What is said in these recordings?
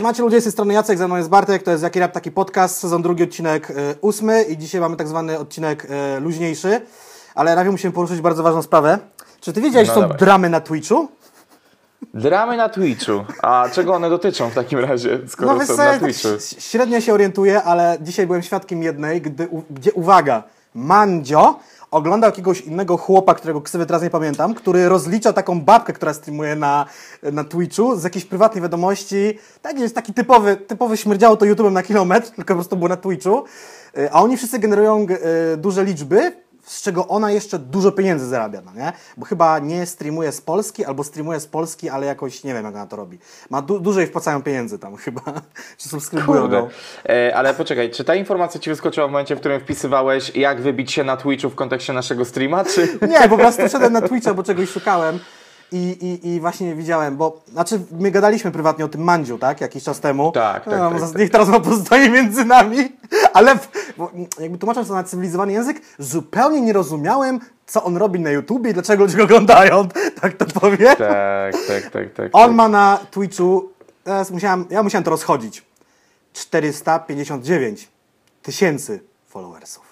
Siemacie ludzie, z tej strony Jacek, ze mną jest Bartek, to jest Jaki Rap, taki podcast, sezon drugi, odcinek y, ósmy i dzisiaj mamy tak zwany odcinek y, luźniejszy, ale najpierw musimy poruszyć bardzo ważną sprawę. Czy ty wiedziałeś, No że są dawaj. dramy na Twitchu? Dramy na Twitchu. A czego one dotyczą w takim razie, skoro wiesz są co, na ja tak Twitchu? ś- średnio się orientuję, ale dzisiaj byłem świadkiem jednej, gdy, u- gdzie, uwaga, Mandzio oglądał jakiegoś innego chłopa, którego ksywy teraz nie pamiętam, który rozlicza taką babkę, która streamuje na, na Twitchu z jakiejś prywatnej wiadomości. Tak jest taki typowy, typowy śmierdziało to YouTube'em na kilometr, tylko po prostu było na Twitchu. Y, A oni wszyscy generują y, duże liczby, z czego ona jeszcze dużo pieniędzy zarabia, no nie? Bo chyba nie streamuje z Polski, albo streamuje z Polski, ale jakoś nie wiem, jak ona to robi. Ma du- dużo jej wpłacają pieniędzy tam chyba, czy subskrybują Kurde. E, ale poczekaj, czy ta informacja ci wyskoczyła w momencie, w którym wpisywałeś, jak wybić się na Twitchu w kontekście naszego streama, czy... Nie, po prostu wszedłem na Twitcha, bo czegoś szukałem i, i, i właśnie widziałem, bo, znaczy my gadaliśmy prywatnie o tym Mandziu, tak, jakiś czas temu. Tak, tak, no, tak, tak. Niech teraz ma pozostaje między nami, ale w, jakby tłumacząc to na cywilizowany język, zupełnie nie rozumiałem, co on robi na YouTubie i dlaczego ludzie go oglądają, tak to powiem. Tak, tak, tak, tak. On tak. ma na Twitchu, teraz musiałem, ja musiałem to rozchodzić, 459 tysięcy followersów.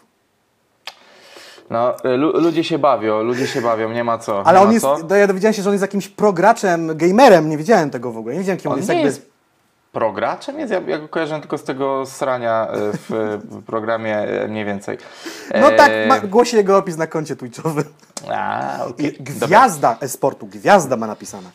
No, lu- ludzie się bawią, ludzie się bawią, nie ma co. Ale on jest, co. ja dowiedziałem się, że on jest jakimś prograczem, gamerem, nie wiedziałem tego w ogóle, nie wiedziałem kim on, On jest. nie jakby... jest prograczem, jest, ja, ja go kojarzę tylko z tego srania e, w, w programie e, mniej więcej. No E, tak, ma, głosi jego opis na koncie twitchowym. A, Dobra. gwiazda esportu, gwiazda ma napisane.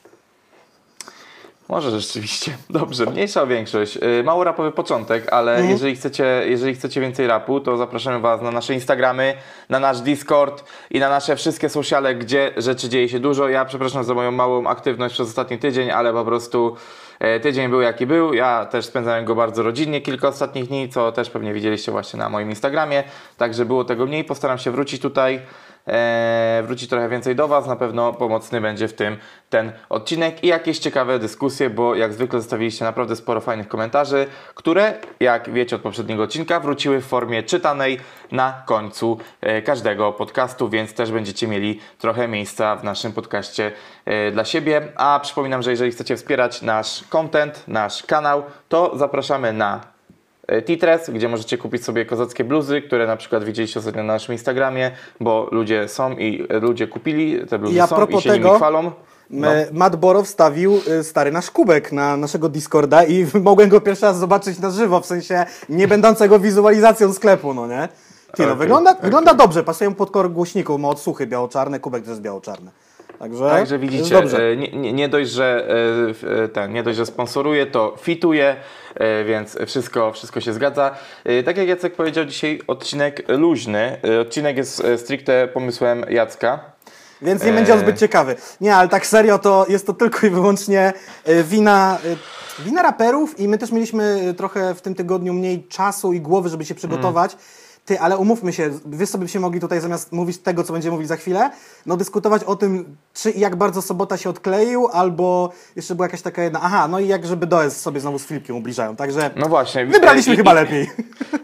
Może rzeczywiście. Dobrze, mniejsza większość. Yy, Mało rapowy początek, ale Mhm. jeżeli, chcecie, jeżeli chcecie więcej rapu, to zapraszamy Was na nasze Instagramy, na nasz Discord i na nasze wszystkie sociale, gdzie rzeczy dzieje się dużo. Ja przepraszam za moją małą aktywność przez ostatni tydzień, ale po prostu e, tydzień był jaki był. Ja też spędzałem go bardzo rodzinnie kilka ostatnich dni, co też pewnie widzieliście właśnie na moim Instagramie. Także było tego mniej. Postaram się wrócić tutaj wróci trochę więcej do Was. Na pewno pomocny będzie w tym ten odcinek i jakieś ciekawe dyskusje, bo jak zwykle zostawiliście naprawdę sporo fajnych komentarzy, które, jak wiecie od poprzedniego odcinka, wróciły w formie czytanej na końcu e, każdego podcastu, więc też będziecie mieli trochę miejsca w naszym podcaście e, dla siebie. A przypominam, że jeżeli chcecie wspierać nasz content, nasz kanał, to zapraszamy na Titres, gdzie możecie kupić sobie kozackie bluzy, które na przykład widzieliście ostatnio na naszym Instagramie, bo ludzie są i e, ludzie kupili te bluzy I a są i się tego, nimi chwalą. No. Matt Boro wstawił y, stary nasz kubek na naszego Discorda i mogłem go pierwszy raz zobaczyć na żywo, w sensie nie będącego wizualizacją sklepu, no nie? Ty, no, Okej, wygląda, okej. wygląda dobrze, pasują pod kolor głośników, ma odsłuchy biało-czarne, kubek też jest biało-czarny. Także, Także widzicie, dobrze. e, nie, nie, nie dość, że e, e, ten, nie dość, że sponsoruje, to fituje, więc wszystko, wszystko się zgadza. Tak jak Jacek powiedział, dzisiaj odcinek luźny. Odcinek jest stricte pomysłem Jacka. Więc nie będzie on zbyt ciekawy. Nie, ale tak serio, to jest to tylko i wyłącznie wina, wina raperów i my też mieliśmy trochę w tym tygodniu mniej czasu i głowy, żeby się przygotować. Ty, ale umówmy się, wy sobie byście mogli tutaj zamiast mówić tego, co będziemy mówić za chwilę, no dyskutować o tym, czy i jak bardzo Sobota się odkleił, albo jeszcze była jakaś taka jedna, aha, no i jak żeby dojazd sobie znowu z Filipkiem ubliżają, także No właśnie. wybraliśmy i- chyba i- lepiej.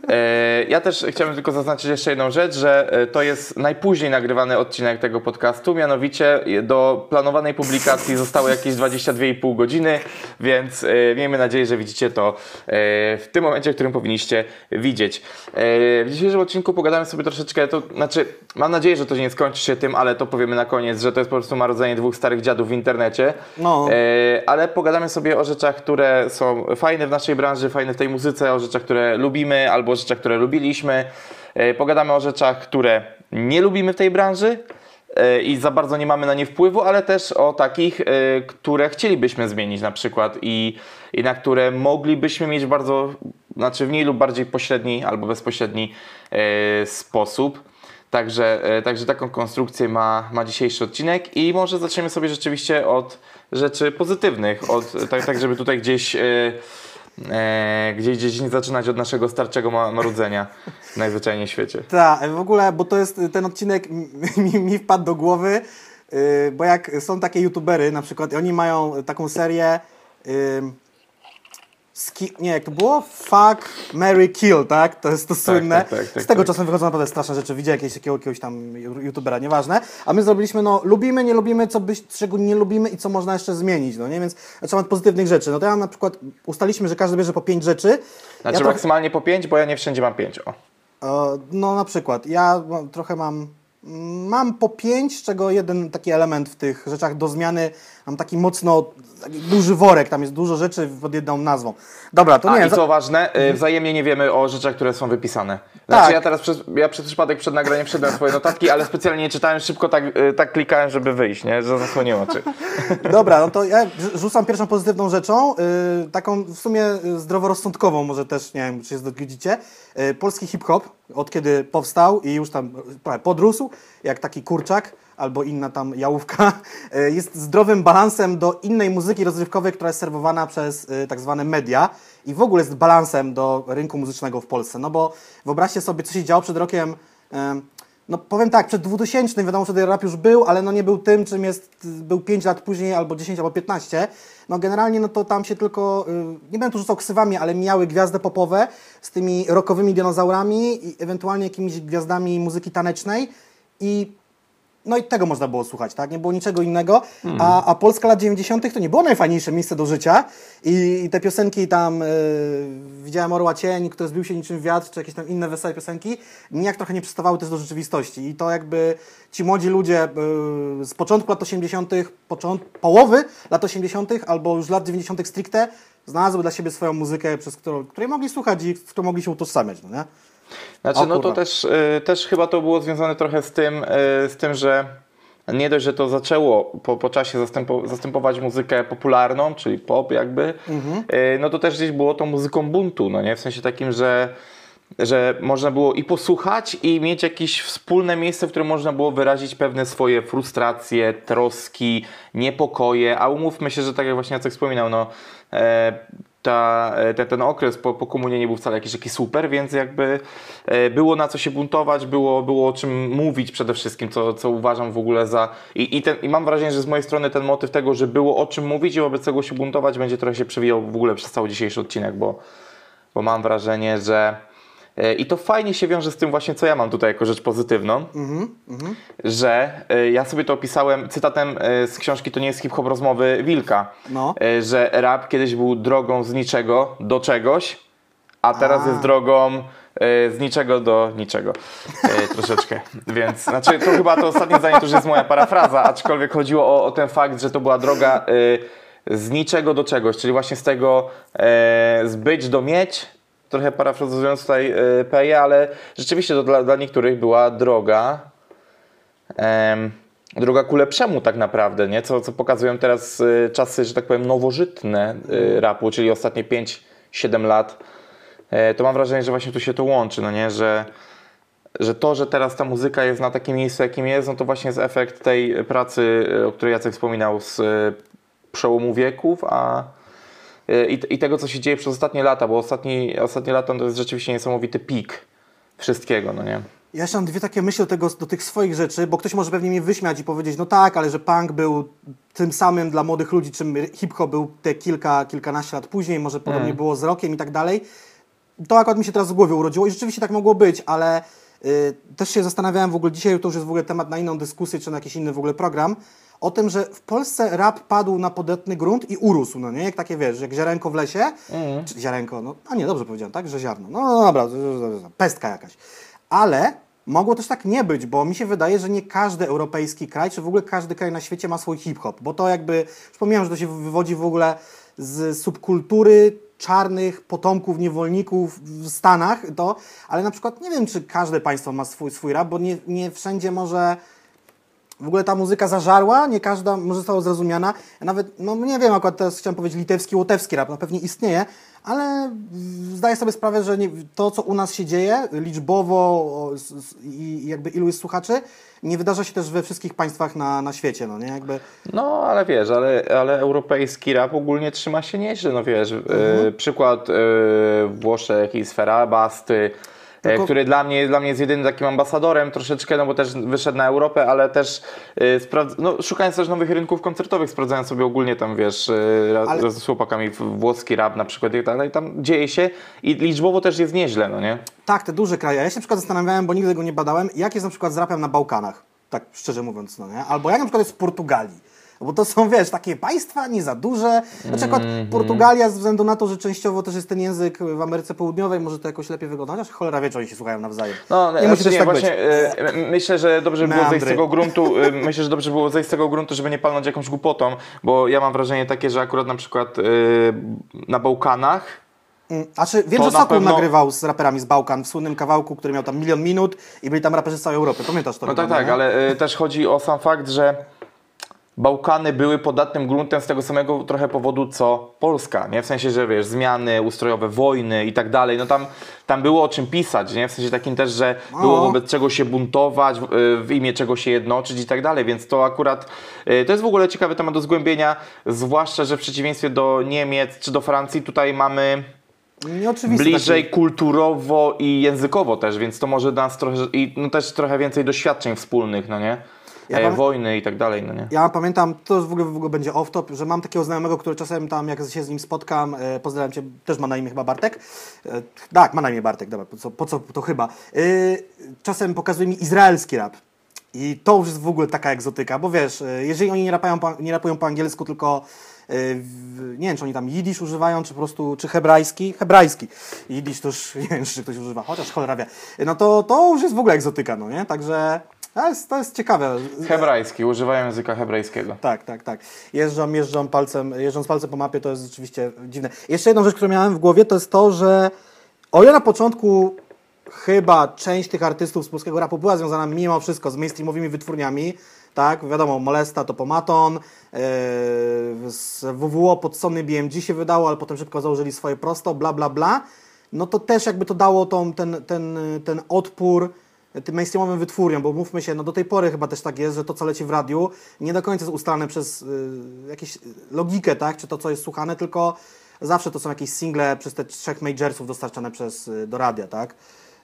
E, Ja też chciałbym tylko zaznaczyć jeszcze jedną rzecz, że e, to jest najpóźniej nagrywany odcinek tego podcastu, mianowicie do planowanej publikacji zostało jakieś 22,5 godziny, więc e, miejmy nadzieję, że widzicie to w tym momencie, w którym powinniście widzieć. W dzisiejszym odcinku pogadamy sobie troszeczkę, to znaczy mam nadzieję, że to nie skończy się tym, ale to powiemy na koniec, że to jest po prostu marodzenie dwóch starych dziadów w internecie. No. Ale pogadamy sobie o rzeczach, które są fajne w naszej branży, fajne w tej muzyce, o rzeczach, które lubimy albo rzeczach, które lubiliśmy. E, pogadamy o rzeczach, które nie lubimy w tej branży e, i za bardzo nie mamy na nie wpływu, ale też o takich, e, które chcielibyśmy zmienić na przykład i, i na które moglibyśmy mieć bardzo, znaczy w mniej lub bardziej pośredni albo bezpośredni sposób. Także, także taką konstrukcję ma, ma dzisiejszy odcinek i może zaczniemy sobie rzeczywiście od rzeczy pozytywnych, od, tak, tak żeby tutaj gdzieś, e, gdzieś, nie zaczynać od naszego starczego ma- marudzenia najzwyczajniej w świecie. Tak, w ogóle, bo to jest y, ten odcinek mi, mi, wpadł do głowy, yy, bo jak są takie youtubery na przykład i oni mają taką serię yy, Ski, nie, jak to było? Fuck, Mary Kill, tak? To jest to słynne. tak, tak, tak, Z tego tak. czasem wychodzą naprawdę straszne rzeczy. Widziałem jakiegoś, jakiegoś tam youtubera, nieważne. A my zrobiliśmy, no, lubimy, nie lubimy, co byś, czego nie lubimy i co można jeszcze zmienić, no nie? Więc zaczynamy od pozytywnych rzeczy. No to ja na przykład ustaliśmy, że każdy bierze po pięć rzeczy. Znaczy ja trochę- maksymalnie po 5, bo ja nie wszędzie mam 5. O. No na przykład, ja mam- trochę mam, mam po pięć, z czego jeden taki element w tych rzeczach do zmiany, mam taki mocno, taki duży worek, tam jest dużo rzeczy pod jedną nazwą. Dobra, to A nie, i za- co ważne, y, wzajemnie nie wiemy o rzeczach, które są wypisane. Znaczy Tak. ja teraz przez, ja przez przypadek przed nagraniem wszedłem swoje notatki, ale specjalnie nie czytałem, szybko tak, y, tak klikałem, żeby wyjść, nie? Że zasłoniłem oczy. Dobra, no to ja rzu- rzucam pierwszą pozytywną rzeczą, y, taką w sumie zdroworozsądkową, może też, nie wiem, czy się zgodzicie. Polski hip-hop, od kiedy powstał i już tam podrósł, jak taki kurczak albo inna tam jałówka, y, jest zdrowym balansem do innej muzyki rozrywkowej, która jest serwowana przez y, tak zwane media i w ogóle jest balansem do rynku muzycznego w Polsce. No bo wyobraźcie sobie, co się działo przed rokiem... em, no powiem tak, przed 2000 wiadomo, ten rap już był, ale no nie był tym, czym jest, był 5 lat później, albo 10, albo 15. No generalnie no to tam się tylko, y, nie będę tu rzucał ksywami, ale mijały gwiazdy popowe z tymi rockowymi dinozaurami i ewentualnie jakimiś gwiazdami muzyki tanecznej i no i tego można było słuchać, tak? Nie było niczego innego. A, a Polska lat 90. to nie było najfajniejsze miejsce do życia. I, i te piosenki tam, y, widziałem Orła Cień, który zbił się niczym wiatr, czy jakieś tam inne wesołe piosenki, nijak trochę nie przystawały też do rzeczywistości. I to jakby ci młodzi ludzie y, z początku lat 80., począt, połowy lat 80., albo już lat 90. stricte, znalazły dla siebie swoją muzykę, przez którą, której mogli słuchać i z którą mogli się utożsamiać, no nie? Znaczy, O no to też, y, też chyba to było związane trochę z tym, y, z tym, że nie dość, że to zaczęło po, po czasie zastępo, zastępować muzykę popularną, czyli pop jakby, y, no to też gdzieś było tą muzyką buntu, no nie? W sensie takim, że że można było i posłuchać i mieć jakieś wspólne miejsce, w którym można było wyrazić pewne swoje frustracje, troski, niepokoje, a umówmy się, że tak jak właśnie Jacek wspominał, no e, ta, e, ten, ten okres po, po komunie nie był wcale jakiś taki super, więc jakby e, było na co się buntować, było, było o czym mówić przede wszystkim, co, co uważam w ogóle za... I, i, ten, I mam wrażenie, że z mojej strony ten motyw tego, że było o czym mówić i wobec tego się buntować, będzie trochę się przewijał w ogóle przez cały dzisiejszy odcinek, bo, bo mam wrażenie, że... e, I to fajnie się wiąże z tym właśnie, co ja mam tutaj jako rzecz pozytywną, że e, ja sobie to opisałem cytatem e, z książki To nie jest hip-hop rozmowy Wilka, No. że rap kiedyś był drogą z niczego do czegoś, a teraz A. jest drogą z niczego do niczego. Troszeczkę. Więc, znaczy, to chyba to ostatnie zdanie to już jest moja parafraza, aczkolwiek chodziło o, o ten fakt, że to była droga z niczego do czegoś, czyli właśnie z tego e, z być do mieć, trochę parafrazując tutaj e, Peję, ale rzeczywiście to dla, dla niektórych była droga em, droga ku lepszemu tak naprawdę, nie? Co, co pokazują teraz y, czasy, że tak powiem, nowożytne y, rapu, czyli ostatnie 5-7 lat. E, to mam wrażenie, że właśnie tu się to łączy, no nie? Że, że to, że teraz ta muzyka jest na takim miejscu, jakim jest, no to właśnie jest efekt tej pracy, o której Jacek wspominał z przełomu wieków, a i, i tego, co się dzieje przez ostatnie lata, bo ostatni, ostatnie lata to jest rzeczywiście niesamowity pik wszystkiego, no nie? Ja jeszcze mam dwie takie myśli do, tego, do tych swoich rzeczy, bo ktoś może pewnie mnie wyśmiać i powiedzieć, no tak, ale że punk był tym samym dla młodych ludzi, czym hip-hop był te kilka, kilkanaście lat później, może podobnie było z rockiem i tak dalej. To akurat mi się teraz w głowie urodziło i rzeczywiście tak mogło być, ale y, też się zastanawiałem w ogóle dzisiaj, to już jest w ogóle temat na inną dyskusję, czy na jakiś inny w ogóle program, o tym, że w Polsce rap padł na podatny grunt i urósł, no nie? Jak takie, wiesz, jak ziarenko w lesie, czy ziarenko, no, a nie, dobrze powiedziałem, tak? Że ziarno. No, no dobra, pestka jakaś. Ale mogło też tak nie być, bo mi się wydaje, że nie każdy europejski kraj, czy w ogóle każdy kraj na świecie ma swój hip-hop, bo to jakby, pomijam, że to się wywodzi w ogóle z subkultury czarnych potomków niewolników w Stanach, to, ale na przykład nie wiem, czy każde państwo ma swój, swój rap, bo nie, nie wszędzie może w ogóle ta muzyka zażarła, nie każda może została zrozumiana. Ja nawet, no nie wiem, akurat teraz chciałem powiedzieć litewski, łotewski rap, no pewnie istnieje, ale zdaję sobie sprawę, że nie, to, co u nas się dzieje, liczbowo i jakby ilu jest słuchaczy, nie wydarza się też we wszystkich państwach na, na świecie, no nie? Jakby, No, ale wiesz, ale, ale europejski rap ogólnie trzyma się nieźle, no wiesz, e, przykład e, Włoszech i Sfera Basty, Tylko- który dla mnie, dla mnie jest jedynym takim ambasadorem troszeczkę, no bo też wyszedł na Europę, ale też e, sprawdz- no, szukając też nowych rynków koncertowych, sprawdzając sobie ogólnie tam, wiesz, e, raz, Ale- raz z chłopakami włoski rap na przykład i tak dalej, tam dzieje się i liczbowo też jest nieźle, no nie? Tak, te duże kraje. Ja się na przykład zastanawiałem, bo nigdy go nie badałem, jak jest na przykład z rapem na Bałkanach. Tak szczerze mówiąc, no nie? Albo jak na przykład jest w Portugalii. Bo to są, wiesz, takie państwa nie za duże. Na przykład Mhm. Portugalia, ze względu na to, że częściowo też jest ten język w Ameryce Południowej, może to jakoś lepiej wygląda, chociaż cholera wie, czy oni się słuchają nawzajem. No, nie nie, musi znaczy też nie, tak właśnie być. e, myślę, że dobrze by było zejść z tego gruntu, e, myślę, że dobrze było zejść z tego gruntu, żeby nie palnąć jakąś głupotą, bo ja mam wrażenie takie, że akurat na przykład e, na Bałkanach Mm, A czy wiem, że na Sokół pewno- nagrywał z raperami z Bałkan w słynnym kawałku, który miał tam milion minut i byli tam raperzy z całej Europy. Pamiętasz to? No tak, tak, nie? ale y, też chodzi o sam fakt, że Bałkany były podatnym gruntem z tego samego trochę powodu co Polska, nie? W sensie, że wiesz, zmiany ustrojowe, wojny i tak dalej, no tam, tam było o czym pisać, nie? W sensie takim też, że było No. wobec czego się buntować, w, y, w imię czego się jednoczyć i tak dalej, więc to akurat, y, to jest w ogóle ciekawy temat do zgłębienia, zwłaszcza, że w przeciwieństwie do Niemiec czy do Francji tutaj mamy bliżej takie- kulturowo i językowo też, więc to może nas trochę, i no też trochę więcej doświadczeń wspólnych, no nie? Ja e, wojny i tak dalej, no nie? Ja pamiętam, to już w ogóle, w ogóle będzie off-top, że mam takiego znajomego, który czasem tam, jak się z nim spotkam, e, pozdrawiam Cię, też ma na imię chyba Bartek. E, tak, ma na imię Bartek, dobra, po co, po co to chyba. E, czasem pokazuje mi izraelski rap. I to już jest w ogóle taka egzotyka, bo wiesz, e, jeżeli oni nie, rapają po, nie rapują po angielsku, tylko e, nie wiem, czy oni tam jidysz używają, czy po prostu, czy hebrajski, hebrajski. Jidysz to już, nie wiem, czy ktoś używa, chociaż cholera wie. No to, to już jest w ogóle egzotyka, no nie? Także to jest, to jest ciekawe. Hebrajski, używają języka hebrajskiego. Tak, tak, tak. Jeżdżą, jeżdżą palcem, jeżdżąc palcem po mapie, to jest rzeczywiście dziwne. Jeszcze jedną rzecz, którą miałem w głowie, to jest to, że o ile na początku chyba część tych artystów z polskiego rapu była związana mimo wszystko z mainstreamowymi wytwórniami, tak, wiadomo, Molesta to Pomaton, yy, z WWO pod Sony BMG się wydało, ale potem szybko założyli swoje prosto, bla, bla, bla, no to też jakby to dało tą, ten, ten, ten odpór tym mainstreamowym wytwórniom, bo mówmy się, no do tej pory chyba też tak jest, że to, co leci w radiu, nie do końca jest ustalane przez y, jakąś logikę, tak, czy to, co jest słuchane, tylko zawsze to są jakieś single przez te trzech majorsów dostarczane przez, y, do radia, tak.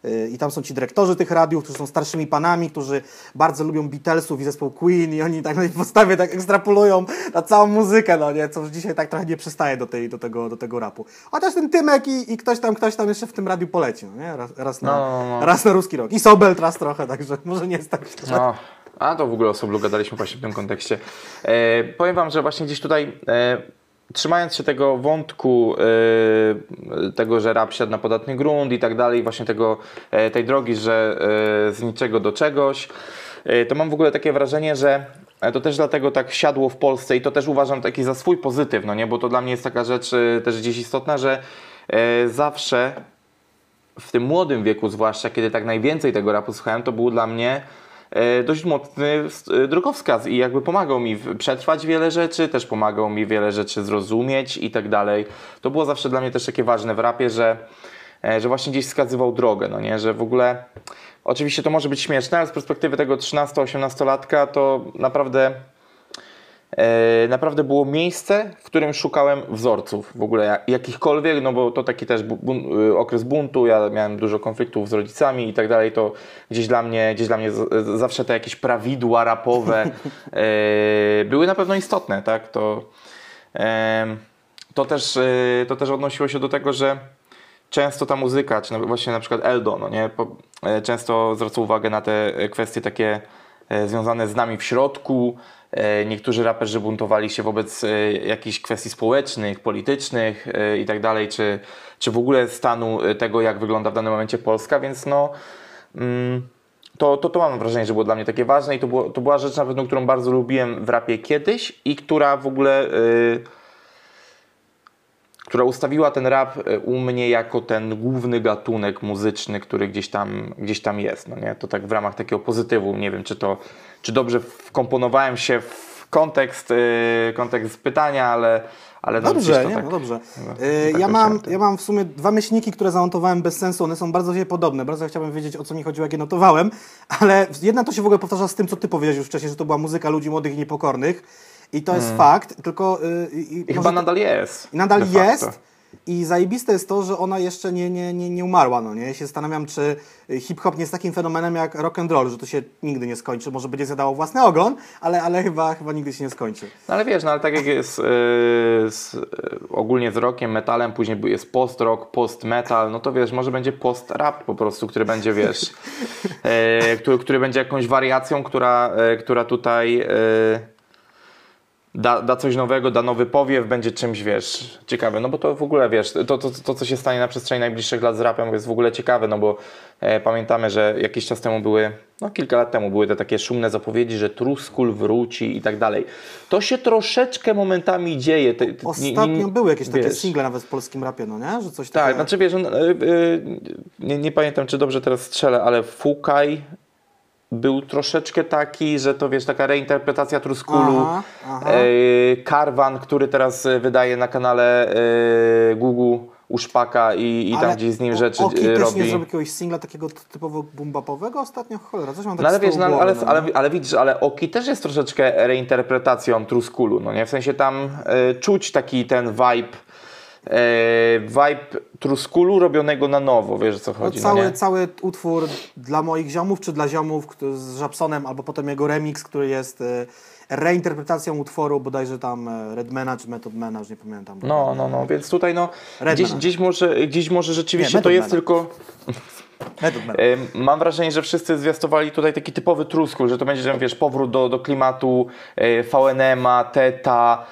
Y, I tam są ci dyrektorzy tych radiów, którzy są starszymi panami, którzy bardzo lubią Beatlesów i zespół Queen i oni tak na tej podstawie tak ekstrapolują na całą muzykę, no nie, co już dzisiaj tak trochę nie przystaje do, tej, do, tego, do tego rapu. Chociaż ten Tymek i, i ktoś tam, ktoś tam jeszcze w tym radiu poleci, no nie, raz, raz, na, No, no, no. raz na ruski rok. I Sobel teraz trochę, także może nie jest tak. No, a to w ogóle o Soblu gadaliśmy właśnie w tym kontekście. E, powiem Wam, że właśnie gdzieś tutaj, e, trzymając się tego wątku, e, tego, że rap siadł na podatny grunt i tak dalej, właśnie tego, e, tej drogi, że e, z niczego do czegoś, e, to mam w ogóle takie wrażenie, że to też dlatego tak siadło w Polsce i to też uważam taki za swój pozytyw, no nie, bo to dla mnie jest taka rzecz też gdzieś istotna, że zawsze w tym młodym wieku, zwłaszcza kiedy tak najwięcej tego rapu słuchałem, to był dla mnie dość mocny e, drogowskaz i jakby pomagał mi przetrwać wiele rzeczy, też pomagał mi wiele rzeczy zrozumieć i tak dalej. To było zawsze dla mnie też takie ważne w rapie, że, e, że właśnie gdzieś wskazywał drogę, no nie, że w ogóle oczywiście to może być śmieszne, ale z perspektywy tego 13-18 latka to naprawdę E, naprawdę było miejsce, w którym szukałem wzorców w ogóle jak- jakichkolwiek, no bo to taki też bu- bun- y, okres buntu, ja miałem dużo konfliktów z rodzicami i tak dalej, to gdzieś dla mnie, gdzieś dla mnie zawsze te jakieś prawidła rapowe e, były na pewno istotne, tak, to, to, też, e, to też odnosiło się do tego, że często ta muzyka, czy właśnie na przykład Eldo, no nie, e, często zwraca uwagę na te e, kwestie takie e, związane z nami w środku. E, Niektórzy raperzy buntowali się wobec e, jakichś kwestii społecznych, politycznych e, i tak czy, czy w ogóle stanu tego, jak wygląda w danym momencie Polska, więc no mm, to, to, to mam wrażenie, że było dla mnie takie ważne i to, było, to była rzecz na pewno, którą bardzo lubiłem w rapie kiedyś i która w ogóle y, która ustawiła ten rap y, u mnie jako ten główny gatunek muzyczny, który gdzieś tam, gdzieś tam jest. No nie? To tak w ramach takiego pozytywu. Nie wiem, czy to czy dobrze wkomponowałem się w kontekst, y, kontekst pytania, ale, ale no Dobrze, to nie? tak, no dobrze. no, tak ja, mam, ja mam w sumie dwa myślniki, które zanotowałem bez sensu. One są bardzo się podobne. Bardzo chciałbym wiedzieć, o co mi chodziło, jak je notowałem. Ale jedna to się w ogóle powtarza z tym, co ty powiedziałeś już wcześniej, że to była muzyka ludzi młodych i niepokornych. I to jest fakt, tylko... y, i- i chyba nadal jest. Nadal facto. jest. I zajebiste jest to, że ona jeszcze nie, nie, nie, nie umarła, no nie? Ja się zastanawiam, czy hip-hop nie jest takim fenomenem jak rock and roll, że to się nigdy nie skończy. Może będzie zjadało własny ogon, ale, ale chyba, chyba nigdy się nie skończy. No ale wiesz, no ale tak jak jest yy, z, yy, ogólnie z rockiem, metalem, później jest post-rock, post-metal, no to wiesz, może będzie post-rap po prostu, który będzie, wiesz, yy, który, który będzie jakąś wariacją, która, która tutaj da, da coś nowego, da nowy powiew, będzie czymś, wiesz, ciekawe. No bo to w ogóle, wiesz, to, to, to co się stanie na przestrzeni najbliższych lat z rapem jest w ogóle ciekawe, no bo e, pamiętamy, że jakiś czas temu były, no kilka lat temu były te takie szumne zapowiedzi, że Truskul wróci i tak dalej. To się troszeczkę momentami dzieje. Te, te, Ostatnio nie, nie, były jakieś wiesz, takie single nawet w polskim rapie, no nie? Że coś tak, znaczy wiesz, e, e, nie, nie pamiętam, czy dobrze teraz strzelę, ale Fukaj był troszeczkę taki, że to wiesz, taka reinterpretacja Truskulu. E, Karwan, który teraz e, wydaje na kanale e, Google u Szpaka i, i tam gdzieś z nim rzeczy Oki robi. też nie zrobił jakiegoś singla takiego typowo bumbapowego ostatnio? Cholera, coś mam tak no, ale, wiesz, no, ale, no. ale, ale, widzisz, ale Oki też jest troszeczkę reinterpretacją Truskulu, no nie? W sensie tam y, czuć taki ten vibe e, vibe truskulu robionego na nowo, wiesz o co chodzi. No cały, no cały utwór dla moich ziomów, czy dla ziomów z Żabsonem, albo potem jego remix, który jest e, reinterpretacją utworu bodajże tam e, Redmana czy Methodmana, już nie pamiętam. No, no, no, więc tutaj no gdzieś, gdzieś, może, gdzieś może rzeczywiście nie, to jest tylko... Mam wrażenie, że wszyscy zwiastowali tutaj taki typowy truskul, że to będzie, że wiesz, powrót do, do klimatu e, VNM-a, Teta,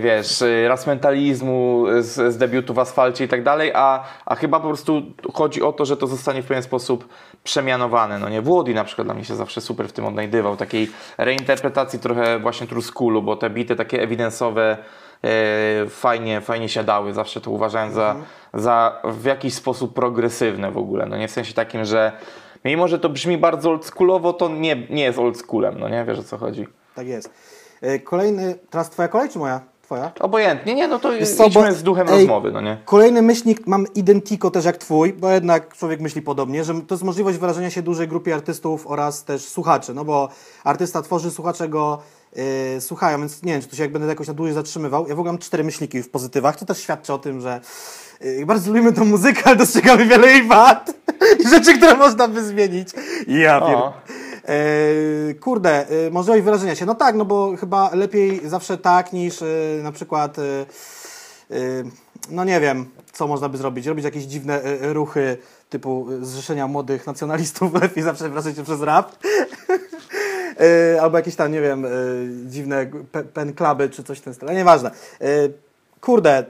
wiesz, e, raz mentalizmu z, z debiutu w asfalcie i tak dalej, a, a chyba po prostu chodzi o to, że to zostanie w pewien sposób przemianowane. No nie, Włody na przykład dla mnie się zawsze super w tym odnajdywał, takiej reinterpretacji trochę właśnie truskulu, bo te bity takie ewidensowe e, fajnie, fajnie siadały, zawsze to uważałem za, mhm. za w jakiś sposób progresywne w ogóle, no nie w sensie takim, że mimo, że to brzmi bardzo oldschoolowo, to nie, nie jest oldschoolem, no nie, wiesz o co chodzi. Tak jest. E, kolejny, teraz twoja kolej czy moja? Twoja? Obojętnie, nie, no to idźmy z duchem ej, rozmowy, no nie? Kolejny myślnik mam identiko też jak twój, bo jednak człowiek myśli podobnie, że to jest możliwość wyrażenia się dużej grupie artystów oraz też słuchaczy, no bo artysta tworzy, słuchacze go yy, słuchają, więc nie wiem, czy to się jak będę jakoś na dłużej zatrzymywał. Ja w ogóle mam cztery myślniki w pozytywach, to też świadczy o tym, że yy, bardzo lubimy tą muzykę, ale dostrzegamy wiele jej wad i rzeczy, które można by zmienić. Ja wiem. E, kurde, e, możliwość wyrażenia się. No tak, no bo chyba lepiej zawsze tak niż e, na przykład, no nie wiem, co można by zrobić. Robić jakieś dziwne ruchy typu Zrzeszenia Młodych Nacjonalistów, lepiej zawsze wyrażać się przez rap. Albo jakieś tam, nie wiem, dziwne pen kluby czy coś w tym stylu. Nieważne. Kurde,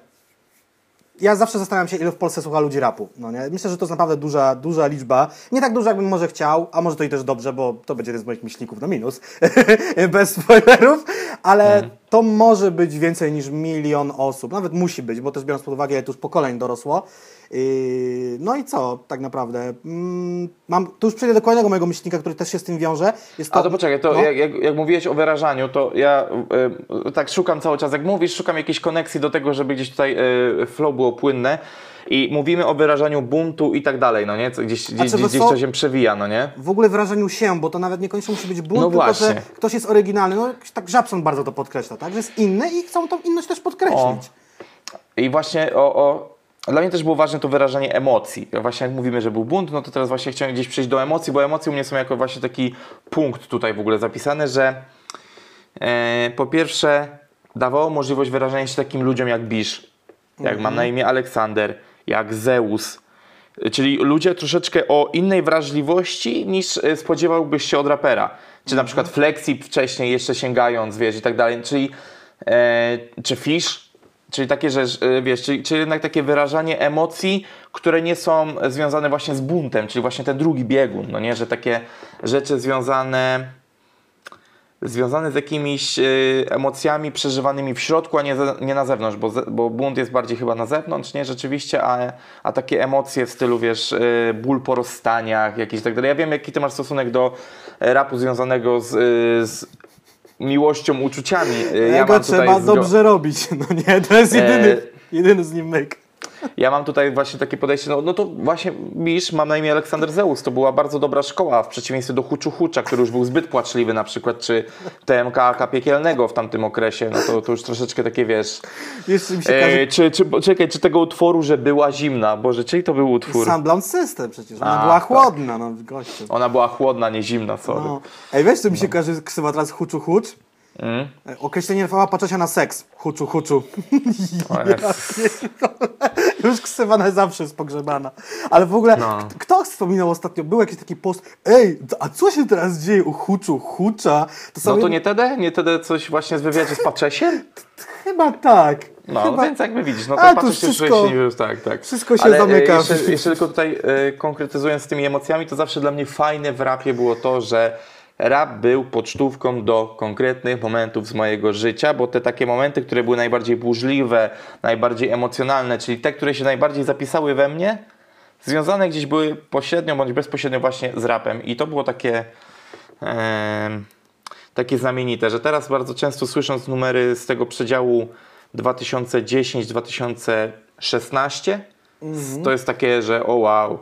ja zawsze zastanawiam się, ile w Polsce słucha ludzi rapu. No nie? Myślę, że to jest naprawdę duża, duża liczba. Nie tak duża, jakbym może chciał, a może to i też dobrze, bo to będzie jeden z moich myślników na minus. Bez spoilerów, ale mhm. To może być więcej niż milion osób. Nawet musi być, bo też biorąc pod uwagę, ile to już pokoleń dorosło. Yy, no i co tak naprawdę? Mm, mam, tu już przejdę do kolejnego mojego myślnika, który też się z tym wiąże. Jest to, A to poczekaj, to no? jak, jak, jak, mówiłeś o wyrażaniu, to ja y, tak szukam cały czas. Jak mówisz, szukam jakiejś koneksji do tego, żeby gdzieś tutaj y, flow było płynne. I mówimy o wyrażaniu buntu i tak dalej, no nie? Gdzieś, gdzieś, gdzieś, gdzieś to się przewija, no nie? W ogóle wyrażaniu się, bo to nawet niekoniecznie musi być bunt, no tylko właśnie. że ktoś jest oryginalny. No tak Żabson bardzo to podkreśla, tak? Że jest inny i chcą tą inność też podkreślić. O. I właśnie o, o dla mnie też było ważne to wyrażanie emocji. Właśnie jak mówimy, że był bunt, no to teraz właśnie chciałem gdzieś przejść do emocji, bo emocje u mnie są jako właśnie taki punkt tutaj w ogóle zapisany, że e, po pierwsze dawało możliwość wyrażania się takim ludziom jak Bisz, jak mhm. mam na imię Aleksander, jak Zeus, czyli ludzie troszeczkę o innej wrażliwości niż e, spodziewałbyś się od rapera. Czy na mhm. przykład Flexi wcześniej jeszcze sięgając, wiesz, i tak dalej, czyli e, czy Fish, Czyli takie, że y, wiesz, czyli, czyli jednak takie wyrażanie emocji, które nie są związane właśnie z buntem, czyli właśnie ten drugi biegun, no nie, że takie rzeczy związane związane z jakimiś y, emocjami przeżywanymi w środku, a nie, nie na zewnątrz, bo, bo bunt jest bardziej chyba na zewnątrz, nie, rzeczywiście, a, a takie emocje w stylu, wiesz, y, ból po rozstaniach, jakieś tak dalej. Ja wiem, jaki ty masz stosunek do rapu związanego z, z miłością, uczuciami. Ja Tego trzeba dobrze robić, no nie, to jest jedyny, e... jedyny z nim myk. Ja mam tutaj właśnie takie podejście, no, no to właśnie Misz, mam na imię Aleksander Zeus, to była bardzo dobra szkoła, w przeciwieństwie do Huczu Hucza, który już był zbyt płaczliwy na przykład, czy TMK Piekielnego w tamtym okresie, no to, to już troszeczkę takie, wiesz... Jeszcze mi się każe... E, czy, czy, czekaj, czy tego utworu, że była zimna, Boże, czyj to był utwór? Sam Blount System przecież, ona A, była tak. chłodna, no gościu. Ona była chłodna, nie zimna, sorry. No. Ej, wiesz co mi się każe ksywa teraz huczu hucz? Mm? Określenie Rafała Paczosia na seks. Huczu huczu. Już ksywa na zawsze jest pogrzebana. Ale w ogóle, No. kto wspominał ostatnio, był jakiś taki post, ej, a co się teraz dzieje u huczu hucza? To No sobie... to nie tedy? Nie tedy coś właśnie z wywiadzie z Paczesiem? Chyba tak. No, Chyba... więc jakby widzisz, no to się wszystko- nie tak, tak. wszystko się Ale, e, zamyka. Jeszcze, jeszcze tylko tutaj e, konkretyzując z tymi emocjami, to zawsze dla mnie fajne w rapie było to, że rap był pocztówką do konkretnych momentów z mojego życia, bo te takie momenty, które były najbardziej burzliwe, najbardziej emocjonalne, czyli te, które się najbardziej zapisały we mnie, związane gdzieś były pośrednio bądź bezpośrednio właśnie z rapem. I to było takie, takie znamienite, że teraz bardzo często słysząc numery z tego przedziału 2010-2016, to jest takie, że o wow,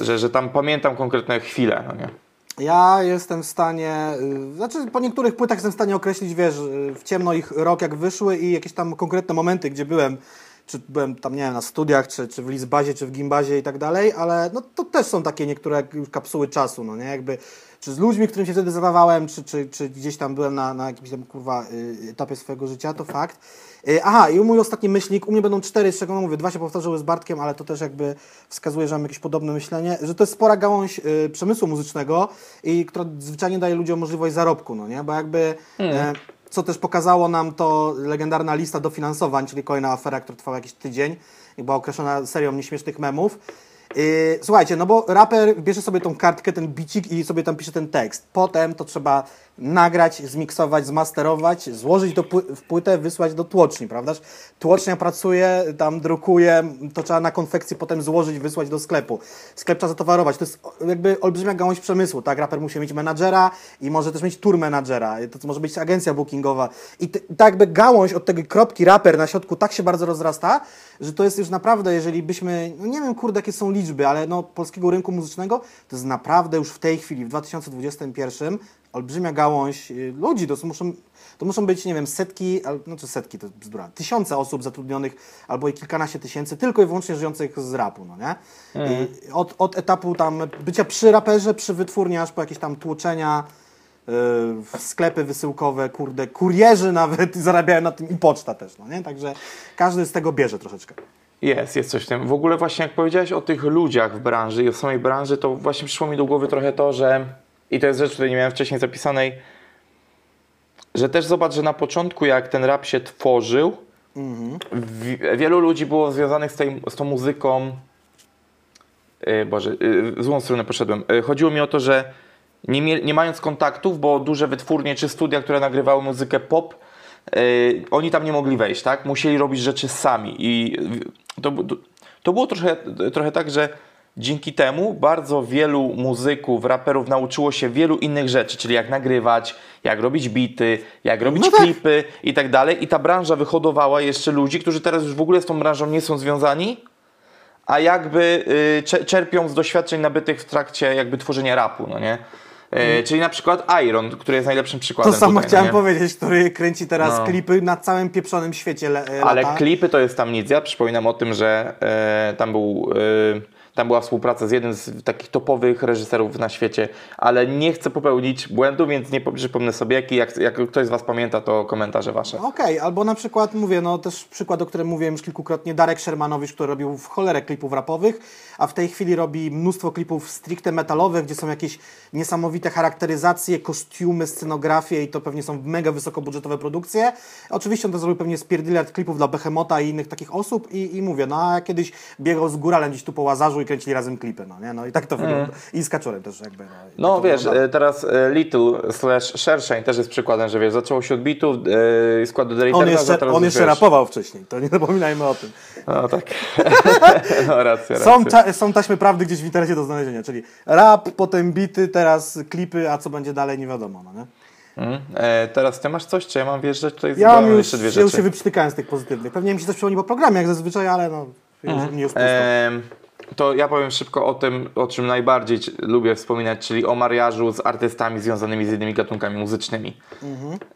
że, że tam pamiętam konkretne chwile, no nie? Ja jestem w stanie, y, znaczy po niektórych płytach jestem w stanie określić, wiesz, y, w ciemno ich rok jak wyszły i jakieś tam konkretne momenty, gdzie byłem, czy byłem tam, nie wiem, na studiach, czy, czy w Lizbazie, czy w Gimbazie i tak dalej, ale no to też są takie niektóre kapsuły czasu, no nie, jakby, czy z ludźmi, którym się wtedy zadawałem, czy, czy, czy gdzieś tam byłem na, na jakimś tam, kurwa, y, etapie swojego życia, to fakt. Y, Aha, i mój ostatni myślnik, u mnie będą cztery, z czego no mówię, dwa się powtórzyły z Bartkiem, ale to też jakby wskazuje, że mam jakieś podobne myślenie, że to jest spora gałąź y, przemysłu muzycznego i która zwyczajnie daje ludziom możliwość zarobku, no nie, bo jakby... E, co też pokazało nam to legendarna lista dofinansowań, czyli kolejna afera, która trwała jakiś tydzień i była określona serią nieśmiesznych memów. Yy, słuchajcie, no bo raper bierze sobie tą kartkę, ten bicik i sobie tam pisze ten tekst. Potem to trzeba nagrać, zmiksować, zmasterować, złożyć do pły- w płytę, wysłać do tłoczni, prawdaż? Tłocznia pracuje, tam drukuje, to trzeba na konfekcji potem złożyć, wysłać do sklepu. Sklep trzeba zatowarować. To jest jakby olbrzymia gałąź przemysłu, tak? Raper musi mieć menadżera i może też mieć tour menadżera. To może być agencja bookingowa. I tak jakby gałąź od tego kropki raper na środku tak się bardzo rozrasta, że to jest już naprawdę, jeżeli byśmy, no nie wiem kurde jakie są liczby, ale no polskiego rynku muzycznego, to jest naprawdę już w tej chwili, w 2021 olbrzymia gałąź y, ludzi, to muszą, to muszą być, nie wiem, setki, no czy setki, to bzdura, tysiące osób zatrudnionych, albo i kilkanaście tysięcy, tylko i wyłącznie żyjących z rapu, no nie? I od, od etapu tam bycia przy raperze, przy wytwórni, aż po jakieś tam tłoczenia, y, sklepy wysyłkowe, kurde, kurierzy nawet zarabiają na tym i poczta też, no nie? Także każdy z tego bierze troszeczkę. Jest, jest coś w tym. W ogóle właśnie jak powiedziałeś o tych ludziach w branży i o samej branży, to właśnie przyszło mi do głowy trochę to, że i to jest rzecz, której nie miałem wcześniej zapisanej, że też zobacz, że na początku jak ten rap się tworzył, wi- wielu ludzi było związanych z, tej, z tą muzyką Yy, Boże, yy, w złą stronę poszedłem. Yy, chodziło mi o to, że nie, nie mając kontaktów, bo duże wytwórnie czy studia, które nagrywały muzykę pop, oni tam nie mogli wejść, tak? Musieli robić rzeczy sami. I to, to było trochę, trochę tak, że dzięki temu bardzo wielu muzyków, raperów nauczyło się wielu innych rzeczy, czyli jak nagrywać, jak robić bity, jak robić No tak. klipy i tak dalej. I ta branża wyhodowała jeszcze ludzi, którzy teraz już w ogóle z tą branżą nie są związani, a jakby y, cze- czerpią z doświadczeń nabytych w trakcie jakby tworzenia rapu, no nie? Y, Czyli na przykład Iron, który jest najlepszym To przykładem samo tutaj, chciałem nie? powiedzieć, który kręci teraz No. klipy na całym pieprzonym świecie le, e, Ale lata. klipy to jest tam nic. Ja przypominam o tym, że e, tam był... E, tam była współpraca z jednym z takich topowych reżyserów na świecie, ale nie chcę popełnić błędu, więc nie po- przypomnę sobie jaki. Jak, jak ktoś z Was pamięta, to komentarze Wasze. Okej, albo na przykład, mówię, no też przykład, o którym mówiłem już kilkukrotnie, Darek Shermanowicz, który robił w cholerę klipów rapowych, a w tej chwili robi mnóstwo klipów stricte metalowych, gdzie są jakieś niesamowite charakteryzacje, kostiumy, scenografie i to pewnie są mega wysokobudżetowe produkcje. Oczywiście on to zrobił pewnie z pierdyliard klipów dla Behemota i innych takich osób i, i mówię, no a kiedyś biegał z góralem gdzieś tu po Łazarzu i kręcili razem klipy, no nie? No i tak to wygląda. I z Kaczorem też jakby. No, tak No wiesz, wygląda. e, teraz e, Little slash Shershine też jest przykładem, że wiesz, zaczęło się od bitów, e, składu on Deleterza, jeszcze, on jeszcze rapował wcześniej, to nie zapominajmy o tym. No tak. no racja, racja. Są, ta, są taśmy prawdy gdzieś w internecie do znalezienia, czyli rap, potem bity, teraz klipy, a co będzie dalej nie wiadomo, no nie? Mm. E, teraz ty masz coś, czy ja mam wjeżdżać tutaj? Ja już, jeszcze dwie ja rzeczy. już się wyprztykałem z tych pozytywnych. Pewnie mi się coś przypomni po programie, jak zazwyczaj, ale no, już, już pusto. Em, to ja powiem szybko o tym, o czym najbardziej lubię wspominać, czyli o mariażu z artystami związanymi z innymi gatunkami muzycznymi.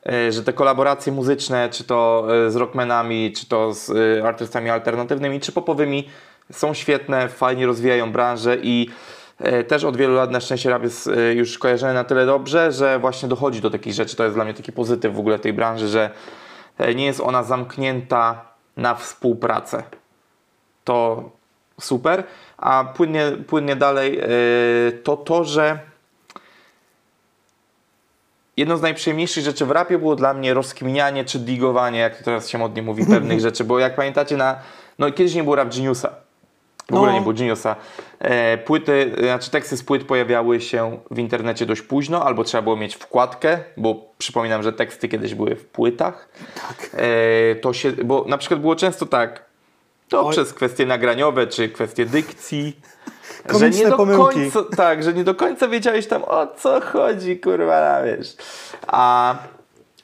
E, Że te kolaboracje muzyczne, czy to e, z rockmanami, czy to z e, artystami alternatywnymi, czy popowymi, są świetne, fajnie rozwijają branżę i e, też od wielu lat na szczęście rap jest e, już kojarzony na tyle dobrze, że właśnie dochodzi do takich rzeczy. To jest dla mnie taki pozytyw w ogóle tej branży, że e, nie jest ona zamknięta na współpracę to super. A płynnie, płynnie dalej to to, że jedną z najprzyjemniejszych rzeczy w rapie było dla mnie rozkminianie czy digowanie, jak to teraz się modnie mówi, pewnych rzeczy, bo jak pamiętacie na, no kiedyś nie było rap Geniusa. W ogóle No. nie było Geniusa. E, płyty, znaczy teksty z płyt pojawiały się w internecie dość późno, albo trzeba było mieć wkładkę, bo przypominam, że teksty kiedyś były w płytach. Tak. E, to się, bo na przykład było często tak, to Oj. przez kwestie nagraniowe, czy kwestie dykcji, że nie do pomyłki. końca, tak, że nie do końca wiedziałeś tam o co chodzi, kurwa, na, wiesz. A,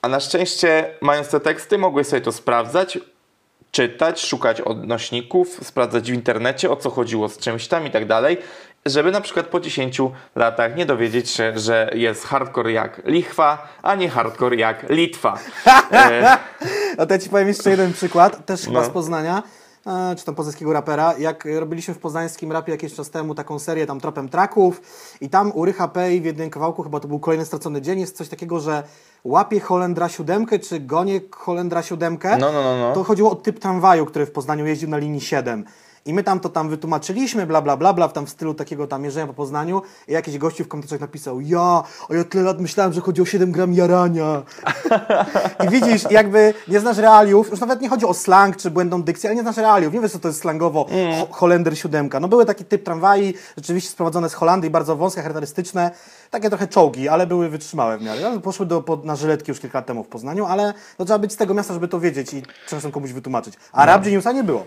a na szczęście, mając te teksty, mogłeś sobie to sprawdzać, czytać, szukać odnośników, sprawdzać w internecie, o co chodziło z czymś tam i tak dalej, żeby na przykład po 10 latach nie dowiedzieć się, że jest hardcore jak lichwa, a nie hardcore jak Litwa. E, A to ja Ci powiem jeszcze jeden przykład, też chyba No. z Poznania, czy tam poznańskiego rapera. Jak robiliśmy w poznańskim rapie jakiś czas temu taką serię tam tropem traków i tam u Rycha Pay w jednym kawałku, chyba to był kolejny stracony dzień, jest coś takiego, że łapie Holendra siódemkę, czy gonie Holendra siódemkę. No, no, no, no. To chodziło o typ tramwaju, który w Poznaniu jeździł na linii 7. I my tam to tam wytłumaczyliśmy, bla, bla, bla, bla, w tam w stylu takiego tam jeżdżenia po Poznaniu i jakiś gościu w komentarzach napisał ja, a ja tyle lat myślałem, że chodzi o 7 gram jarania. I widzisz, jakby nie znasz realiów, już nawet nie chodzi o slang czy błędną dykcję, ale nie znasz realiów, nie wiesz co to jest slangowo Mm. ho Holender siódemka. No były taki typ tramwai, rzeczywiście sprowadzone z Holandii, bardzo wąskie, charakterystyczne, takie trochę czołgi, ale były wytrzymałe w miarę. No, poszły do, pod, na żyletki już kilka lat temu w Poznaniu, ale to trzeba być z tego miasta, żeby to wiedzieć i czasem komuś wytłumaczyć. A Rap Geniusa nie było.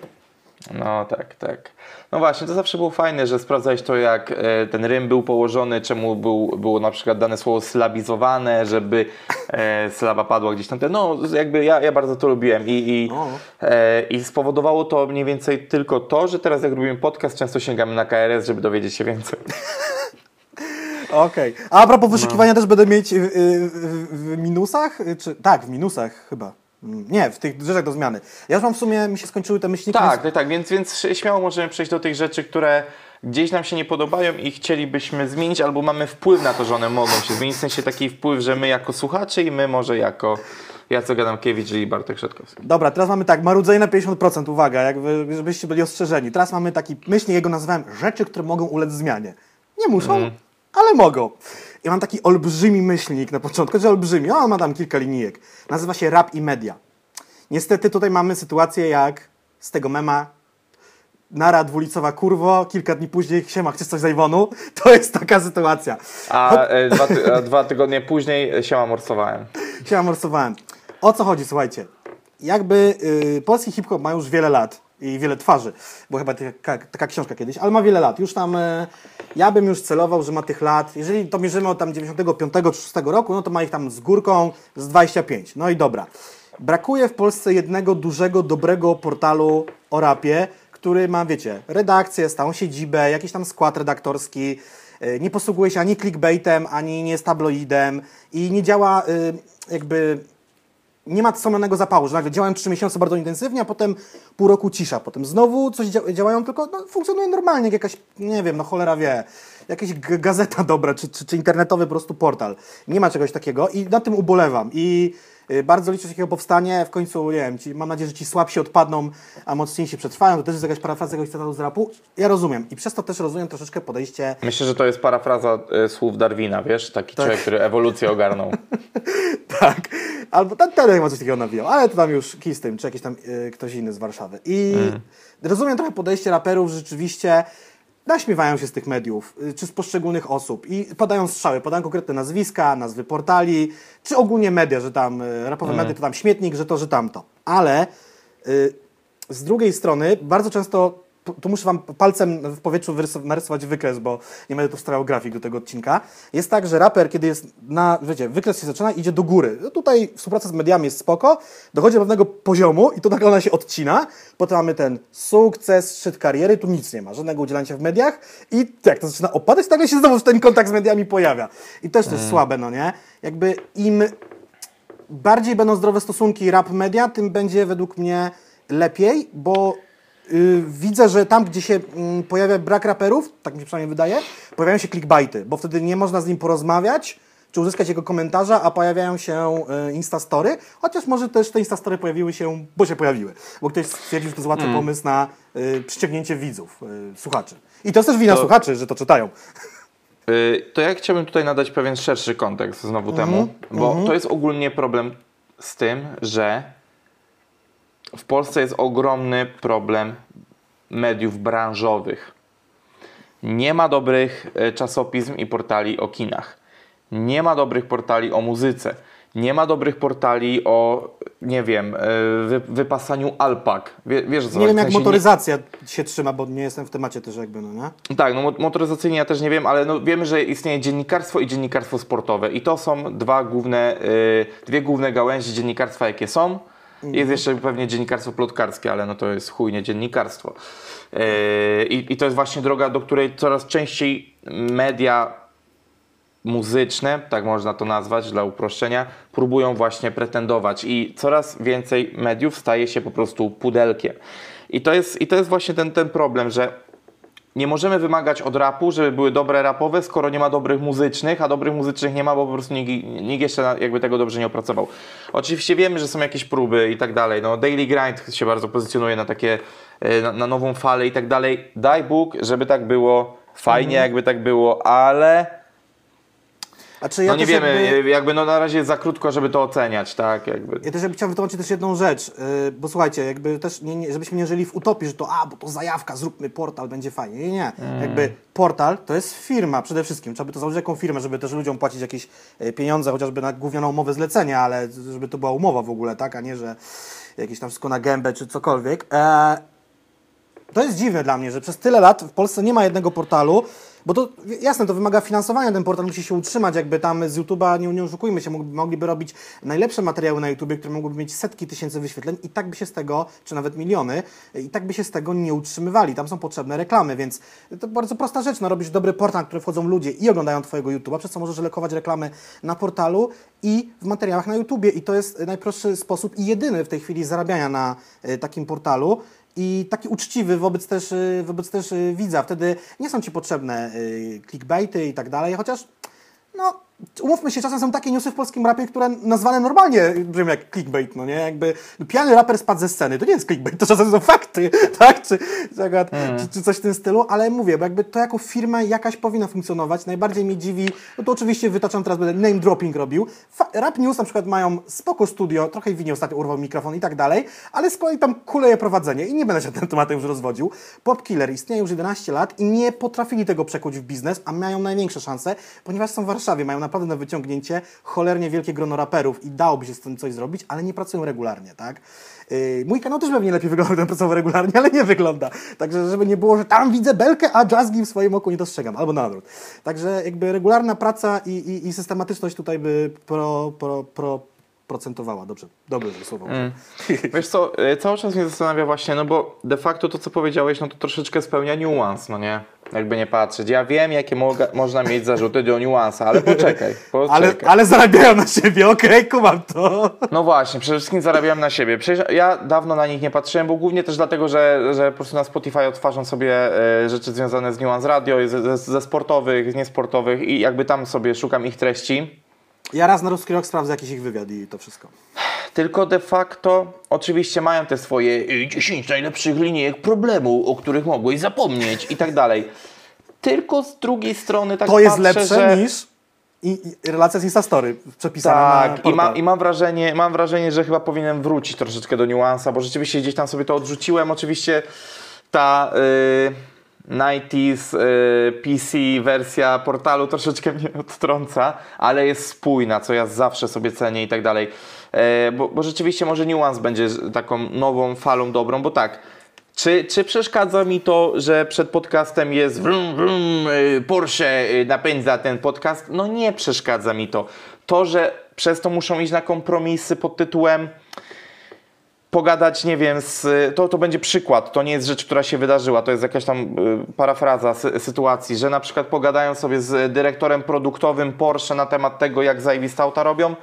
No tak, tak. No właśnie, to zawsze było fajne, że sprawdzałeś to, jak e, ten rym był położony, czemu był, było na przykład dane słowo sylabizowane, żeby e, sylaba padła gdzieś tam. Te- No jakby ja, ja bardzo to lubiłem i, i, O. e, i spowodowało to mniej więcej tylko to, że teraz jak robimy podcast, często sięgamy na KRS, żeby dowiedzieć się więcej. Okej. A propos No. wyszukiwania też będę mieć w, w, w minusach? Czy, tak, w minusach chyba. Mm, Nie, w tych rzeczach do zmiany. Ja już mam w sumie, mi się skończyły te myślniki. Tak, tak, tak, więc, więc śmiało możemy przejść do tych rzeczy, które gdzieś nam się nie podobają i chcielibyśmy zmienić, albo mamy wpływ na to, że one mogą się zmienić, w sensie taki wpływ, że my jako słuchacze i my może jako Jacek Adamkiewicz i Bartek Szetkowski. Dobra, teraz mamy tak, marudzenie na 50%, uwaga, jakby, żebyście byli ostrzeżeni. Teraz mamy taki myślnik, jego nazwałem rzeczy, które mogą ulec zmianie. Nie muszą, Mhm. ale mogą. I mam taki olbrzymi myślnik na początku, że olbrzymi, on ma tam kilka linijek. Nazywa się rap i media. Niestety tutaj mamy sytuację jak z tego mema Nara dwulicowa kurwo, kilka dni później siema, chcesz coś z Iwonu? To jest taka sytuacja. A, e, dwa, ty, a dwa tygodnie później e, się morsowałem. się amorcowałem. O co chodzi, słuchajcie? Jakby y, polski hip-hop ma już wiele lat i wiele twarzy, bo chyba taka, taka książka kiedyś, ale ma wiele lat. Już tam, y, ja bym już celował, że ma tych lat, jeżeli to mierzymy od tam 95 czy 6 roku, no to ma ich tam z górką z 25. No i dobra. Brakuje w Polsce jednego dużego, dobrego portalu o rapie, który ma, wiecie, redakcję, stałą siedzibę, jakiś tam skład redaktorski, y, nie posługuje się ani clickbaitem, ani nie jest tabloidem i nie działa y, jakby nie ma wspomnianego zapału, że nagle działają trzy miesiące bardzo intensywnie, a potem pół roku cisza, potem znowu coś dzia- działają, tylko no, funkcjonuje normalnie, jak jakaś, nie wiem, no cholera wie, jakaś gazeta dobra, czy, czy, czy internetowy po prostu portal. Nie ma czegoś takiego i na tym ubolewam. I bardzo liczę, że takiego powstanie, w końcu, nie wiem, ci, mam nadzieję, że ci słabsi odpadną, a mocniejsi przetrwają, to też jest jakaś parafraza jakiegoś cytatu z rapu. Ja rozumiem i przez to też rozumiem troszeczkę podejście Myślę, że to jest parafraza e, słów Darwina, wiesz? Taki człowiek, który ewolucję ogarnął. Tak. Albo ten ten chyba coś takiego nawijał, ale to tam już kij z tym, czy jakiś tam y, ktoś inny z Warszawy. I rozumiem trochę podejście raperów, że rzeczywiście naśmiewają się z tych mediów, y, czy z poszczególnych osób i podają strzały, podają konkretne nazwiska, nazwy portali, czy ogólnie media, że tam y, rapowe media to tam śmietnik, że to, że tamto. Ale y, z drugiej strony bardzo często tu, tu muszę wam palcem w powietrzu narysować wykres, bo nie będę tu wstawiał grafik do tego odcinka. Jest tak, że raper, kiedy jest na, wiecie, wykres się zaczyna, idzie do góry. No tutaj współpraca z mediami jest spoko, dochodzi do pewnego poziomu i to nagle ona się odcina. Potem mamy ten sukces, szczyt kariery, tu nic nie ma, żadnego udzielania się w mediach i jak to zaczyna opadać, nagle się znowu ten kontakt z mediami pojawia. I też to jest słabe, no nie? Jakby im bardziej będą zdrowe stosunki rap media, tym będzie według mnie lepiej, bo widzę, że tam, gdzie się mm, pojawia brak raperów, tak mi się przynajmniej wydaje, pojawiają się clickbaity, bo wtedy nie można z nim porozmawiać, czy uzyskać jego komentarza, a pojawiają się y, instastory, chociaż może też te instastory pojawiły się, bo się pojawiły, bo ktoś stwierdził, że to jest łatwy pomysł na y, przyciągnięcie widzów, y, słuchaczy. I to jest też wina To- słuchaczy, że to czytają. Y, To ja chciałbym tutaj nadać pewien szerszy kontekst znowu temu, bo to jest ogólnie problem z tym, że w Polsce jest ogromny problem mediów branżowych. Nie ma dobrych e, czasopism i portali o kinach. Nie ma dobrych portali o muzyce. Nie ma dobrych portali o, nie wiem, e, wy, wypasaniu alpak. Wie, wiesz co Nie wiem, jak sensie nie- motoryzacja się trzyma, bo nie jestem w temacie też jakby, no nie? tak, no mo- motoryzacyjnie ja też nie wiem, ale no wiemy, że istnieje dziennikarstwo i dziennikarstwo sportowe i to są dwa główne, y, dwie główne gałęzie dziennikarstwa, jakie są. Jest jeszcze pewnie dziennikarstwo plotkarskie, ale no to jest chujnie dziennikarstwo. Y, I, I to jest właśnie droga, do której coraz częściej media muzyczne, tak można to nazwać dla uproszczenia, próbują właśnie pretendować i coraz więcej mediów staje się po prostu pudelkiem. I to jest, i to jest właśnie ten, ten problem, że nie możemy wymagać od rapu, żeby były dobre rapowe, skoro nie ma dobrych muzycznych, a dobrych muzycznych nie ma, bo po prostu nikt, nikt jeszcze jakby tego dobrze nie opracował. Oczywiście wiemy, że są jakieś próby i tak dalej. No, Daily Grind się bardzo pozycjonuje na takie, e, na, na nową falę i tak dalej. Daj Bóg, żeby tak było, fajnie jakby tak było, ale Ja no nie wiemy, jakby- jakby... no na razie jest za krótko, żeby to oceniać, tak? Jakby. Ja też jakby chciałem wytłumaczyć też jedną rzecz, yy, bo słuchajcie, jakby też, nie, nie, żebyśmy nie żyli w utopii, że to, a, bo to zajawka, zróbmy portal, będzie fajnie. Nie, nie. Jakby portal to jest firma przede wszystkim. Trzeba by to założyć jaką firmę, żeby też ludziom płacić jakieś e, pieniądze, chociażby na gównioną umowę zlecenia, ale żeby to była umowa w ogóle, tak, a nie, że jakieś tam wszystko na gębę czy cokolwiek. E, to jest dziwne dla mnie, że przez tyle lat w Polsce nie ma jednego portalu, bo to jasne, to wymaga finansowania, ten portal musi się utrzymać, jakby tam z YouTube'a, nie, nie oszukujmy się, mogliby, robić najlepsze materiały na YouTubie, które mogłyby mieć setki tysięcy wyświetleń i tak by się z tego, czy nawet miliony, i tak by się z tego nie utrzymywali. Tam są potrzebne reklamy, więc to bardzo prosta rzecz, no robisz dobry portal, na który wchodzą ludzie i oglądają Twojego YouTube'a, przez co możesz lekować reklamy na portalu i w materiałach na YouTubie. I to jest najprostszy sposób i jedyny w tej chwili zarabiania na e, takim portalu i taki uczciwy wobec też, y, wobec też y, widza. Wtedy nie są Ci potrzebne y, clickbaity i tak dalej, chociaż no, umówmy się, czasem są takie newsy w polskim rapie, które nazwane normalnie brzmią jak clickbait, no nie? Jakby pijany raper spadł ze sceny, to nie jest clickbait, to czasem są fakty, tak? Czy, czy, akurat, czy, czy coś w tym stylu, ale mówię, bo jakby to jako firma jakaś powinna funkcjonować. Najbardziej mnie dziwi, no to oczywiście wytaczam teraz, będę name dropping robił. Fa- Rap News na przykład mają spoko studio, trochę winie ostatnio urwał mikrofon i tak dalej, ale z kolei tam kuleje prowadzenie i nie będę się tym tematem już rozwodził. Pop Killer istnieje już 11 lat i nie potrafili tego przekuć w biznes, a mają największe szanse, ponieważ są w Warszawie, mają naprawdę na wyciągnięcie cholernie wielkie grono raperów i dałoby się z tym coś zrobić, ale nie pracują regularnie, tak? Yy, mój kanał też pewnie lepiej wygląda, gdybym pracował regularnie, ale nie wygląda. Także żeby nie było, że tam widzę belkę, a jazzgi w swoim oku nie dostrzegam, albo na odwrót. Także jakby regularna praca i, i, i systematyczność tutaj by pro, pro, pro, procentowała. Dobrze, dobre słowo. Wiesz co, y, cały czas mnie zastanawia właśnie, no bo de facto to, co powiedziałeś, no to troszeczkę spełnia niuans, no nie? Jakby nie patrzeć. Ja wiem, jakie można mieć zarzuty do niuansa, ale poczekaj, poczekaj. Ale, ale zarabiają na siebie, okej, kumam to. No właśnie, przede wszystkim zarabiałem na siebie. Przecież ja dawno na nich nie patrzyłem, bo głównie też dlatego, że, że po prostu na Spotify odtwarzam sobie e, rzeczy związane z Nuance Radio, ze, ze, ze sportowych, z niesportowych i jakby tam sobie szukam ich treści. Ja raz na ruski rok sprawdzę jakiś ich wywiad i to wszystko. Tylko de facto oczywiście mają te swoje y, 10 najlepszych linijek problemu, o których mogłeś zapomnieć i tak dalej. Tylko z drugiej strony tak To jest patrzę, lepsze że... niż i, i relacja z Instastory przepisana na Tak, i, ma, i mam, wrażenie, mam wrażenie, że chyba powinienem wrócić troszeczkę do niuansa, bo rzeczywiście gdzieś tam sobie to odrzuciłem. Oczywiście ta y, 90s y, PC wersja portalu troszeczkę mnie odtrąca, ale jest spójna, co ja zawsze sobie cenię i tak dalej. E, bo, bo rzeczywiście może niuans będzie taką nową falą dobrą, bo tak, Czy, czy przeszkadza mi to, że przed podcastem jest wrum, wrum, y, Porsche y, napędza ten podcast? No nie przeszkadza mi to. To, że przez to muszą iść na kompromisy pod tytułem pogadać, nie wiem, z, to, to będzie przykład, to nie jest rzecz, która się wydarzyła, to jest jakaś tam parafraza sy, sytuacji, że na przykład pogadają sobie z dyrektorem produktowym Porsche na temat tego, jak zajebiste auta robią.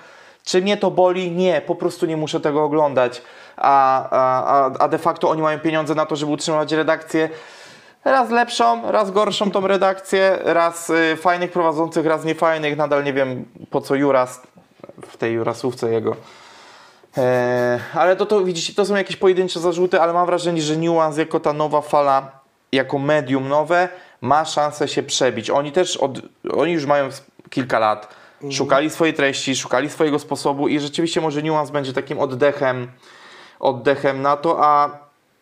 Czy mnie to boli? Nie, po prostu nie muszę tego oglądać. A, a, a de facto oni mają pieniądze na to, żeby utrzymać redakcję. Raz lepszą, raz gorszą tą redakcję, raz y, fajnych prowadzących, raz niefajnych. Nadal nie wiem po co Juras w tej Jurasówce jego. Eee, ale to, to widzicie, to są jakieś pojedyncze zarzuty, ale mam wrażenie, że Nuance jako ta nowa fala, jako medium nowe, ma szansę się przebić. Oni też, od, oni już mają kilka lat, szukali swojej treści, szukali swojego sposobu i rzeczywiście może Nuance będzie takim oddechem, oddechem na to, a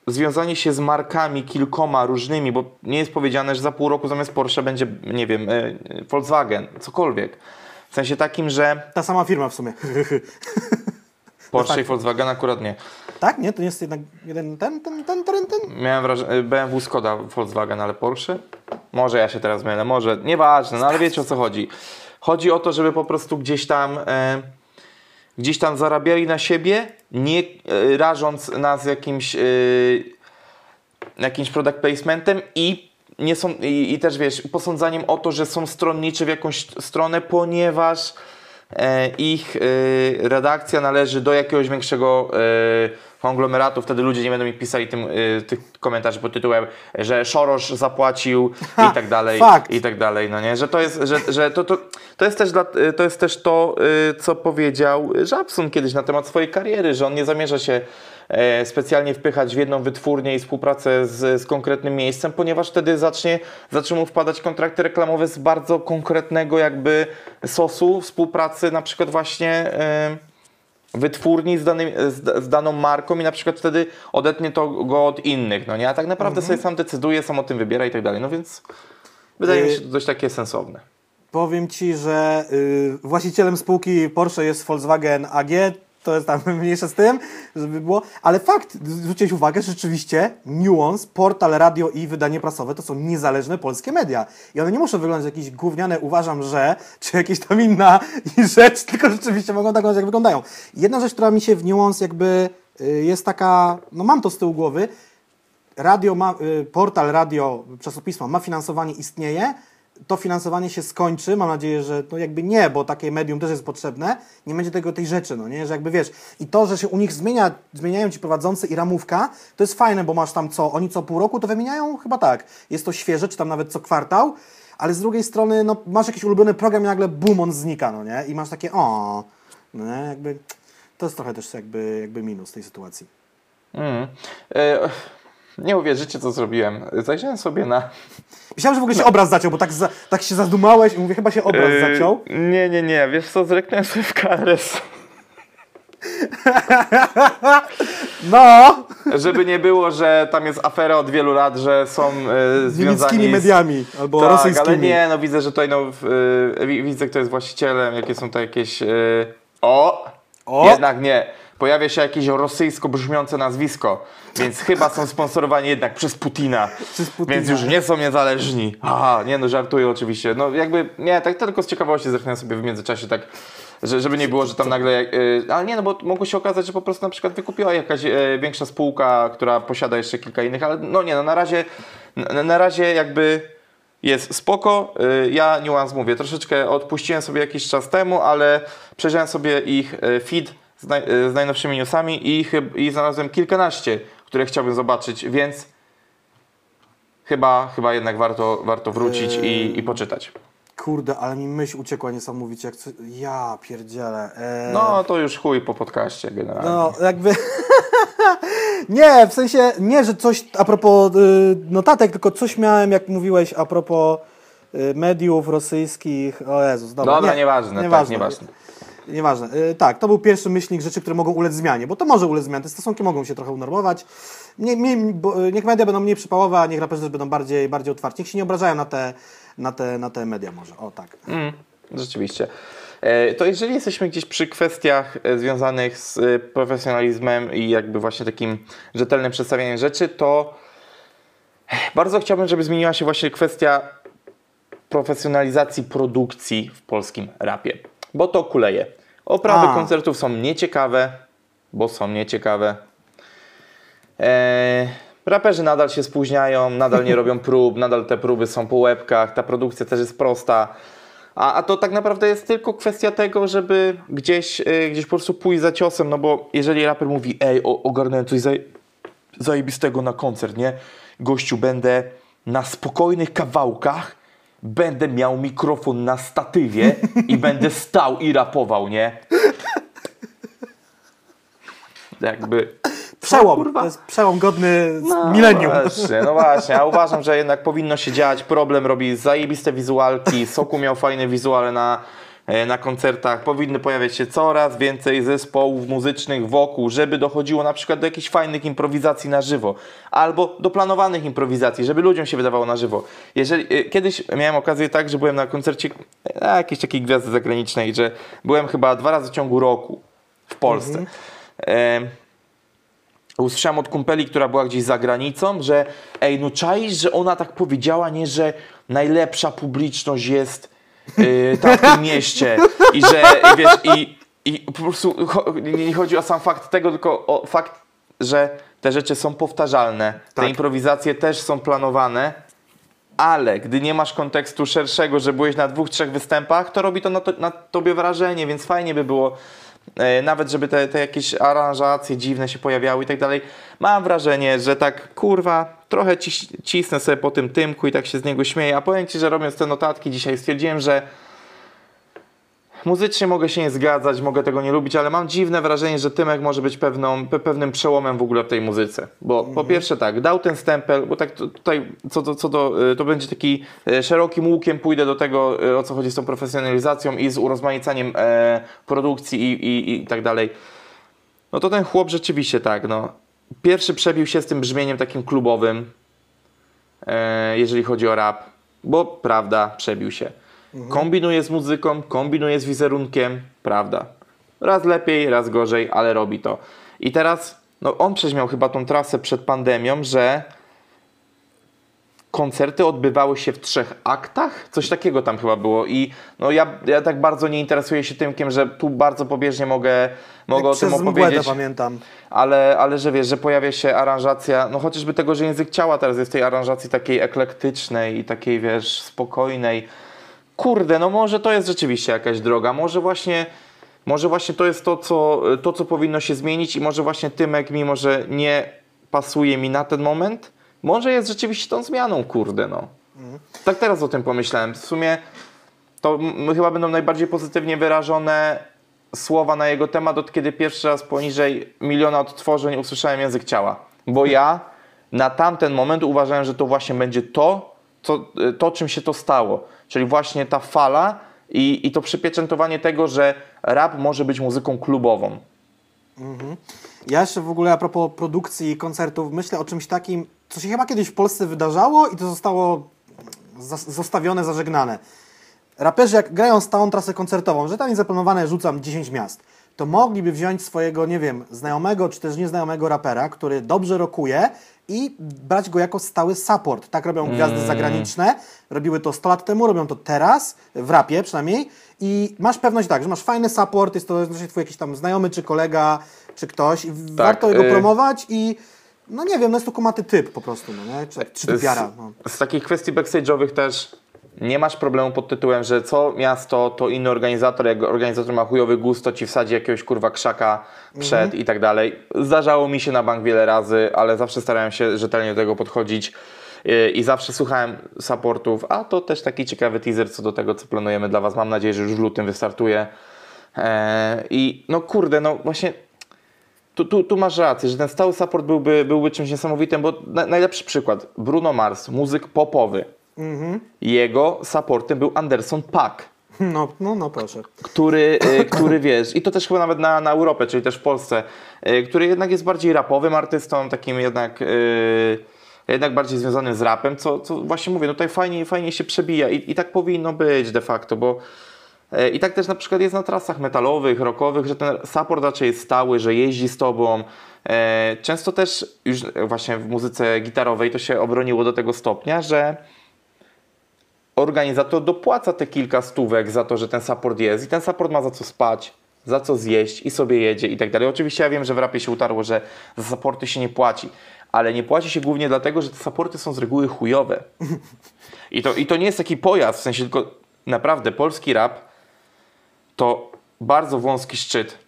związanie się z markami kilkoma różnymi, bo nie jest powiedziane, że za pół roku zamiast Porsche będzie, nie wiem, e, Volkswagen, cokolwiek. W sensie takim, że Ta sama firma w sumie. Porsche i Volkswagen akurat nie. tak? Nie? To nie jest jednak jeden ten, ten, ten, ten, ten? Miałem wrażenie, BMW, Skoda, Volkswagen, ale Porsche? Może ja się teraz mylę, może, nieważne, no ale wiecie o co chodzi. Chodzi o to, żeby po prostu gdzieś tam, e, gdzieś tam zarabiali na siebie, nie e, rażąc nas jakimś, e, jakimś product placementem i nie są, i, i też wiesz, posądzaniem o to, że są stronniczy w jakąś stronę, ponieważ ich e, redakcja należy do jakiegoś większego e, konglomeratu, wtedy ludzie nie będą mi pisali tym, e, tych komentarzy pod tytułem, że Soros zapłacił i tak dalej, fakt. i tak dalej, no nie, że to jest, że, że to, to, to jest też dla, to jest też to, e, co powiedział Żabsun kiedyś na temat swojej kariery, że on nie zamierza się e, specjalnie wpychać w jedną wytwórnię i współpracę z, z konkretnym miejscem, ponieważ wtedy zacznie, zaczną wpadać kontrakty reklamowe z bardzo konkretnego jakby sosu współpracy, na przykład właśnie e, wytwórni z, danym, z, z daną marką i na przykład wtedy odetnie to go od innych, no nie? A tak naprawdę sobie sam decyduje, sam o tym wybiera i tak dalej, no więc wydaje mi się to dość takie sensowne. Powiem Ci, że y, właścicielem spółki Porsche jest Volkswagen AG. To jest tam mniejsze z tym, żeby było. Ale fakt, zwróciłeś uwagę, że rzeczywiście Nuance, portal, radio i wydanie prasowe to są niezależne polskie media. I one nie muszą wyglądać jak jakieś gówniane, uważam, że, czy jakieś tam inna rzecz, tylko rzeczywiście mogą tak wyglądać, jak wyglądają. Jedna rzecz, która mi się w Nuance jakby y, jest taka, no mam to z tyłu głowy, radio ma, y, portal radio, czasopismo ma finansowanie, istnieje, to finansowanie się skończy, mam nadzieję, że no jakby nie, bo takie medium też jest potrzebne, nie będzie tego tej rzeczy, no nie, że jakby wiesz, i to, że się u nich zmienia, zmieniają ci prowadzący i ramówka, to jest fajne, bo masz tam co, oni co pół roku to wymieniają? Chyba tak. Jest to świeże, czy tam nawet co kwartał, ale z drugiej strony, no masz jakiś ulubiony program i nagle boom, on znika, no nie, i masz takie o, no nie, jakby, to jest trochę też jakby, jakby minus tej sytuacji. Mm. E, nie uwierzycie, co zrobiłem. Zajrzałem sobie na. Myślałem, że w ogóle się obraz zaciął, bo tak, za, tak się zadumałeś i mówię, chyba się obraz E, zaciął. Nie, nie, nie. Wiesz co, zreknąłem sobie w KRS. No! Żeby nie było, że tam jest afera od wielu lat, że są e, związani Niemieckimi mediami albo tak, rosyjskimi. ale nie, no widzę, że tutaj no, wi- widzę, kto jest właścicielem, jakie są to jakieś... E, o! O! Jednak nie. Pojawia się jakieś rosyjsko brzmiące nazwisko, więc chyba są sponsorowani jednak przez Putina. Przez Putina. Więc już nie są niezależni. Aha, nie no, żartuję oczywiście. No jakby, nie, tak tylko z ciekawości zerknąłem sobie w międzyczasie tak, że, żeby nie było, że tam nagle, y, ale nie no, bo mogło się okazać, że po prostu na przykład wykupiła jakaś y, większa spółka, która posiada jeszcze kilka innych, ale no nie no, na razie, na, na razie jakby jest spoko. Y, Ja niuans mówię, troszeczkę odpuściłem sobie jakiś czas temu, ale przejrzałem sobie ich feed z, naj, y, z najnowszymi newsami i, chyb, i znalazłem kilkanaście, które chciałbym zobaczyć, więc chyba, chyba jednak warto, warto wrócić i, i poczytać. Kurde, ale mi myśl uciekła niesamowicie. Jak co... Ja pierdzielę. Eee, No to już chuj po podcaście generalnie. no jakby... nie, w sensie, nie, że coś a propos y, notatek, tylko coś miałem, jak mówiłeś, a propos y, mediów rosyjskich. O Jezus, dobra. Dobra, nie, nieważne, tak, nieważne. Nieważne. Y, tak, to był pierwszy myślnik rzeczy, które mogą ulec zmianie, bo to może ulec zmianie. Te stosunki mogą się trochę unormować. Nie, nie, y, niech media będą mniej przypałowe, a niech raperzy też będą bardziej, bardziej otwarci. Niech się nie obrażają na te, na te, na te media może. O tak. Mm, rzeczywiście. E, To jeżeli jesteśmy gdzieś przy kwestiach e, związanych z e, profesjonalizmem i jakby właśnie takim rzetelnym przedstawianiem rzeczy, to Bardzo chciałbym, żeby zmieniła się właśnie kwestia profesjonalizacji produkcji w polskim rapie, bo to kuleje. Oprawy A. koncertów są nieciekawe, bo są nieciekawe. Eee, raperzy nadal się spóźniają, nadal nie robią prób, nadal te próby są po łebkach, ta produkcja też jest prosta. A, a to tak naprawdę jest tylko kwestia tego, żeby gdzieś, e, gdzieś po prostu pójść za ciosem, no bo jeżeli raper mówi, ej, o, ogarnąłem coś zaj zajebistego na koncert, nie? Gościu, będę na spokojnych kawałkach, będę miał mikrofon na statywie i będę stał i rapował, nie? Jakby... Przełom, kurwa? to jest przełom godny z milenium. Właśnie, no właśnie, ja uważam, że jednak powinno się dziać. Problem robi zajebiste wizualki. Soku miał fajne wizuale na, na koncertach. Powinny pojawiać się coraz więcej zespołów muzycznych wokół, żeby dochodziło na przykład do jakichś fajnych improwizacji na żywo. Albo do planowanych improwizacji, żeby ludziom się wydawało na żywo. Jeżeli, e, kiedyś miałem okazję tak, że byłem na koncercie e, jakiejś takiej gwiazdy zagranicznej, że byłem chyba dwa razy w ciągu roku w Polsce. E, usłyszałem od kumpeli, która była gdzieś za granicą, że ej, no czaisz, że ona tak powiedziała, nie, że najlepsza publiczność jest yy, tam w tym mieście i że, wiesz, i, i po prostu nie chodzi o sam fakt tego, tylko o fakt, że te rzeczy są powtarzalne, te Tak. improwizacje też są planowane, ale gdy nie masz kontekstu szerszego, że byłeś na dwóch, trzech występach, to robi to na, to, na tobie wrażenie, więc fajnie by było e, nawet, żeby te, te jakieś aranżacje dziwne się pojawiały i tak dalej. Mam wrażenie, że tak kurwa, trochę ciś, cisnę sobie po tym tymku i tak się z niego śmieję, a powiem Ci, że robiąc te notatki dzisiaj stwierdziłem, że Muzycznie mogę się nie zgadzać, mogę tego nie lubić, ale mam dziwne wrażenie, że Tymek może być pewną, pe- pewnym przełomem w ogóle w tej muzyce. Bo po pierwsze tak, dał ten stempel, bo tak tu- tutaj co do, co do, y, to będzie taki y, szerokim łukiem pójdę do tego, y, o co chodzi z tą profesjonalizacją i z urozmaicaniem e, produkcji i, i, i tak dalej. No to ten chłop rzeczywiście tak, no. Pierwszy przebił się z tym brzmieniem takim klubowym, e, jeżeli chodzi o rap, bo prawda, przebił się. Kombinuje z muzyką, kombinuje z wizerunkiem, prawda. Raz lepiej, raz gorzej, ale robi to. I teraz, no on przeźmiał chyba tą trasę przed pandemią, że koncerty odbywały się w trzech aktach? Coś takiego tam chyba było i no ja, ja tak bardzo nie interesuję się Tymkiem, że tu bardzo pobieżnie mogę, mogę o tym mgłę to opowiedzieć pamiętam. ale, ale że wiesz, że pojawia się aranżacja, no chociażby tego, że język ciała teraz jest tej aranżacji takiej eklektycznej i takiej, wiesz, spokojnej. Kurde, no może to jest rzeczywiście jakaś droga, może właśnie, może właśnie to jest to co, to, co powinno się zmienić i może właśnie Tymek, mimo że nie pasuje mi na ten moment, może jest rzeczywiście tą zmianą, kurde, no. Tak teraz o tym pomyślałem. W sumie to chyba będą najbardziej pozytywnie wyrażone słowa na jego temat, od kiedy pierwszy raz poniżej miliona odtworzeń usłyszałem język ciała. Bo ja na tamten moment uważałem, że to właśnie będzie to, co, to czym się to stało. Czyli właśnie ta fala i, i to przypieczętowanie tego, że rap może być muzyką klubową. Ja jeszcze w ogóle a propos produkcji koncertów myślę o czymś takim, co się chyba kiedyś w Polsce wydarzało i to zostało zostawione, zażegnane. Raperzy jak grają stałą trasę koncertową, że tam jest zaplanowane, rzucam 10 miast, to mogliby wziąć swojego, nie wiem, znajomego czy też nieznajomego rapera, który dobrze rokuje i brać go jako stały support. Tak robią gwiazdy zagraniczne, robiły to 100 lat temu, robią to teraz, w rapie przynajmniej i masz pewność tak, że masz fajny support, jest to znaczy twój jakiś tam znajomy czy kolega, czy ktoś i warto jego y- promować i no nie wiem, jest to kumaty typ po prostu, no nie? Czy, czy typiara, no. Z, z takich kwestii backstage'owych też nie masz problemu pod tytułem, że co miasto, to inny organizator, jak organizator ma chujowy gust, to ci wsadzi jakiegoś kurwa krzaka przed Mhm. i tak dalej. Zdarzało mi się na bank wiele razy, ale zawsze starałem się rzetelnie do tego podchodzić yy, i zawsze słuchałem supportów, a to też taki ciekawy teaser co do tego, co planujemy dla Was. Mam nadzieję, że już w lutym wystartuje. Eee, I no kurde, no właśnie tu, tu, tu masz rację, że ten stały support byłby, byłby czymś niesamowitym, bo na, najlepszy przykład, Bruno Mars, muzyk popowy. Jego supportem był Anderson Paak, No, no, no proszę. który, y, który wiesz, i to też chyba nawet na, na Europę, czyli też w Polsce, y, który jednak jest bardziej rapowym artystą, takim jednak, y, jednak bardziej związanym z rapem, co, co właśnie mówię, no tutaj fajnie, fajnie się przebija i, i tak powinno być de facto, bo E, I tak też na przykład jest na trasach metalowych, rockowych, że ten support raczej jest stały, że jeździ z tobą. E, Często też już właśnie w muzyce gitarowej to się obroniło do tego stopnia, że organizator dopłaca te kilka stówek za to, że ten support jest i ten support ma za co spać, za co zjeść i sobie jedzie i tak dalej. Oczywiście ja wiem, że w rapie się utarło, że za supporty się nie płaci, ale nie płaci się głównie dlatego, że te supporty są z reguły chujowe. I to, I to nie jest taki pojazd, w sensie tylko naprawdę polski rap to bardzo wąski szczyt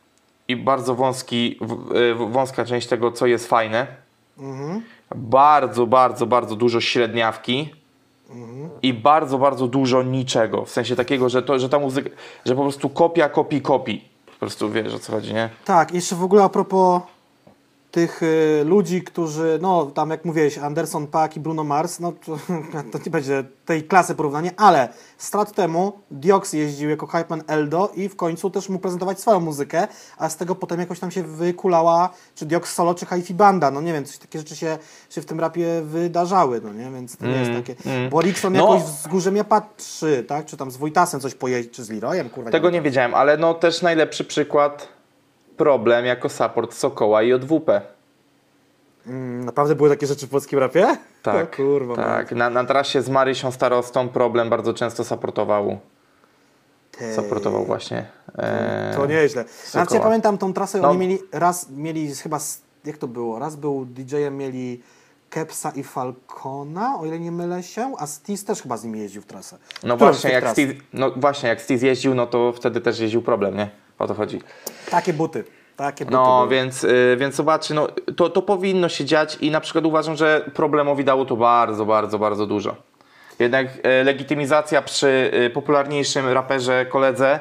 i bardzo wąski, y, wąska część tego, co jest fajne. Bardzo, bardzo, bardzo dużo średniawki i bardzo, bardzo dużo niczego. W sensie takiego, że, to, że ta muzyka, że po prostu kopia, kopii, kopii. Po prostu wiesz o co chodzi, nie? Tak, jeszcze w ogóle a propos tych y, ludzi, którzy, no tam jak mówiłeś, Anderson Paak i Bruno Mars, no to, to nie będzie tej klasy porównanie, ale 100 lat temu Diox jeździł jako hypeman Eldo i w końcu też mógł prezentować swoją muzykę, a z tego potem jakoś tam się wykulała czy Diox solo, czy Hi-Fi Banda, no nie wiem, coś, takie rzeczy się, się w tym rapie wydarzały, no nie, więc to nie jest takie, bo Rickson No. jakoś z Górzemia patrzy, tak, czy tam z Wojtasem coś pojeździ, czy z Leroyem, kurwa. Tego wiem. nie wiedziałem, ale no też najlepszy przykład problem jako support Sokoła i JWP. Mm, Naprawdę były takie rzeczy w polskim rapie? Tak, kurwa. tak. Na, na trasie z Marysią Starostą problem bardzo często supportował, Tej- supportował właśnie. E, To nieźle. Znaczy, ja pamiętam tą trasę, No. oni mieli, raz mieli chyba, jak to było, raz był DJ-em, mieli Kepsa i Falcona, o ile nie mylę się, a Stis też chyba z nimi jeździł w trasę. No właśnie, jak. Steve, no właśnie, jak Steve jeździł, no to wtedy też jeździł problem, nie? O to chodzi. Takie buty, takie buty No, były. więc, y, więc zobaczcie, no, to, to powinno się dziać i na przykład uważam, że problemowi dało to bardzo, bardzo, bardzo dużo. Jednak y, legitymizacja przy y, popularniejszym raperze, koledze,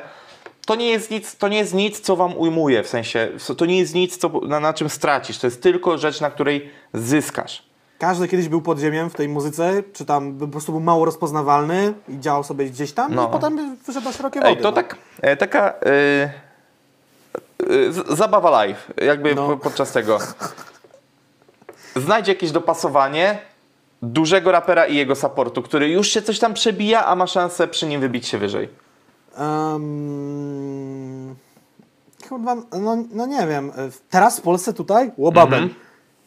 to nie jest nic, to nie jest nic, co wam ujmuje, w sensie, to nie jest nic, co, na, na czym stracisz, to jest tylko rzecz, na której zyskasz. Każdy kiedyś był podziemiem w tej muzyce, czy tam po prostu był mało rozpoznawalny i działał sobie gdzieś tam No. i potem wyszedł na szerokie wody. Ej, to no. tak, e, taka z- zabawa live, jakby No. po, podczas tego. Znajdź jakieś dopasowanie dużego rapera i jego supportu, który już się coś tam przebija, a ma szansę przy nim wybić się wyżej. Um, chyba, no, no nie wiem, teraz w Polsce tutaj? Łobabem.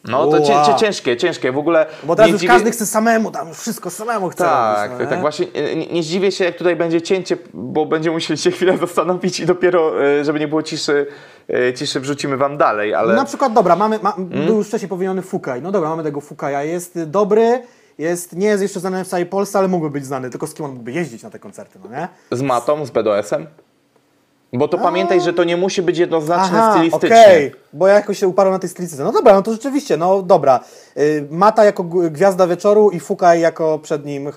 No to cie, Ua. cie, ciężkie, ciężkie. W ogóle Bo teraz już dziwię- każdy chce samemu, tam wszystko samemu chce Tak, robić. no, tak nie? właśnie e, nie, nie zdziwię się, jak tutaj będzie cięcie, bo będziemy musieli się chwilę zastanowić i dopiero, e, żeby nie było ciszy, e, ciszy wrzucimy wam dalej, ale... Na przykład, dobra, mamy, ma, Hmm? był już wcześniej powiedziany Fukaj. No dobra, mamy tego Fukaja. Jest dobry, jest, nie jest jeszcze znany w całej Polsce, ale mógłby być znany. Tylko z kim on mógłby jeździć na te koncerty, no nie? Z matą, z BDS-em? Bo to pamiętaj, że to nie musi być jednoznaczne Aha, stylistycznie. okej, bo ja jakoś się uparłem na tej stylistyce. No dobra, no to rzeczywiście, no dobra. Y, Mata jako g- gwiazda wieczoru i Fukaj jako przed nim y,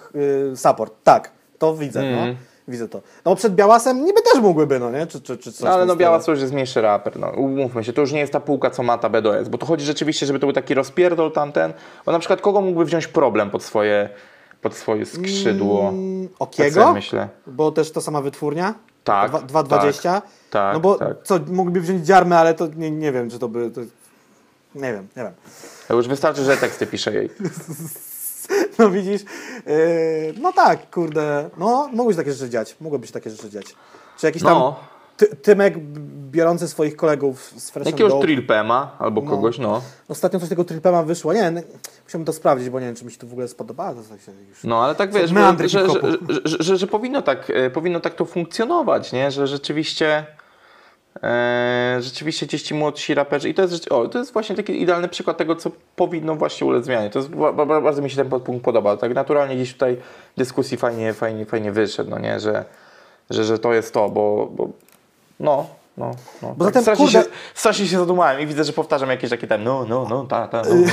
support. Tak, to widzę, no. Widzę to. No przed Białasem niby też mógłby, no nie? Czy, czy, czy coś No ale tym no stylu. Białas to już jest mniejszy raper, no umówmy się, to już nie jest ta półka co Mata BDS, bo to chodzi rzeczywiście, żeby to był taki rozpierdol tamten, bo na przykład kogo mógłby wziąć problem pod swoje, pod swoje skrzydło? Mm, Tak Okiego? sobie myślę. Bo też ta sama wytwórnia? Tak, Dwa- 2,20? tak, tak, No bo tak. co, mógłby wziąć dziarmę, ale to nie, nie wiem, czy to by... To... Nie wiem, nie wiem. Już wystarczy, że teksty pisze jej. No widzisz, yy, no tak, kurde, no mogły się takie rzeczy dziać, mogłyby się takie rzeczy dziać. Czy jakiś tam No. Ty, Tymek biorący swoich kolegów z Fresh Jakiegoś. Trilpema albo kogoś, no. Ostatnio coś tego Trilpema wyszło, nie musiałbym to sprawdzić, bo nie wiem, czy mi się to w ogóle spodobało. To się już... No ale tak wiesz, że, że, że, że, powinno, tak, e, powinno tak to funkcjonować, nie? Że rzeczywiście e, rzeczywiście gdzieś ci młodsi raperzy i to jest, o, to jest właśnie taki idealny przykład tego, co powinno właśnie ulec zmianie. To jest, ba, ba, bardzo mi się ten podpunkt podoba. Tak naturalnie gdzieś tutaj dyskusji fajnie, fajnie, fajnie wyszedł, no nie? Że, że, że to jest to, bo, bo no, no, no. Bo tak zatem, strasznie, kurde- się, strasznie się zadumałem i widzę, że powtarzam jakieś takie tam no, no, no, ta, ta, no.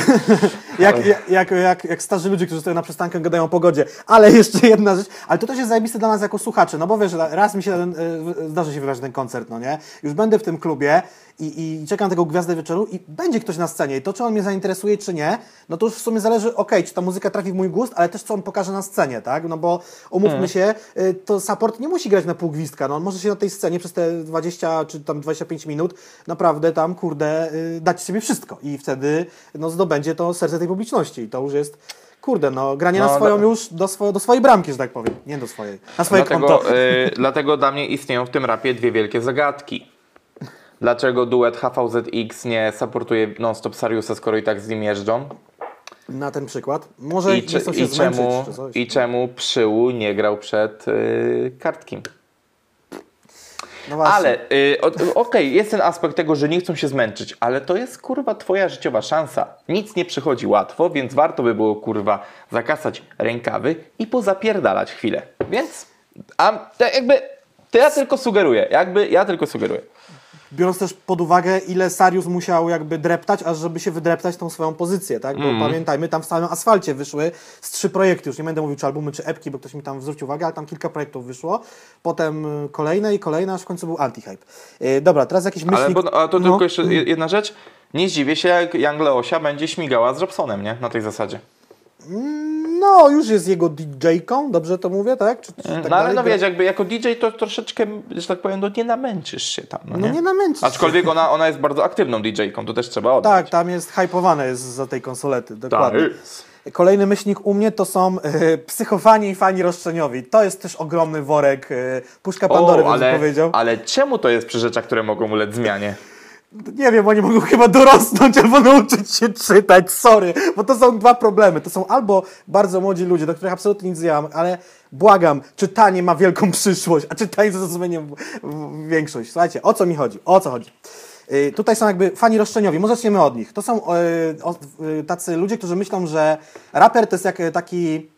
Jak, jak, jak, jak, jak starzy ludzie, którzy stoją na przystanku i gadają o pogodzie. Ale jeszcze jedna rzecz, ale to też jest zajebiste dla nas jako słuchaczy, no bo wiesz, raz mi się ten, zdarzy się wybrać ten koncert, no nie? Już będę w tym klubie i, i czekam tego Gwiazdę Wieczoru i będzie ktoś na scenie i to, czy on mnie zainteresuje, czy nie, no to już w sumie zależy, okej, czy ta muzyka trafi w mój gust, ale też co on pokaże na scenie, tak? No bo umówmy się, y, to support nie musi grać na pół gwizdka, no on może się na tej scenie przez te 20 czy tam 25 minut naprawdę tam, kurde, y, dać sobie wszystko i wtedy no zdobędzie to serce tej publiczności i to już jest kurde, no, granie No, na swoją do- już, do, swo- do swojej bramki, że tak powiem. Nie do swojej, na swoje konto. Dlatego, y, dlatego dla mnie istnieją w tym rapie dwie wielkie zagadki. Dlaczego duet HVZX nie supportuje non-stop Sariusa, skoro i tak z nim jeżdżą? Na ten przykład. Może I, nie czy, chcą się i, zmęczyć, czemu, czy coś. I czemu Przyłu nie grał przed y, Kartkim? No. Ale y, okej, jest ten aspekt tego, że nie chcą się zmęczyć, ale to jest kurwa twoja życiowa szansa. Nic nie przychodzi łatwo, więc warto by było kurwa zakasać rękawy i pozapierdalać chwilę. Więc a to jakby to ja tylko sugeruję, jakby ja tylko sugeruję. Biorąc też pod uwagę, ile Sarius musiał jakby dreptać, aż żeby się wydreptać tą swoją pozycję, tak? Bo Mhm. pamiętajmy, tam w samym asfalcie wyszły z trzy projekty, już nie będę mówił czy albumy, czy epki, bo ktoś mi tam zwrócił uwagę, ale tam kilka projektów wyszło. Potem y, kolejne i kolejne, aż w końcu był anti-hype. Yy, dobra, teraz jakiś myślnik... Ale bo, a to no. tylko jeszcze je- jedna rzecz. Nie zdziwię się, jak Young Leosia będzie śmigała z Robsonem, nie? Na tej zasadzie. No, już jest jego DJ-ką, dobrze to mówię, tak? Czy, czy tak no ale dalej? no wiesz, jakby jako DJ to troszeczkę, że tak powiem, no nie namęczysz się tam, no No nie? nie namęczysz się. Aczkolwiek ona, ona jest bardzo aktywną DJ-ką, to też trzeba oddać. Tak, tam jest hypowane jest za tej konsolety, dokładnie. jest. Kolejny myślnik u mnie to są e, psychofani i fani roszczeniowi. To jest też ogromny worek. E, puszka Pandory, O, bym ale, powiedział. ale czemu to jest przy rzeczach, które mogą ulec zmianie? Nie wiem, oni mogą chyba dorosnąć albo nauczyć się czytać, sorry. Bo to są dwa problemy. To są albo bardzo młodzi ludzie, do których absolutnie nic nie mam, ale błagam, czytanie ma wielką przyszłość, a czytanie w- większość. Słuchajcie, o co mi chodzi? O co chodzi? Y, Tutaj są jakby fani roszczeniowi, może zaczniemy od nich. To są y, o, y, tacy ludzie, którzy myślą, że raper to jest jak y, taki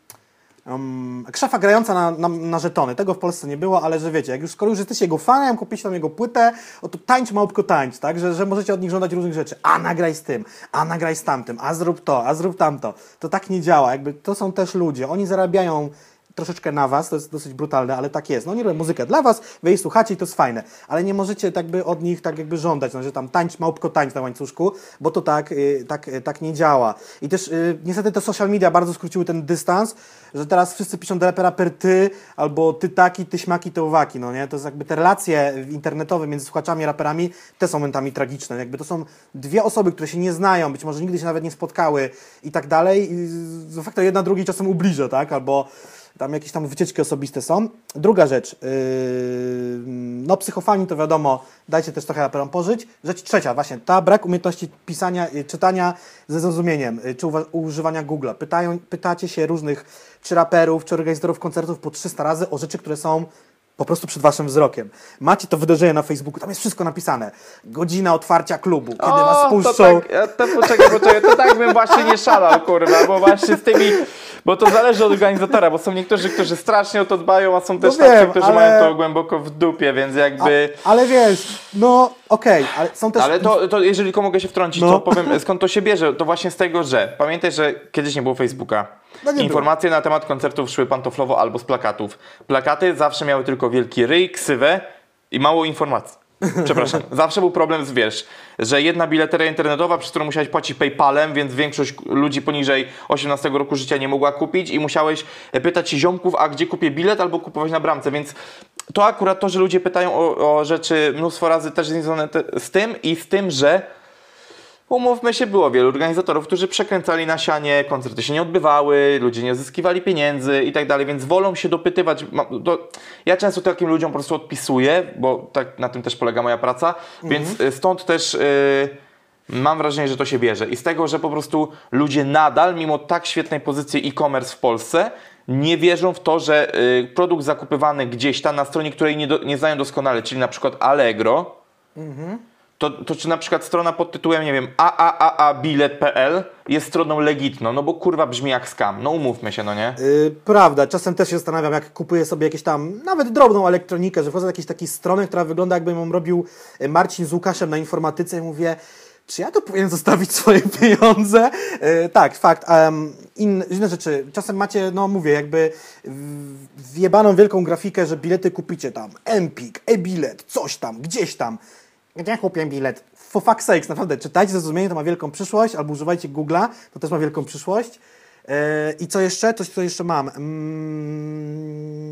um, krzefa grająca na, na, na żetony. Tego w Polsce nie było, ale że wiecie, jak już, skoro już jesteście jego fanem, kupicie tam jego płytę, o to tańcz małpko tańcz, tak? Że, że możecie od nich żądać różnych rzeczy. A nagraj z tym, a nagraj z tamtym, a zrób to, a zrób tamto. To tak nie działa. Jakby to są też ludzie. Oni zarabiają troszeczkę na was, to jest dosyć brutalne, ale tak jest. No oni robią muzykę dla was, wy jej słuchacie i to jest fajne, ale nie możecie tak by od nich tak jakby żądać, no, że tam tańcz, małpko tańcz na łańcuszku, bo to tak, y, tak, y, tak nie działa. I też y, niestety te social media bardzo skróciły ten dystans, że teraz wszyscy piszą do rapera per ty, albo ty taki, ty śmaki, ty owaki, no nie? To jest jakby te relacje internetowe między słuchaczami a raperami, te są momentami tragiczne. Jakby to są dwie osoby, które się nie znają, być może nigdy się nawet nie spotkały i tak dalej i de facto jedna drugiej czasem ubliża, tak? Albo tam jakieś tam wycieczki osobiste są. Druga rzecz, yy, no psychofani to wiadomo, dajcie też trochę raperom pożyć. Rzecz trzecia, właśnie, ta brak umiejętności pisania, yy, czytania ze zrozumieniem, yy, czy używania Google'a. Pytają, pytacie się różnych, czy raperów, czy organizatorów koncertów po 300 razy o rzeczy, które są po prostu przed waszym wzrokiem. Macie to wydarzenie na Facebooku, tam jest wszystko napisane. Godzina otwarcia klubu, kiedy was to puszczą. tak, ja to poczekaj, poczekaj, to tak bym właśnie nie szalał, kurwa, bo właśnie z tymi, bo to zależy od organizatora, bo są niektórzy, którzy strasznie o to dbają, a są też No wiem, tacy, którzy ale- mają to głęboko w dupie, więc jakby... A, ale wiesz, no okej, ale są też... Ale to, to jeżeli tylko mogę się wtrącić, No. to powiem skąd to się bierze. To właśnie z tego, że pamiętaj, że kiedyś nie było Facebooka. No Informacje na temat koncertów szły pantoflowo albo z plakatów. Plakaty zawsze miały tylko wielki ryj, ksywę i mało informacji. Przepraszam. Zawsze był problem z wiesz, że jedna bileteria internetowa, przez którą musiałeś płacić PayPalem, więc większość ludzi poniżej 18 roku życia nie mogła kupić i musiałeś pytać się ziomków, a gdzie kupię bilet albo kupować na bramce, więc to akurat to, że ludzie pytają o, o rzeczy mnóstwo razy też jest związane te- z tym i z tym, że Umówmy się, było wielu organizatorów, którzy przekręcali na sianie, koncerty się nie odbywały, ludzie nie uzyskiwali pieniędzy i tak dalej, więc wolą się dopytywać. Ja często takim ludziom po prostu odpisuję, bo tak na tym też polega moja praca, więc y, stąd też y, mam wrażenie, że to się bierze. I z tego, że po prostu ludzie nadal, mimo tak świetnej pozycji e-commerce w Polsce, nie wierzą w to, że y, produkt zakupywany gdzieś tam na stronie, której nie, do, nie znają doskonale, czyli na przykład Allegro, to, to czy na przykład strona pod tytułem, nie wiem, aaabilet.pl jest stroną legitną, no bo kurwa brzmi jak scam, no umówmy się, no nie? Yy, prawda, czasem też się zastanawiam, jak kupuję sobie jakieś tam, nawet drobną elektronikę, że wchodzę do jakiejś takiej strony, która wygląda jakby ją robił e, Marcin z Łukaszem na informatyce i mówię, czy ja tu powinien zostawić swoje pieniądze? Yy, tak, fakt. Um, in, inne rzeczy. Czasem macie, no mówię, jakby wjebaną wielką grafikę, że bilety kupicie tam. Empik, e-bilet, coś tam, gdzieś tam. Gdzie kupię bilet? For fuck's sakes, naprawdę, czytajcie zrozumienie, to ma wielką przyszłość, albo używajcie Google'a, to też ma wielką przyszłość. Yy, I co jeszcze? Coś, co jeszcze mam. Mm,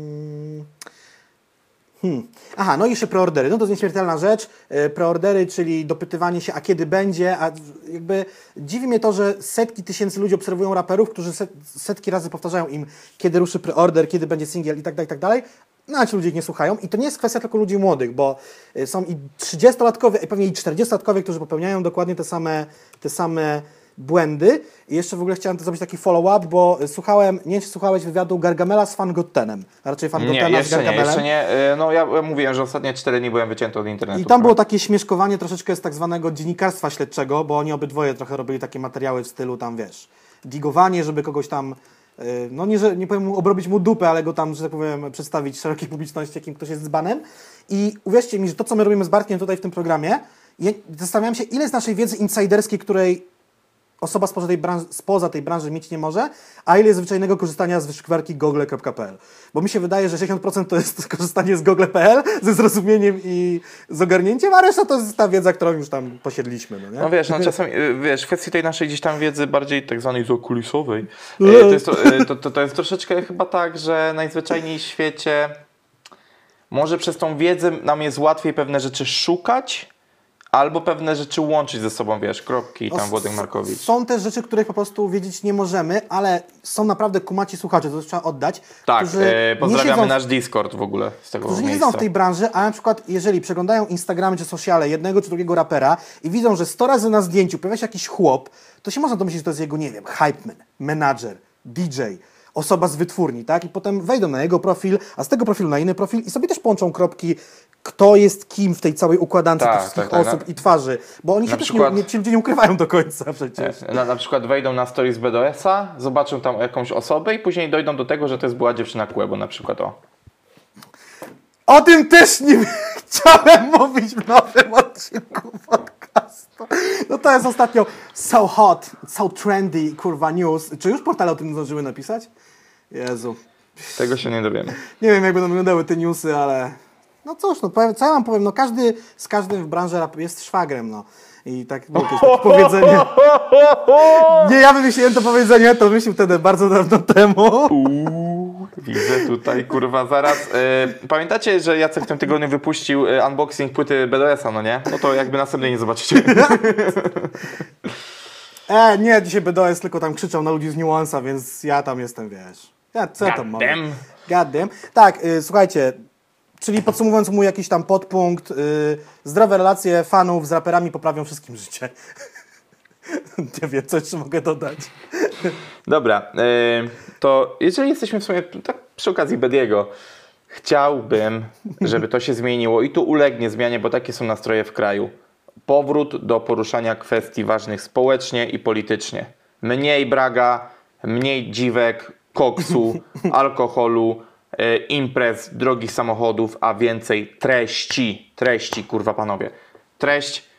Hmm. Aha, no i jeszcze preordery. No to jest nieśmiertelna rzecz. E, Preordery, czyli dopytywanie się, a kiedy będzie, a jakby dziwi mnie to, że setki tysięcy ludzi obserwują raperów, którzy set, setki razy powtarzają im, kiedy ruszy preorder, kiedy będzie singiel i tak dalej, i tak dalej. No a ci ludzie ich nie słuchają. I to nie jest kwestia tylko ludzi młodych, bo e, są i 30-latkowie, i pewnie i 40-latkowie, którzy popełniają dokładnie te same, te same błędy. I jeszcze w ogóle chciałem to zrobić taki follow-up, bo słuchałem, nie wiem, czy słuchałeś wywiadu Gargamela z Fangottenem, raczej Nie, Fangotena z jeszcze nie, Gargamelem. jeszcze nie. No ja mówiłem, że ostatnie 4 dni byłem wycięty od internetu. I tam było takie śmieszkowanie troszeczkę z tak zwanego dziennikarstwa śledczego, bo oni obydwoje trochę robili takie materiały w stylu tam, wiesz, digowanie, żeby kogoś tam, y, no nie, że nie powiem mu obrobić mu dupę, ale go tam, że tak powiem, przedstawić szerokiej publiczności, jakim ktoś jest dzbanem. I uwierzcie mi, że to, co my robimy z Bartkiem tutaj w tym programie, ja zastanawiam się, ile z naszej wiedzy insiderskiej, której osoba spoza tej, branży, spoza tej branży mieć nie może, a ile jest zwyczajnego korzystania z wyszukiwarki google.pl. Bo mi się wydaje, że 60% to jest korzystanie z google.pl ze zrozumieniem i z ogarnięciem, a reszta to jest ta wiedza, którą już tam posiedliśmy. No, nie? No wiesz, no czasem, y, wiesz, w kwestii tej naszej gdzieś tam wiedzy bardziej tak zwanej zakulisowej, y, to jest, y, to, to, to jest troszeczkę chyba tak, że najzwyczajniej w świecie może przez tą wiedzę nam jest łatwiej pewne rzeczy szukać, albo pewne rzeczy łączyć ze sobą, wiesz, kropki i tam Włodek Markowicz. Są też rzeczy, których po prostu wiedzieć nie możemy, ale są naprawdę kumaci słuchacze, to trzeba oddać, Tak, e, pozdrawiamy siedzą nasz Discord w ogóle z tego którzy nie miejsca. siedzą w tej branży, a na przykład jeżeli przeglądają Instagramy czy sociale jednego czy drugiego rapera i widzą, że 100 razy na zdjęciu pojawia się jakiś chłop, to się można domyślić, że to jest jego, nie wiem, hype man, menadżer, DJ, osoba z wytwórni, tak? I potem wejdą na jego profil, a z tego profilu na inny profil i sobie też połączą kropki, kto jest kim w tej całej układance Tak, tych wszystkich tak, tak. osób i twarzy, bo oni się Na też przykład- nie, nie, ci ludzie nie ukrywają do końca przecież. Na, na przykład wejdą na stories BDS-a, zobaczą tam jakąś osobę i później dojdą do tego, że to jest była dziewczyna Kłebo na przykład, o. O tym też nie chciałem mówić w nowym odcinku podcastu. No to jest ostatnio so hot, so trendy, kurwa news. Czy już portale o tym zdążyły napisać? Jezu. Tego się nie dowiemy. Nie wiem, jak będą wyglądały te newsy, ale... No cóż, no powiem, co ja wam powiem, no każdy z każdym w branży rap jest szwagrem, no. I tak było jakieś takie powiedzenie. Nie, ja wymyśliłem to powiedzenie, to wymyślił wtedy bardzo dawno temu. Widzę tutaj, kurwa, zaraz. E, pamiętacie, że Jacek w tym tygodniu wypuścił e, unboxing płyty BDS-a, no nie? No to jakby następnej nie zobaczycie. E, nie, dzisiaj BDS tylko tam krzyczał na ludzi z niuansa, więc ja tam jestem, wiesz. Ja co ja tam mam? Goddamn. Tak, y, słuchajcie, czyli podsumowując mój jakiś tam podpunkt, zdrowe relacje fanów z raperami poprawią wszystkim życie. nie wiem, co jeszcze mogę dodać. Dobra, e, to jeżeli jesteśmy w sumie, tak przy okazji Bediego, chciałbym, żeby to się zmieniło i tu ulegnie zmianie, bo takie są nastroje w kraju. Powrót do poruszania kwestii ważnych społecznie i politycznie. Mniej braga, mniej dziwek, koksu, alkoholu, e, imprez, drogich samochodów, a więcej treści. Treści, kurwa panowie. Treść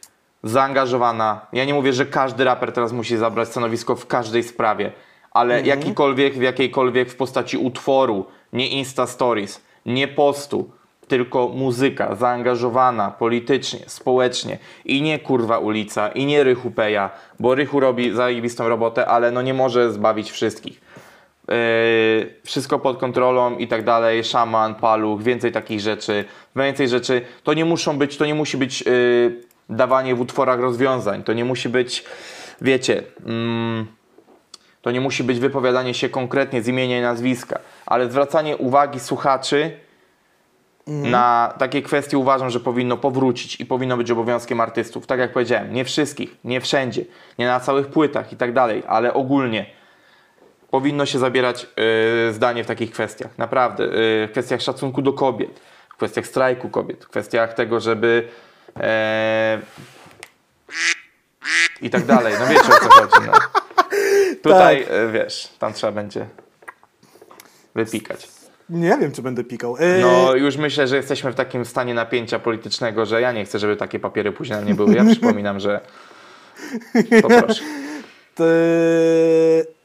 zaangażowana. Ja nie mówię, że każdy raper teraz musi zabrać stanowisko w każdej sprawie, ale jakikolwiek, w jakiejkolwiek w postaci utworu, nie Insta Stories, nie postu, tylko muzyka zaangażowana politycznie, społecznie i nie kurwa ulica, i nie Rychu Peja, bo Rychu robi zajebistą robotę, ale no nie może zbawić wszystkich. Yy, wszystko pod kontrolą i tak dalej, szaman, paluch, więcej takich rzeczy, więcej rzeczy. To nie muszą być, to nie musi być yy, dawanie w utworach rozwiązań, to nie musi być, wiecie, mm, to nie musi być wypowiadanie się konkretnie z imienia i nazwiska, ale zwracanie uwagi słuchaczy na takie kwestie uważam, że powinno powrócić i powinno być obowiązkiem artystów. Tak jak powiedziałem, nie wszystkich, nie wszędzie, nie na całych płytach i tak dalej, ale ogólnie powinno się zabierać y, zdanie w takich kwestiach. Naprawdę. y, w kwestiach szacunku do kobiet, w kwestiach strajku kobiet, w kwestiach tego, żeby e, i tak dalej. No wiecie o co chodzi. No. Tutaj, y, wiesz, tam trzeba będzie wypikać. Nie wiem, czy będę pikał. E, No już myślę, że jesteśmy w takim stanie napięcia politycznego, że ja nie chcę, żeby takie papiery później na mnie były. Ja przypominam, że poproszę. To,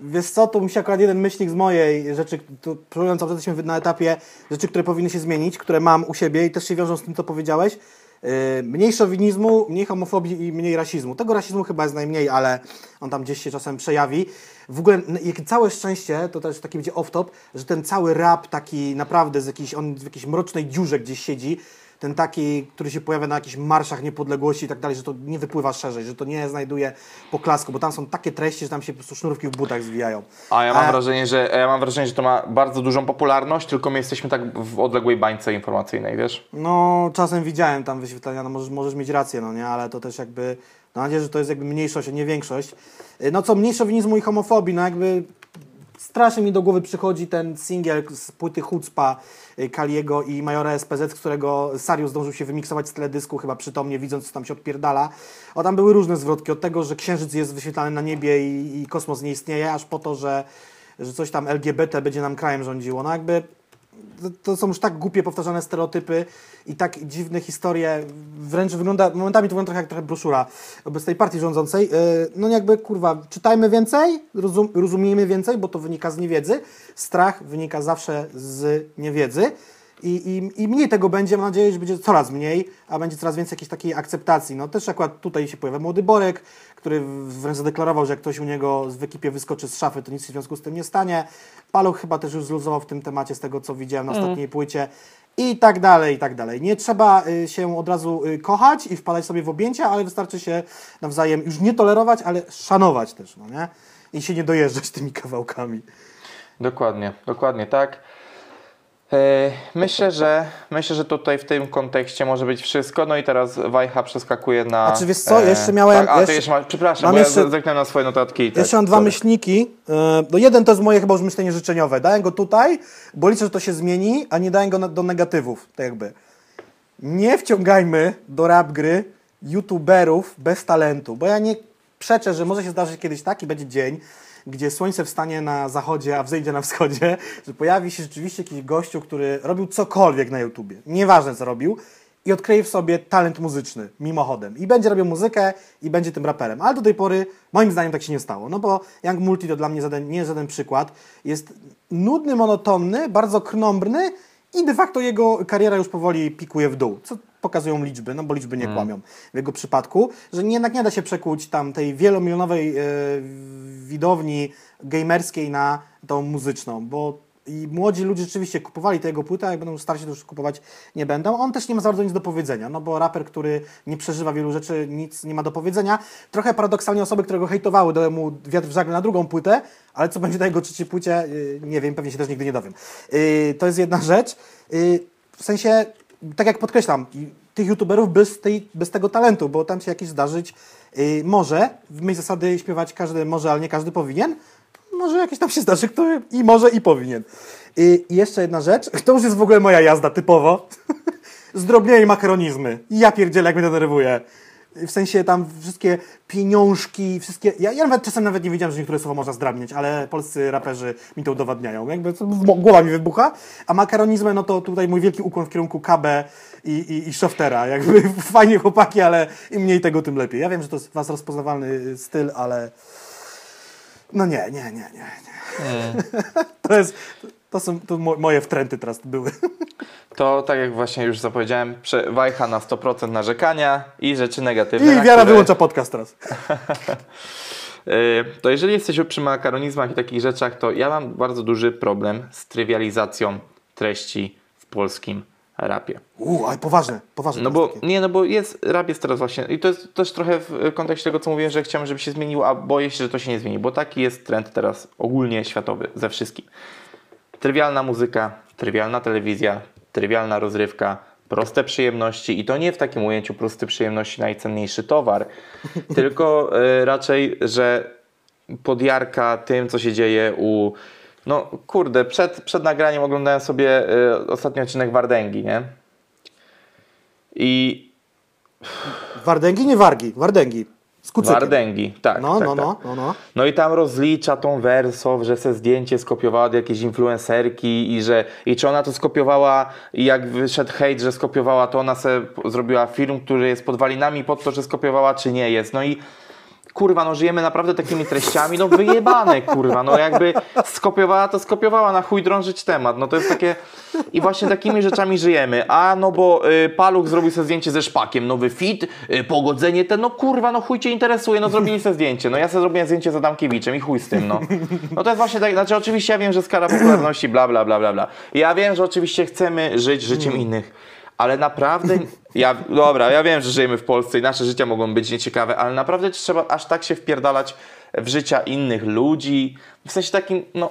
wiesz co, to mi się akurat jeden myślnik z mojej rzeczy, tu, próbując, że jesteśmy na etapie rzeczy, które powinny się zmienić, które mam u siebie i też się wiążą z tym, co powiedziałeś. Y, mniej szowinizmu, mniej homofobii i mniej rasizmu. Tego rasizmu chyba jest najmniej, ale on tam gdzieś się czasem przejawi. W ogóle całe szczęście, to też taki będzie off-top, że ten cały rap taki naprawdę z jakiejś, on w jakiejś mrocznej dziurze gdzieś siedzi, ten taki, który się pojawia na jakichś marszach niepodległości i tak dalej, że to nie wypływa szerzej, że to nie znajduje poklasku, bo tam są takie treści, że tam się po prostu sznurówki w butach zwijają. A ja mam A- wrażenie, że ja mam wrażenie, że to ma bardzo dużą popularność, tylko my jesteśmy tak w odległej bańce informacyjnej, wiesz? No, czasem widziałem tam wyświetlenia, no możesz, możesz mieć rację, no nie, ale to też jakby, mam nadzieję, że to jest jakby mniejszość, a nie większość. Y, No co, mniej szowinizmu i homofobii, no jakby strasznie mi do głowy przychodzi ten singiel z płyty Hucpa y, Kaliego i Majora SPZ, z którego Sarius zdążył się wymiksować z teledysku, chyba przytomnie, widząc, co tam się odpierdala. O, tam były różne zwrotki, od tego, że księżyc jest wyświetlany na niebie i, i kosmos nie istnieje, aż po to, że, że coś tam LGBT będzie nam krajem rządziło. No jakby to, to są już tak głupie, powtarzane stereotypy i tak dziwne historie. Wręcz wygląda, momentami to wygląda trochę jak trochę broszura obecnej partii rządzącej. Yy, No jakby, kurwa, czytajmy więcej, rozum, rozumiejmy więcej, bo to wynika z niewiedzy. Strach wynika zawsze z niewiedzy. I, i, I mniej tego będzie, mam nadzieję, że będzie coraz mniej, a będzie coraz więcej jakiejś takiej akceptacji. No też akurat tutaj się pojawia młody Borek, który wręcz zadeklarował, że jak ktoś u niego w ekipie wyskoczy z szafy, to nic się w związku z tym nie stanie. Paluch chyba też już zluzował w tym temacie, z tego co widziałem na ostatniej płycie. I tak dalej, i tak dalej. Nie trzeba y, się od razu y, kochać i wpadać sobie w objęcia, ale wystarczy się nawzajem już nie tolerować, ale szanować też, no nie? I się nie dojeżdżać tymi kawałkami. Dokładnie, dokładnie tak. E, Myślę, że myślę, że tutaj w tym kontekście może być wszystko. No i teraz Wajcha przeskakuje na. A czy wiesz co? Jeszcze miałem- Tak, a jeszcze- jeszcze ma, przepraszam, mam jeszcze- ja zerknąłem na swoje notatki. i Tak, Jeszcze mam dwa sorry. myślniki. E, No jeden to jest moje chyba już myślenie życzeniowe. Dałem go tutaj, bo liczę, że to się zmieni, a nie dałem go na, do negatywów. Tak jakby. Nie wciągajmy do rap gry youtuberów bez talentu, bo ja nie przeczę, że może się zdarzyć kiedyś taki będzie dzień, gdzie słońce wstanie na zachodzie, a wzejdzie na wschodzie, że pojawi się rzeczywiście jakiś gościu, który robił cokolwiek na YouTubie. Nieważne co robił. I odkryje w sobie talent muzyczny, mimochodem. I będzie robił muzykę i będzie tym raperem. Ale do tej pory, moim zdaniem, tak się nie stało. No bo Young Multi to dla mnie żaden, nie żaden przykład. Jest nudny, monotonny, bardzo krnąbrny i de facto jego kariera już powoli pikuje w dół. Co pokazują liczby, no bo liczby nie kłamią w jego przypadku, że jednak nie da się przekuć tam tej wielomilionowej e, widowni gamerskiej na tą muzyczną, bo i młodzi ludzie rzeczywiście kupowali te jego płyty, a jak będą starsi, to już kupować nie będą. On też nie ma za bardzo nic do powiedzenia, no bo raper, który nie przeżywa wielu rzeczy, nic nie ma do powiedzenia. Trochę paradoksalnie osoby, które go hejtowały, dały mu wiatr w żagle na drugą płytę, ale co będzie na jego trzeciej płycie, yy, nie wiem, pewnie się też nigdy nie dowiem. Yy, to jest jedna rzecz. Yy, w sensie, tak jak podkreślam, tych youtuberów bez, tej, bez tego talentu, bo tam się jakiś zdarzyć yy, może, w myśl zasady śpiewać każdy może, ale nie każdy powinien, może jakieś tam się zdarzy, kto i może i powinien. I i jeszcze jedna rzecz, to już jest w ogóle moja jazda typowo. Zdrobnienie makaronizmy. Ja pierdzielę, jak mnie denerwuje. W sensie tam wszystkie pieniążki, wszystkie... Ja, ja nawet czasem nawet nie wiedziałem, że niektóre słowa można zdrabniać, ale polscy raperzy mi to udowadniają. Jakby to, głowa mi wybucha. A makaronizmy, no to tutaj mój wielki ukłon w kierunku KB i, i, i Shoftera. Jakby fajnie chłopaki, ale im mniej tego, tym lepiej. Ja wiem, że to jest was rozpoznawalny styl, ale... No nie, nie, nie, nie. nie. to jest, to są to mo- moje wtręty teraz były. To tak jak właśnie już zapowiedziałem, Wajcha na 100% narzekania i rzeczy negatywne. I Wiara które- wyłącza podcast teraz. Yy, To jeżeli jesteśmy przy makaronizmach i takich rzeczach, to ja mam bardzo duży problem z trywializacją treści w polskim rapie. Uuu, ale poważne, poważne. No bo takie. nie, no bo jest, rap jest teraz właśnie i to jest też trochę w kontekście tego, co mówiłem, że chciałem, żeby się zmieniło, a boję się, że to się nie zmieni, bo taki jest trend teraz ogólnie światowy ze wszystkim. Trywialna muzyka, trywialna telewizja, trywialna rozrywka, proste przyjemności i to nie w takim ujęciu proste przyjemności najcenniejszy towar, tylko y, raczej, że podjarka tym, co się dzieje u no kurde, przed, przed nagraniem oglądałem sobie y, ostatni odcinek Wardęgi, nie? I Wardęgi, nie wargi, Wardęgi. Z kucykiem. Wardęgi, tak. No, tak, no, tak. no, no, no. No i tam rozlicza tą Wersow, że se zdjęcie skopiowała od jakiejś influencerki i że i czy ona to skopiowała i jak wyszedł hejt, że skopiowała, to ona se zrobiła film, który jest podwalinami pod to, że skopiowała, czy nie jest. No i kurwa, no żyjemy naprawdę takimi treściami, no wyjebane, kurwa, no jakby skopiowała, to skopiowała, na chuj drążyć temat, no to jest takie, i właśnie takimi rzeczami żyjemy, a no bo y, Paluch zrobił sobie zdjęcie ze szpakiem, nowy fit, y, pogodzenie ten, no kurwa, no chuj cię interesuje, no zrobili sobie zdjęcie, no ja sobie zrobiłem zdjęcie z Adamkiewiczem i chuj z tym, no. No to jest właśnie tak, znaczy oczywiście ja wiem, że skala popularności, bla, bla, bla, bla, bla. Ja wiem, że oczywiście chcemy żyć życiem innych, ale naprawdę, ja, dobra, ja wiem, że żyjemy w Polsce i nasze życia mogą być nieciekawe, ale naprawdę trzeba aż tak się wpierdalać w życia innych ludzi, w sensie takim, no...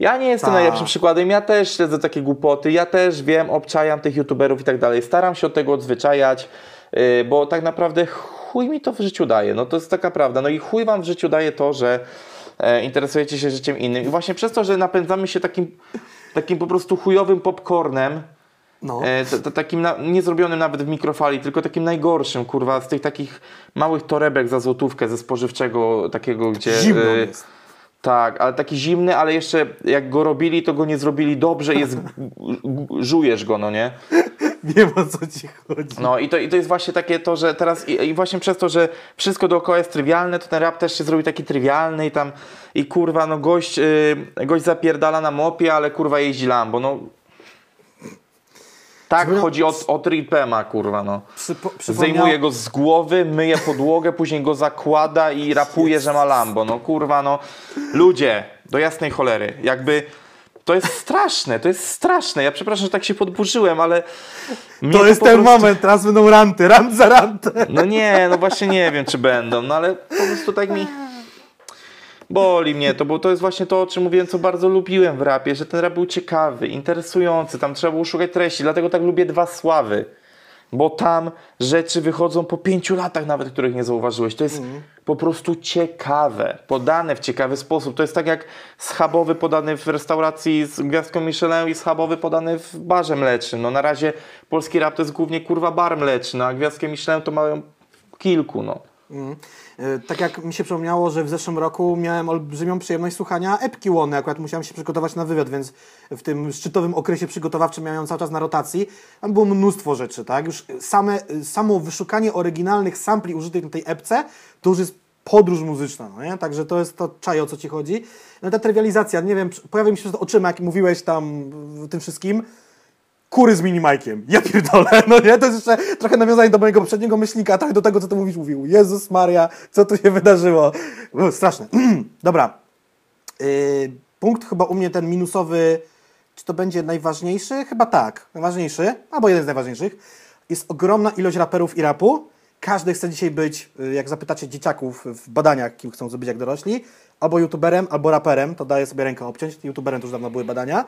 Ja nie jestem Tak. najlepszym przykładem, ja też śledzę takie głupoty, ja też wiem, obczajam tych youtuberów i tak dalej, staram się od tego odzwyczajać, yy, bo tak naprawdę chuj mi to w życiu daje, no to jest taka prawda, no i chuj wam w życiu daje to, że e, interesujecie się życiem innym. I właśnie przez to, że napędzamy się takim, takim po prostu chujowym popcornem, No. E, to, to takim na, nie zrobionym nawet w mikrofali, tylko takim najgorszym, kurwa, z tych takich małych torebek za złotówkę ze spożywczego takiego, gdzie... Zimno e, jest. Tak, ale taki zimny, ale jeszcze jak go robili, to go nie zrobili dobrze, jest, g- g- żujesz go, no nie? Wiem o co ci chodzi. No i to, i to jest właśnie takie to, że teraz i, i właśnie przez to, że wszystko dookoła jest trywialne, to ten rap też się zrobi taki trywialny i tam i kurwa, no gość, yy, gość zapierdala na mopie, ale kurwa jeździ Lambo, no. Tak Zrobią- chodzi o, o tripema, kurwa, no. Przypo, Zdejmuje go z głowy, myje podłogę, później go zakłada i rapuje, że ma Lambo. No kurwa, no. Ludzie, do jasnej cholery. Jakby to jest straszne, to jest straszne. Ja przepraszam, że tak się podburzyłem, ale. To jest po ten prostu- moment, teraz będą ranty, rant za rantę. No nie, no właśnie nie wiem, czy będą, no ale po prostu tak mi. Boli mnie to, bo to jest właśnie to, o czym mówiłem, co bardzo lubiłem w rapie, że ten rap był ciekawy, interesujący, tam trzeba było szukać treści, dlatego tak lubię dwa sławy. Bo tam rzeczy wychodzą po pięciu latach nawet, których nie zauważyłeś. To jest po prostu ciekawe, podane w ciekawy sposób. To jest tak jak schabowy podany w restauracji z gwiazdką Michelin i schabowy podany w barze mlecznym. No na razie polski rap to jest głównie kurwa bar mleczny, a gwiazdkę Michelin to mają kilku, no. E, Tak jak mi się przypomniało, że w zeszłym roku miałem olbrzymią przyjemność słuchania epki Łony. Akurat musiałem się przygotować na wywiad, więc w tym szczytowym okresie przygotowawczym miałem cały czas na rotacji. Tam było mnóstwo rzeczy, tak? Już same, samo wyszukanie oryginalnych sampli użytych na tej epce to już jest podróż muzyczna, no nie? Także to jest to czaj, o co ci chodzi. No ta trywializacja, nie wiem, pojawia mi się przed oczyma, jak mówiłeś tam tym wszystkim, kury z minimajkiem. Ja pierdolę, no nie? To jest jeszcze trochę nawiązanie do mojego poprzedniego myślnika, trochę do tego, co ty mówisz, mówił. Jezus Maria, co tu się wydarzyło? U, straszne. Dobra. Yy, punkt chyba u mnie ten minusowy, czy to będzie najważniejszy? Chyba tak, najważniejszy, albo jeden z najważniejszych. Jest ogromna ilość raperów i rapu. Każdy chce dzisiaj być, yy, jak zapytacie dzieciaków w badaniach, kim chcą być jak dorośli, albo youtuberem, albo raperem, to daje sobie rękę obciąć. Youtuberem to już dawno były badania.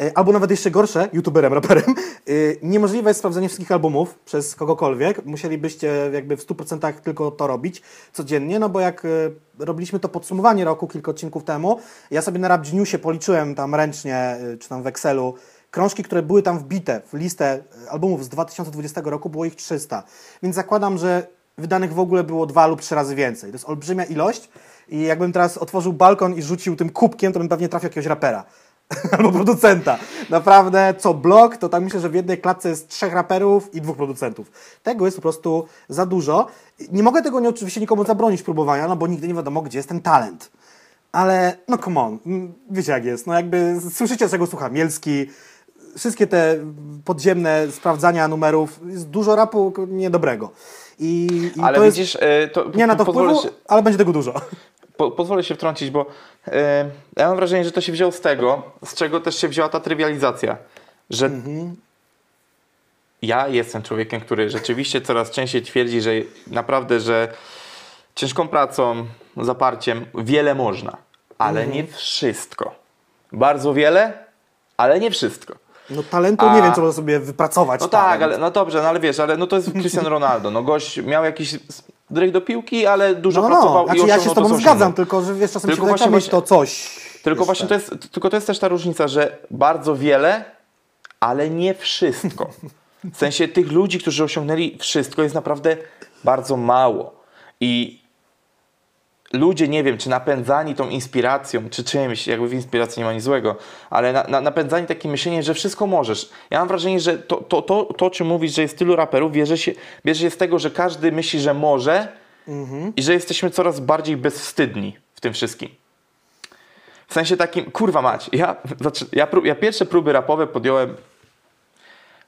E, Albo nawet jeszcze gorsze, youtuberem, raperem. Y, Niemożliwe jest sprawdzenie wszystkich albumów przez kogokolwiek. Musielibyście jakby w 100% tylko to robić codziennie, no bo jak y, robiliśmy to podsumowanie roku kilka odcinków temu, ja sobie na Rabgeniusie policzyłem tam ręcznie, czy tam w Excelu, krążki, które były tam wbite w listę albumów z 2020 roku, było ich 300. Więc zakładam, że wydanych w ogóle było dwa lub trzy razy więcej. To jest olbrzymia ilość i jakbym teraz otworzył balkon i rzucił tym kubkiem, to bym pewnie trafił jakiegoś rapera. Albo producenta. Naprawdę, co blok, to tak myślę, że w jednej klatce jest trzech raperów i dwóch producentów. Tego jest po prostu za dużo. Nie mogę tego nie, oczywiście nikomu zabronić próbowania, no bo nigdy nie wiadomo, gdzie jest ten talent. Ale, no come on, mm, wiecie jak jest. No jakby, słyszycie, czego słucha Mielski, wszystkie te podziemne sprawdzania numerów, jest dużo rapu niedobrego. I, i Ale to jest, widzisz, y, to nie na to wpływu, się, ale będzie tego dużo. Po, pozwolę się wtrącić, bo y, ja mam wrażenie, że to się wzięło z tego, z czego też się wzięła ta trywializacja, że ja jestem człowiekiem, który rzeczywiście coraz częściej twierdzi, że naprawdę, że ciężką pracą, zaparciem wiele można, ale nie wszystko. Bardzo wiele, ale nie wszystko. No talentu A- nie wiem, co można sobie wypracować. No talent. tak, ale no dobrze, no ale wiesz, ale no to jest Cristiano Ronaldo. No gość miał jakiś drych do piłki, ale dużo No, no, pracował. Znaczy, i ja się z to, tobą co zgadzam, tylko że wiesz, czasem Tylko się właśnie- mieć to coś. Tylko Wiesz, właśnie to tak. jest, tylko to jest też ta różnica, że bardzo wiele, ale nie wszystko. W sensie tych ludzi, którzy osiągnęli wszystko jest naprawdę bardzo mało. I ludzie, nie wiem, czy napędzani tą inspiracją, czy czymś, jakby w inspiracji nie ma nic złego, ale na, na, napędzani takim myśleniem, że wszystko możesz. Ja mam wrażenie, że to, to, to, to czym mówisz, że jest tylu raperów, bierze się, bierze się z tego, że każdy myśli, że może i że jesteśmy coraz bardziej bezwstydni w tym wszystkim. W sensie takim, kurwa mać, ja, znaczy, ja, pró- ja pierwsze próby rapowe podjąłem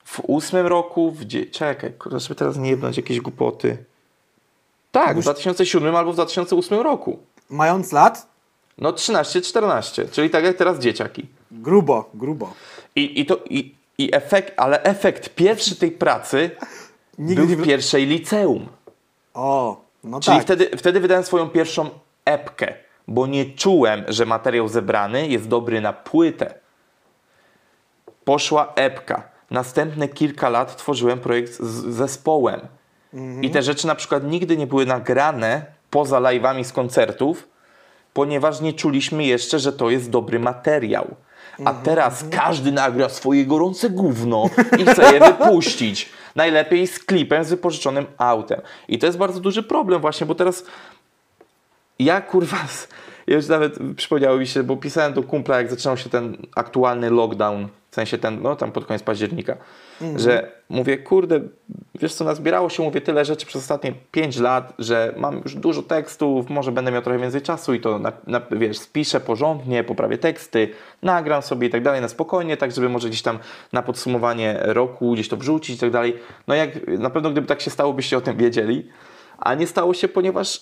w ósmym roku, w czekaj, żeby teraz nie jebnąć jakieś głupoty. Tak, w 2007 albo w 2008 roku. Mając lat, No 13-14, czyli tak jak teraz dzieciaki. grubo, grubo. I, i to, i, i efekt, ale efekt pierwszy tej pracy Nigdy był nie... w pierwszej liceum. O, no Czyli tak. wtedy, wtedy wydałem swoją pierwszą epkę, bo nie czułem, że materiał zebrany jest dobry na płytę. Poszła epka. Następne kilka lat tworzyłem projekt z zespołem. I te rzeczy na przykład nigdy nie były nagrane poza live'ami z koncertów, ponieważ nie czuliśmy jeszcze, że to jest dobry materiał. A teraz każdy nagra swoje gorące gówno i chce je wypuścić. Najlepiej z klipem z wypożyczonym autem. I to jest bardzo duży problem właśnie, bo teraz ja kurwa, już nawet przypomniało mi się, bo pisałem do kumpla, jak zaczynał się ten aktualny lockdown, sensie ten, no tam pod koniec października, że mówię, kurde, wiesz co, nazbierało się, mówię, tyle rzeczy przez ostatnie 5 lat, że mam już dużo tekstów, może będę miał trochę więcej czasu i to, na, na, wiesz, spiszę porządnie, poprawię teksty, nagram sobie i tak dalej na spokojnie, tak żeby może gdzieś tam na podsumowanie roku gdzieś to wrzucić i tak dalej. No jak, na pewno gdyby tak się stało, byście o tym wiedzieli, a nie stało się, ponieważ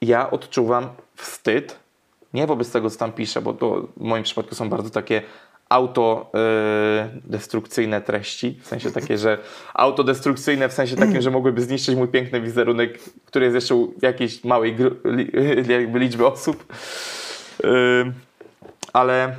ja odczuwam wstyd, nie wobec tego, co tam piszę, bo to w moim przypadku są bardzo takie autodestrukcyjne treści, w sensie takie, że autodestrukcyjne w sensie takim, że mogłyby zniszczyć mój piękny wizerunek, który jest jeszcze u jakiejś małej li, liczby osób. Ale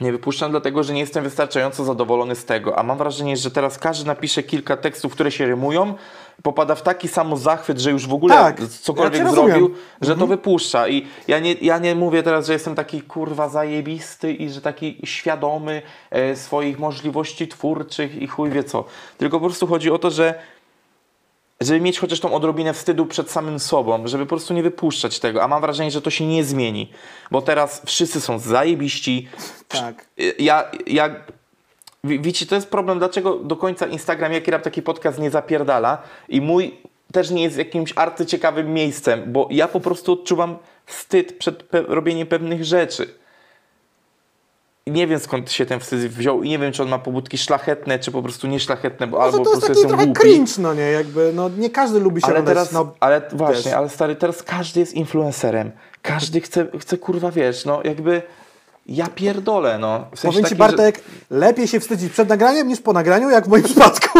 nie wypuszczam dlatego, że nie jestem wystarczająco zadowolony z tego, a mam wrażenie, że teraz każdy napisze kilka tekstów, które się rymują, popada w taki sam zachwyt, że już w ogóle Tak, cokolwiek ja cię rozumiem. zrobił, że to wypuszcza. I ja nie, ja nie mówię teraz, że jestem taki kurwa zajebisty i że taki świadomy e, swoich możliwości twórczych i chuj wie co. Tylko po prostu chodzi o to, że żeby mieć chociaż tą odrobinę wstydu przed samym sobą, żeby po prostu nie wypuszczać tego. A mam wrażenie, że to się nie zmieni, bo teraz wszyscy są zajebiści. Tak. Ja, ja wi- wiecie, to jest problem, dlaczego do końca Instagram, jaki rap taki podcast nie zapierdala i mój też nie jest jakimś arcyciekawym miejscem, bo ja po prostu odczuwam wstyd przed pe- robieniem pewnych rzeczy. Nie wiem skąd się ten wstyd wziął i nie wiem, czy on ma pobudki szlachetne, czy po prostu nieszlachetne, bo Może albo to po jest taki trochę głupi. cringe, no nie? Jakby, no nie każdy lubi się Ale teraz, no, ale właśnie, ale stary, teraz każdy jest influencerem. Każdy chce, chce kurwa, wiesz, no jakby ja pierdolę, no. W sensie Powiem Ci takim, że- Bartek, lepiej się wstydzić przed nagraniem niż po nagraniu, jak w moim przypadku.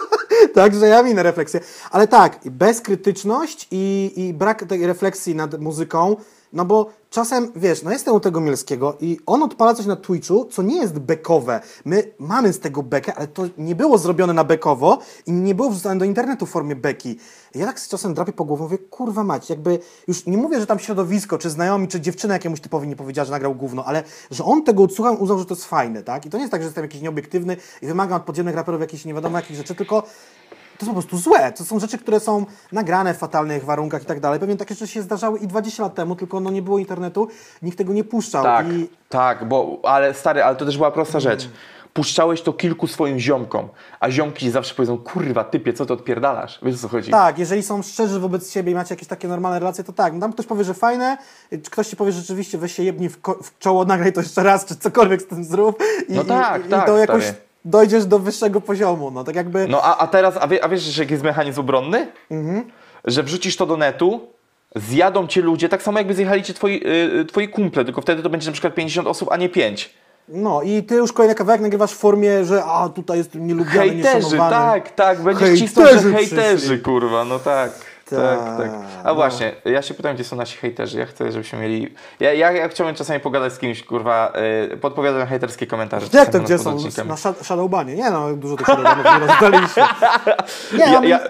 Także ja minę refleksję. Ale tak, bezkrytyczność i, i brak tej refleksji nad muzyką, no bo czasem, wiesz, no jestem u tego Mielskiego i on odpala coś na Twitchu, co nie jest bekowe. My mamy z tego bekę, ale to nie było zrobione na bekowo i nie było wrzucane do internetu w formie beki. Ja tak z czasem drapię po głowie, mówię, kurwa mać, jakby już nie mówię, że tam środowisko, czy znajomi, czy dziewczyna jakiemuś typowi nie powiedziała, że nagrał gówno, ale że on tego odsłuchał, uznał, że to jest fajne, tak? I to nie jest tak, że jestem jakiś nieobiektywny i wymagam od podziemnych raperów jakichś nie wiadomo jakich rzeczy, tylko to są po prostu złe. To są rzeczy, które są nagrane w fatalnych warunkach i tak dalej. Pewnie takie rzeczy się zdarzały i 20 lat temu, tylko no nie było internetu, nikt tego nie puszczał. Tak, I tak, bo, ale stary, ale to też była prosta rzecz. Puszczałeś to kilku swoim ziomkom, a ziomki zawsze powiedzą, kurwa, typie, co to odpierdalasz? Wiesz o co chodzi? tak, jeżeli są szczerzy wobec siebie i macie jakieś takie normalne relacje, to tak. No Tam ktoś powie, że fajne, ktoś ci powie, że rzeczywiście weź się jebnij w, w czoło, nagraj to jeszcze raz, czy cokolwiek z tym zrób i, No tak, i, tak, i to jakoś stary. Dojdziesz do wyższego poziomu. No tak jakby... No a, a teraz, a, wie, a wiesz, że jaki jest mechanizm obronny? Mhm. Że wrzucisz to do netu, zjadą cię ludzie, tak samo jakby zjechali cię twoi, y, twoi kumple, tylko wtedy to będzie na przykład 50 osób, a nie 5. No i ty już kolejny kawałek nagrywasz w formie, że a tutaj jest nielubiany, Hejterzy, tak, tak, będziesz cisnął, że przyszli. hejterzy, kurwa, no tak. Tak, Tak, tak. A no. właśnie, ja się pytam, gdzie są nasi hejterzy. Ja chcę, żebyśmy mieli. Ja, ja, ja chciałbym czasami pogadać z kimś, kurwa, yy, podpowiadam hejterskie komentarze. Jak to gdzie są? Na Sha- Shadowbanie. Nie no, dużo tych Shadowbanów nie rozdaliśmy. Nie, Ja, mamy- ja,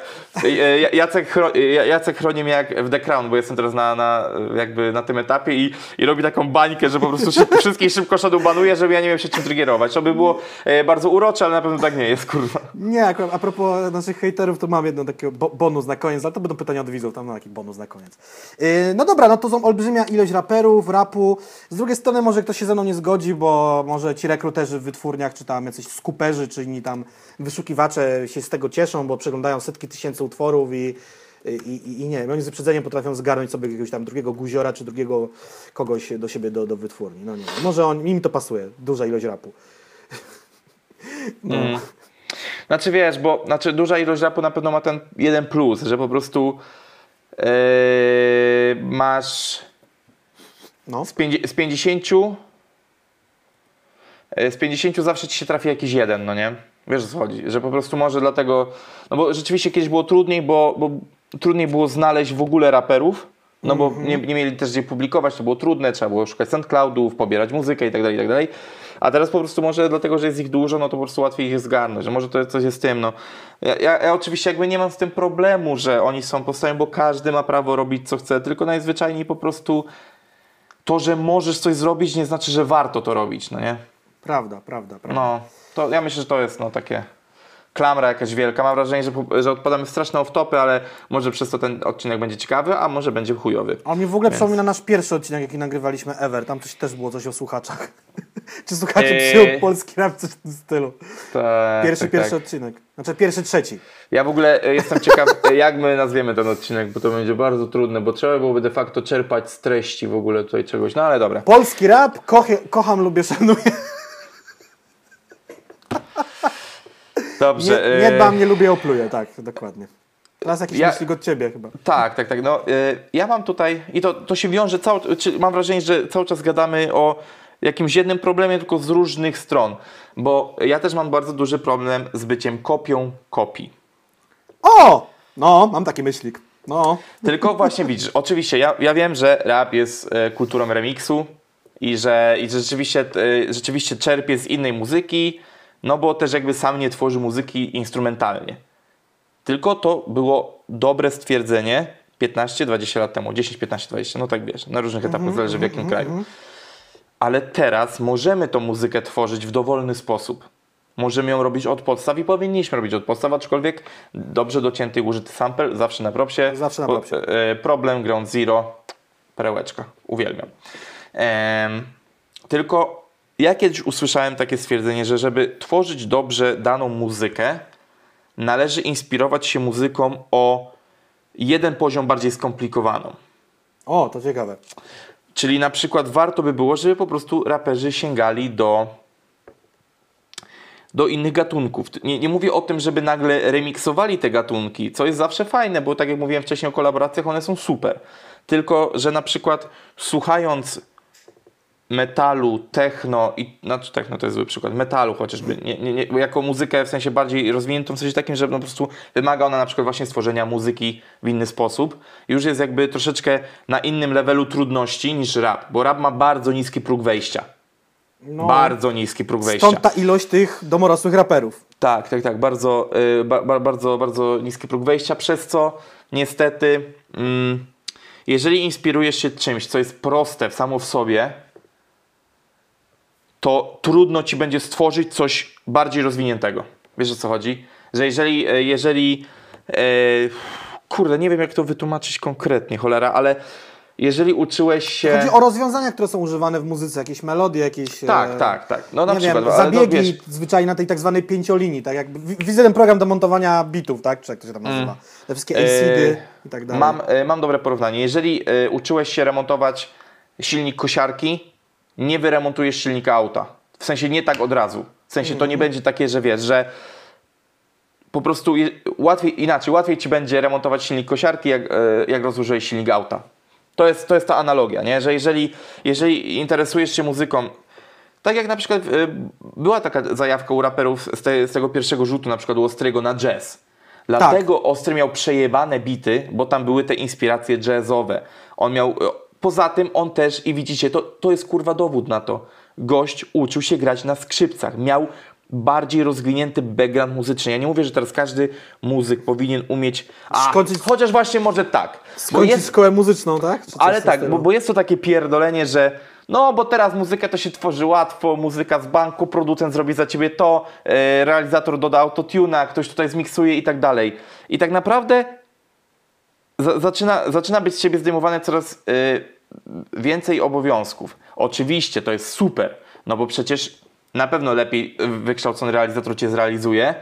ja, Jacek, chro, ja- Jacek chroni mnie jak w The Crown, bo jestem teraz na, na, jakby na tym etapie i, i robi taką bańkę, że po prostu szyb, wszystkich szybko shadowbanuje, żeby ja nie wiem się czym triggerować. To by było bardzo urocze, ale na pewno tak nie jest, kurwa. Nie, a propos naszych hejterów, to mam jedno takiego bo bonus na koniec, ale to będą pytania od widzów, tam na taki bonus na koniec. Yy, no dobra, no to są olbrzymia ilość raperów, rapu. Z drugiej strony może ktoś się ze mną nie zgodzi, bo może ci rekruterzy w wytwórniach, czy tam jacyś skuperzy, czy inni tam wyszukiwacze się z tego cieszą, bo przeglądają setki tysięcy utworów i I, i, i nie oni z wyprzedzeniem potrafią zgarnąć sobie jakiegoś tam drugiego guziora czy drugiego kogoś do siebie do, do wytwórni. No nie. Może on, im to pasuje, duża ilość rapu. No. Mm. Znaczy wiesz, bo znaczy duża ilość rapu na pewno ma ten jeden plus, że po prostu yy, masz No. z, z 50 yy, z 50 zawsze ci się trafi jakiś jeden, no nie? Wiesz o co chodzi, że po prostu może dlatego, no bo rzeczywiście kiedyś było trudniej, bo, bo trudniej było znaleźć w ogóle raperów, no bo nie, nie mieli też gdzie publikować, to było trudne, trzeba było szukać SoundCloudów, pobierać muzykę i tak dalej, i tak dalej. A teraz po prostu może dlatego, że jest ich dużo, no to po prostu łatwiej ich zgarnąć, że może to coś jest z tym, no. Ja, ja, ja oczywiście jakby nie mam z tym problemu, że oni są powstają, bo każdy ma prawo robić co chce, tylko najzwyczajniej po prostu to, że możesz coś zrobić nie znaczy, że warto to robić, no nie? Prawda, prawda, prawda. No, to ja myślę, że to jest no takie klamra jakaś wielka. Mam wrażenie, że, że odpadamy w straszne off-topy, ale może przez to ten odcinek będzie ciekawy, a może będzie chujowy. On mi w ogóle przypomina nasz pierwszy odcinek, jaki nagrywaliśmy ever. Tam coś też było coś o słuchaczach. Czy słuchacze Eee. przyjął polski rap, coś w tym stylu. Tak, Pierwszy, tak, pierwszy tak. odcinek. Znaczy pierwszy, trzeci. Ja w ogóle e, jestem ciekaw, e, jak my nazwiemy ten odcinek, bo to będzie bardzo trudne, bo trzeba byłoby de facto czerpać z treści w ogóle tutaj czegoś, no ale dobra. Polski rap, kochie, kocham, lubię, szanuję. Dobrze. Nie, nie e, dbam, nie lubię, opluję. Tak, dokładnie. Teraz jakiś Ja- myślik od ciebie chyba. Tak, tak, tak. No, y, ja mam tutaj, i to, to się wiąże, cały, mam wrażenie, że cały czas gadamy o jakimś jednym problemie, tylko z różnych stron. Bo ja też mam bardzo duży problem z byciem kopią kopii. O! No, mam taki myślik. No. Tylko właśnie widzisz, oczywiście ja, ja wiem, że rap jest e, kulturą remiksu i że, i że rzeczywiście, e, rzeczywiście czerpie z innej muzyki, no bo też jakby sam nie tworzy muzyki instrumentalnie. Tylko to było dobre stwierdzenie 15-20 lat temu, 10, 15, 20, no tak wiesz, na różnych etapach, zależy w jakim kraju. Ale teraz możemy tą muzykę tworzyć w dowolny sposób. Możemy ją robić od podstaw i powinniśmy robić od podstaw, aczkolwiek dobrze docięty i użyty sample, zawsze na propsie. Zawsze na propsie. e, Problem, Ground Zero, perełeczka, uwielbiam. Tylko ja kiedyś usłyszałem takie stwierdzenie, że żeby tworzyć dobrze daną muzykę, należy inspirować się muzyką o jeden poziom bardziej skomplikowaną. O, to ciekawe. Czyli na przykład warto by było, żeby po prostu raperzy sięgali do, do innych gatunków. Nie, nie mówię o tym, żeby nagle remiksowali te gatunki, co jest zawsze fajne, bo tak jak mówiłem wcześniej o kolaboracjach, one są super. Tylko, że na przykład słuchając metalu, techno i znaczy techno to jest zły przykład, metalu chociażby, nie, nie, nie, jako muzykę w sensie bardziej rozwiniętą, w sensie takim, że po prostu wymaga ona na przykład właśnie stworzenia muzyki w inny sposób. Już jest jakby troszeczkę na innym levelu trudności niż rap, bo rap ma bardzo niski próg wejścia. No, Bardzo niski próg wejścia. Stąd ta ilość tych domorosłych raperów. Tak, tak, tak. Bardzo, y, ba, ba, bardzo, bardzo niski próg wejścia, przez co niestety, mm, jeżeli inspirujesz się czymś, co jest proste samo w sobie, to trudno ci będzie stworzyć coś bardziej rozwiniętego. Wiesz o co chodzi? Że jeżeli, e, jeżeli e, kurde, nie wiem jak to wytłumaczyć konkretnie, cholera, ale jeżeli uczyłeś się... Chodzi o rozwiązania, które są używane w muzyce, jakieś melodie, jakieś... Tak, e, tak, tak. No na przykład. wiem, no, zabiegi wiesz, zwyczajnie na tej tak zwanej pięciolinii, tak widzę ten program do montowania bitów, tak, czy jak to się tam nazywa, te wszystkie ACD i tak dalej. Mm. Mam, mam dobre porównanie. Jeżeli uczyłeś się remontować silnik kosiarki, nie wyremontujesz silnika auta. W sensie nie tak od razu. W sensie to nie będzie takie, że wiesz, że po prostu łatwiej, inaczej, łatwiej ci będzie remontować silnik kosiarki, jak, e, jak rozłożyłeś silnik auta. To jest, to jest ta analogia, nie? że jeżeli, jeżeli interesujesz się muzyką, tak jak na przykład e, była taka zajawka u raperów z, te, z tego pierwszego rzutu, na przykład u Ostrego na jazz. Dlatego Ostry miał przejebane bity, bo tam były te inspiracje jazzowe. On miał. Poza tym on też, i widzicie, to, to jest kurwa dowód na to. Gość uczył się grać na skrzypcach. Miał bardziej rozwinięty background muzyczny. Ja nie mówię, że teraz każdy muzyk powinien umieć. A, Skończyć- chociaż właśnie może tak. Skończyć jest, szkołę muzyczną, tak? Czy ale tak, bo, bo jest to takie pierdolenie, że no bo teraz muzykę to się tworzy łatwo, muzyka z banku, producent zrobi za ciebie to, e, realizator doda autotuna, ktoś tutaj zmiksuje i tak dalej. I tak naprawdę zaczyna, zaczyna być z ciebie zdejmowane coraz e, więcej obowiązków. Oczywiście to jest super, no bo przecież na pewno lepiej wykształcony realizator cię zrealizuje,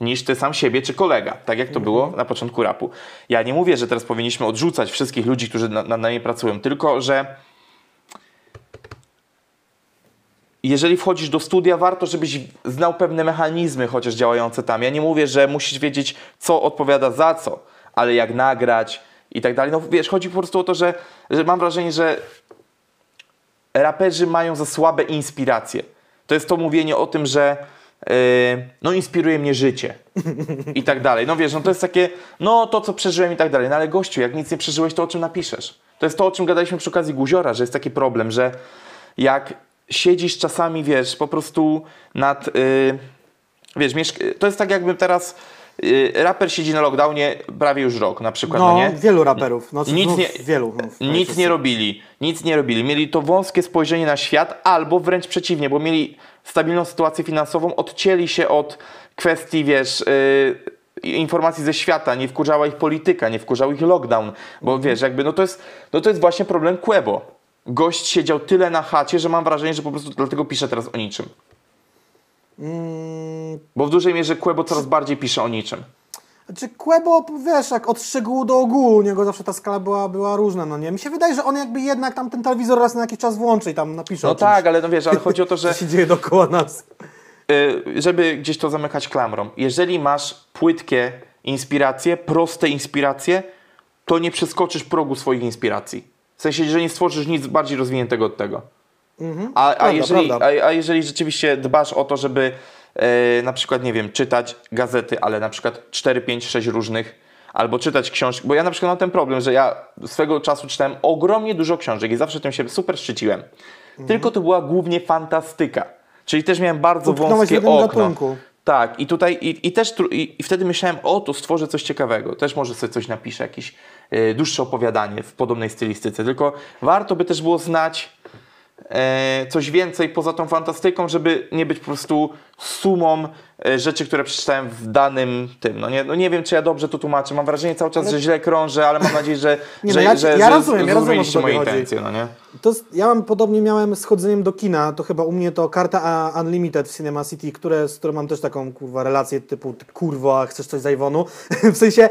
niż ty sam siebie czy kolega, tak jak to było na początku rapu. Ja nie mówię, że teraz powinniśmy odrzucać wszystkich ludzi, którzy na- nad nami pracują, tylko że jeżeli wchodzisz do studia, warto, żebyś znał pewne mechanizmy chociaż działające tam. Ja nie mówię, że musisz wiedzieć, co odpowiada za co, ale jak nagrać i tak dalej. No wiesz, chodzi po prostu o to, że, że mam wrażenie, że raperzy mają za słabe inspiracje. To jest to mówienie o tym, że yy, no inspiruje mnie życie i tak dalej. No wiesz, no to jest takie, no to co przeżyłem i tak dalej. No ale gościu, jak nic nie przeżyłeś, to o czym napiszesz? To jest to, o czym gadaliśmy przy okazji Guziora, że jest taki problem, że jak siedzisz czasami, wiesz, po prostu nad, yy, wiesz, to jest tak jakby teraz raper siedzi na lockdownie prawie już rok na przykład, no, No, nie? wielu raperów. No, Nic no, nie, wielu. No, nic nie robili, nic nie robili. Mieli to wąskie spojrzenie na świat, albo wręcz przeciwnie, bo mieli stabilną sytuację finansową, odcięli się od kwestii, wiesz, yy, informacji ze świata, nie wkurzała ich polityka, nie wkurzał ich lockdown, bo Mhm. wiesz, jakby, no to jest, no to jest właśnie problem Quebo. Gość siedział tyle na chacie, że mam wrażenie, że po prostu dlatego pisze teraz o niczym. Mm, Bo w dużej mierze Quebo coraz bardziej pisze o niczym. Znaczy Quebo, wiesz, jak od szczegółu do ogółu, u niego zawsze ta skala była, była różna, no nie? Mi się wydaje, że on jakby jednak tam ten telewizor raz na jakiś czas włączy i tam napisze No tak, ale no wiesz, ale chodzi o to, że co się dzieje dookoła nas. y, żeby gdzieś to zamykać klamrą, jeżeli masz płytkie inspiracje, proste inspiracje, to nie przeskoczysz progu swoich inspiracji. W sensie, że nie stworzysz nic bardziej rozwiniętego od tego. A, a, Mhm. Prawda, jeżeli, prawda. a, a jeżeli rzeczywiście dbasz o to, żeby e, na przykład, nie wiem, czytać gazety, ale na przykład 4, 5, 6 różnych, albo czytać książki, bo ja na przykład mam ten problem, że ja swego czasu czytałem ogromnie dużo książek i zawsze tym się super szczyciłem. Mhm. Tylko to była głównie fantastyka. Czyli też miałem bardzo Utknąłeś wąskie okno. gatunku. Tak, i tutaj i, i też i, i wtedy myślałem, o, tu stworzę coś ciekawego. Też może sobie coś napiszę, jakieś e, dłuższe opowiadanie w podobnej stylistyce. Tylko warto by też było znać coś więcej poza tą fantastyką, żeby nie być po prostu sumą e, rzeczy, które przeczytałem w danym tym. No nie, no nie wiem, czy ja dobrze to tłumaczę. Mam wrażenie cały czas, że źle krążę, ale mam nadzieję, że, Nie, że, no ja- że, ja że rozumiem, ja rozumiem, moje chodzi. intencje, no nie? To jest, ja mam podobnie miałem z chodzeniem do kina, to chyba u mnie to karta Unlimited w Cinema City, które, z którą mam też taką kurwa relację typu ty, kurwa, chcesz coś Iwonu? w sensie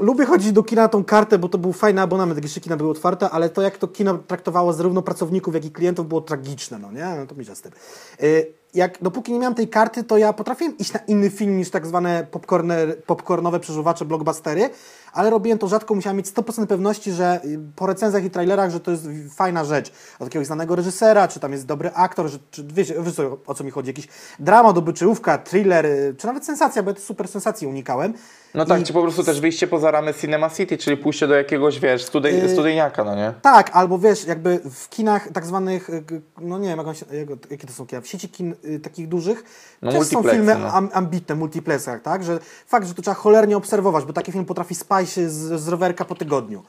lubię chodzić do kina na tą kartę, bo to był fajny abonament, jeszcze kina były otwarte, ale to jak to kino traktowało zarówno pracowników, jak i klientów było tragiczne, no nie? No to mi z tym. Y, jak, dopóki nie miałem tej karty, to ja potrafiłem iść na inny film niż tak zwane popcornowe przeżuwacze, blockbustery, ale robiłem to rzadko, musiałem mieć 100% pewności, że y, po recenzjach i trailerach, że to jest fajna rzecz. Od jakiegoś znanego reżysera, czy tam jest dobry aktor, że, czy wiecie, wiecie o co mi chodzi, jakiś dramat, obyczajówka, thriller, y, czy nawet sensacja, bo ja to super sensacji unikałem. No tak, I- czy po prostu też wyjście poza ramy Cinema City, czyli pójście do jakiegoś, wiesz, studyj, Yy, studyjniaka, no nie? Tak, albo wiesz, jakby w kinach tak zwanych, y, no nie wiem, jak się, jak, jakie to są kina, w sieci kin y, takich dużych, No, też są filmy no. am, ambitne, multiplexach, tak, że fakt, że to trzeba cholernie obserwować, bo taki film potrafi z, z rowerka po tygodniu.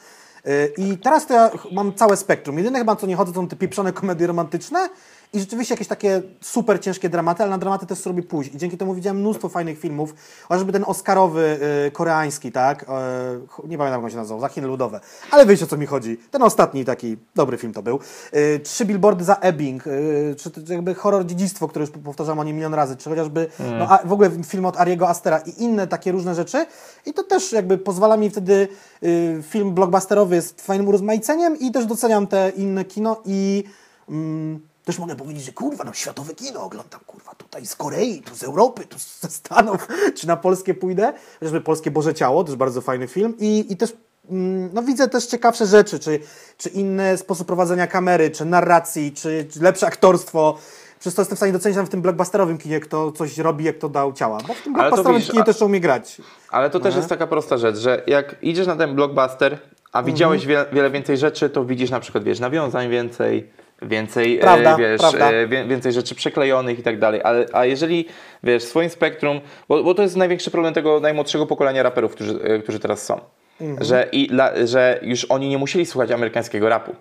Y, I teraz to ja mam całe spektrum. Jedyne chyba, co nie chodzą, to są te pieprzone komedie romantyczne i rzeczywiście jakieś takie super ciężkie dramaty, ale na dramaty też sobie pójść. I dzięki temu widziałem mnóstwo fajnych filmów, chociażby ten oscarowy y, koreański, tak? E, nie pamiętam, jak on się nazywał, za Chiny Ludowe. Ale wiecie, o co mi chodzi. Ten ostatni taki dobry film to był. Y, Trzy billboardy za Ebbing, y, czy jakby horror dziedzictwo, które już powtarzam o nie milion razy, czy chociażby no, a, w ogóle film od Ariego Astera i inne takie różne rzeczy. I to też jakby pozwala mi wtedy, y, film blockbusterowy jest fajnym urozmaiceniem i też doceniam te inne kino i mm, też mogę powiedzieć, że kurwa, no światowe kino oglądam, kurwa, tutaj z Korei, tu z Europy, tu ze Stanów, czy na polskie pójdę, chociażby Polskie Boże Ciało, też bardzo fajny film i, i też mm, no widzę też ciekawsze rzeczy, czy, czy inny sposób prowadzenia kamery, czy narracji, czy, czy lepsze aktorstwo. Przez to jestem w stanie docenić w tym blockbusterowym kinie, kto coś robi, jak to dał ciała. Bo w tym blockbusterowym widzisz, kinie a- też umie grać. Ale to też jest taka prosta rzecz, że jak idziesz na ten blockbuster, a widziałeś Mhm. wiele, wiele więcej rzeczy, to widzisz na przykład, wiesz, nawiązań więcej, więcej, Prawda, e, wiesz, prawda. E, więcej rzeczy przeklejonych i tak dalej. Ale, a jeżeli, wiesz, w swoim spektrum, bo, bo to jest największy problem tego najmłodszego pokolenia raperów, którzy, e, którzy teraz są. Mhm. Że, i, la, że już oni nie musieli słuchać amerykańskiego rapu.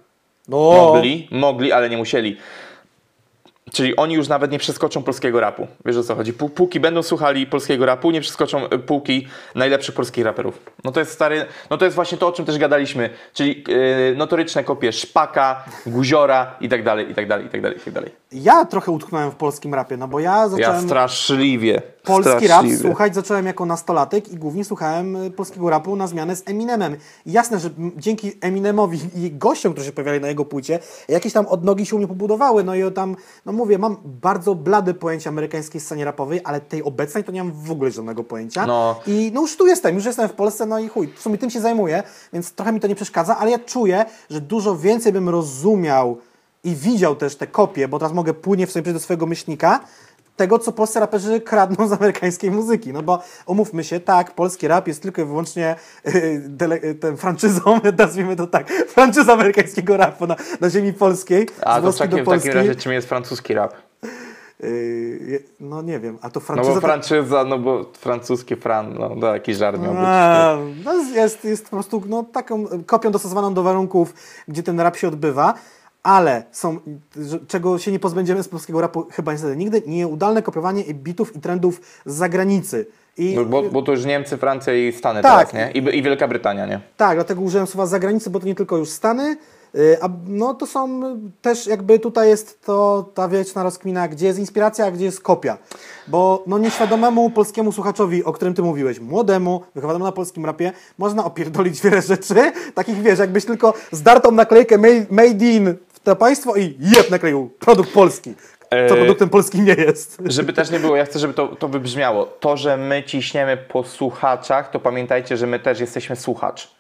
No, Mogli, mogli, ale nie musieli. Czyli oni już nawet nie przeskoczą polskiego rapu. Wiesz o co chodzi? Pó- Póki będą słuchali polskiego rapu, nie przeskoczą e, półki najlepszych polskich raperów. No to jest stary, no to jest właśnie to, o czym też gadaliśmy. Czyli yy, notoryczne kopie Szpaka, Guziora i tak dalej, i tak dalej, i tak dalej, i tak dalej. ja trochę utknąłem w polskim rapie, no bo ja Ja zacząłem... straszliwie, polski rap słuchać zacząłem jako nastolatek i głównie słuchałem y, polskiego rapu na zmianę z Eminemem. I jasne, że dzięki Eminemowi i gościom, którzy się pojawiali na jego płycie, jakieś tam odnogi się u mnie pobudowały. No i tam, no mówię, mam bardzo blade pojęcie amerykańskiej scenie rapowej, ale tej obecnej to nie mam w ogóle żadnego pojęcia. No. I no już tu jestem, już jestem w Polsce, no i chuj, w sumie tym się zajmuję, więc trochę mi to nie przeszkadza, ale ja czuję, że dużo więcej bym rozumiał i widział też te kopie, bo teraz mogę płynnie w sobie przejść do swojego myślnika, tego, co polscy raperzy kradną z amerykańskiej muzyki. No bo umówmy się, tak, polski rap jest tylko i wyłącznie yy, dele, ten franczyzą, nazwijmy to tak, franczyza amerykańskiego rapu na, na ziemi polskiej, A to w Polski takim, do w Polski. takim razie czym jest francuski rap? Yy, no nie wiem, a to No franczyza... bo to- franczyza, no bo francuski fran, no to jakiś żart miał być. A, no jest, jest po prostu no, taką kopią dostosowaną do warunków, gdzie ten rap się odbywa, ale są, czego się nie pozbędziemy z polskiego rapu chyba niestety nigdy, nieudolne kopiowanie bitów i trendów z zagranicy. I, No, bo, bo to już Niemcy, Francja i Stany Tak. teraz, nie? I, I Wielka Brytania, nie? Tak, dlatego użyłem słowa zagranicy, bo to nie tylko już Stany, y, a no to są też jakby tutaj jest to ta wieczna rozkmina, gdzie jest inspiracja, a gdzie jest kopia. Bo no nieświadomemu polskiemu słuchaczowi, o którym ty mówiłeś, młodemu, wychowanemu na polskim rapie, można opierdolić wiele rzeczy, takich wiesz, jakbyś tylko zdartą naklejkę made, in to państwo i jeb nakleił produkt polski, co E, produktem polskim nie jest. Żeby też nie było, ja chcę, żeby to, to wybrzmiało. To, że my ciśniemy po słuchaczach, to pamiętajcie, że my też jesteśmy słuchacz.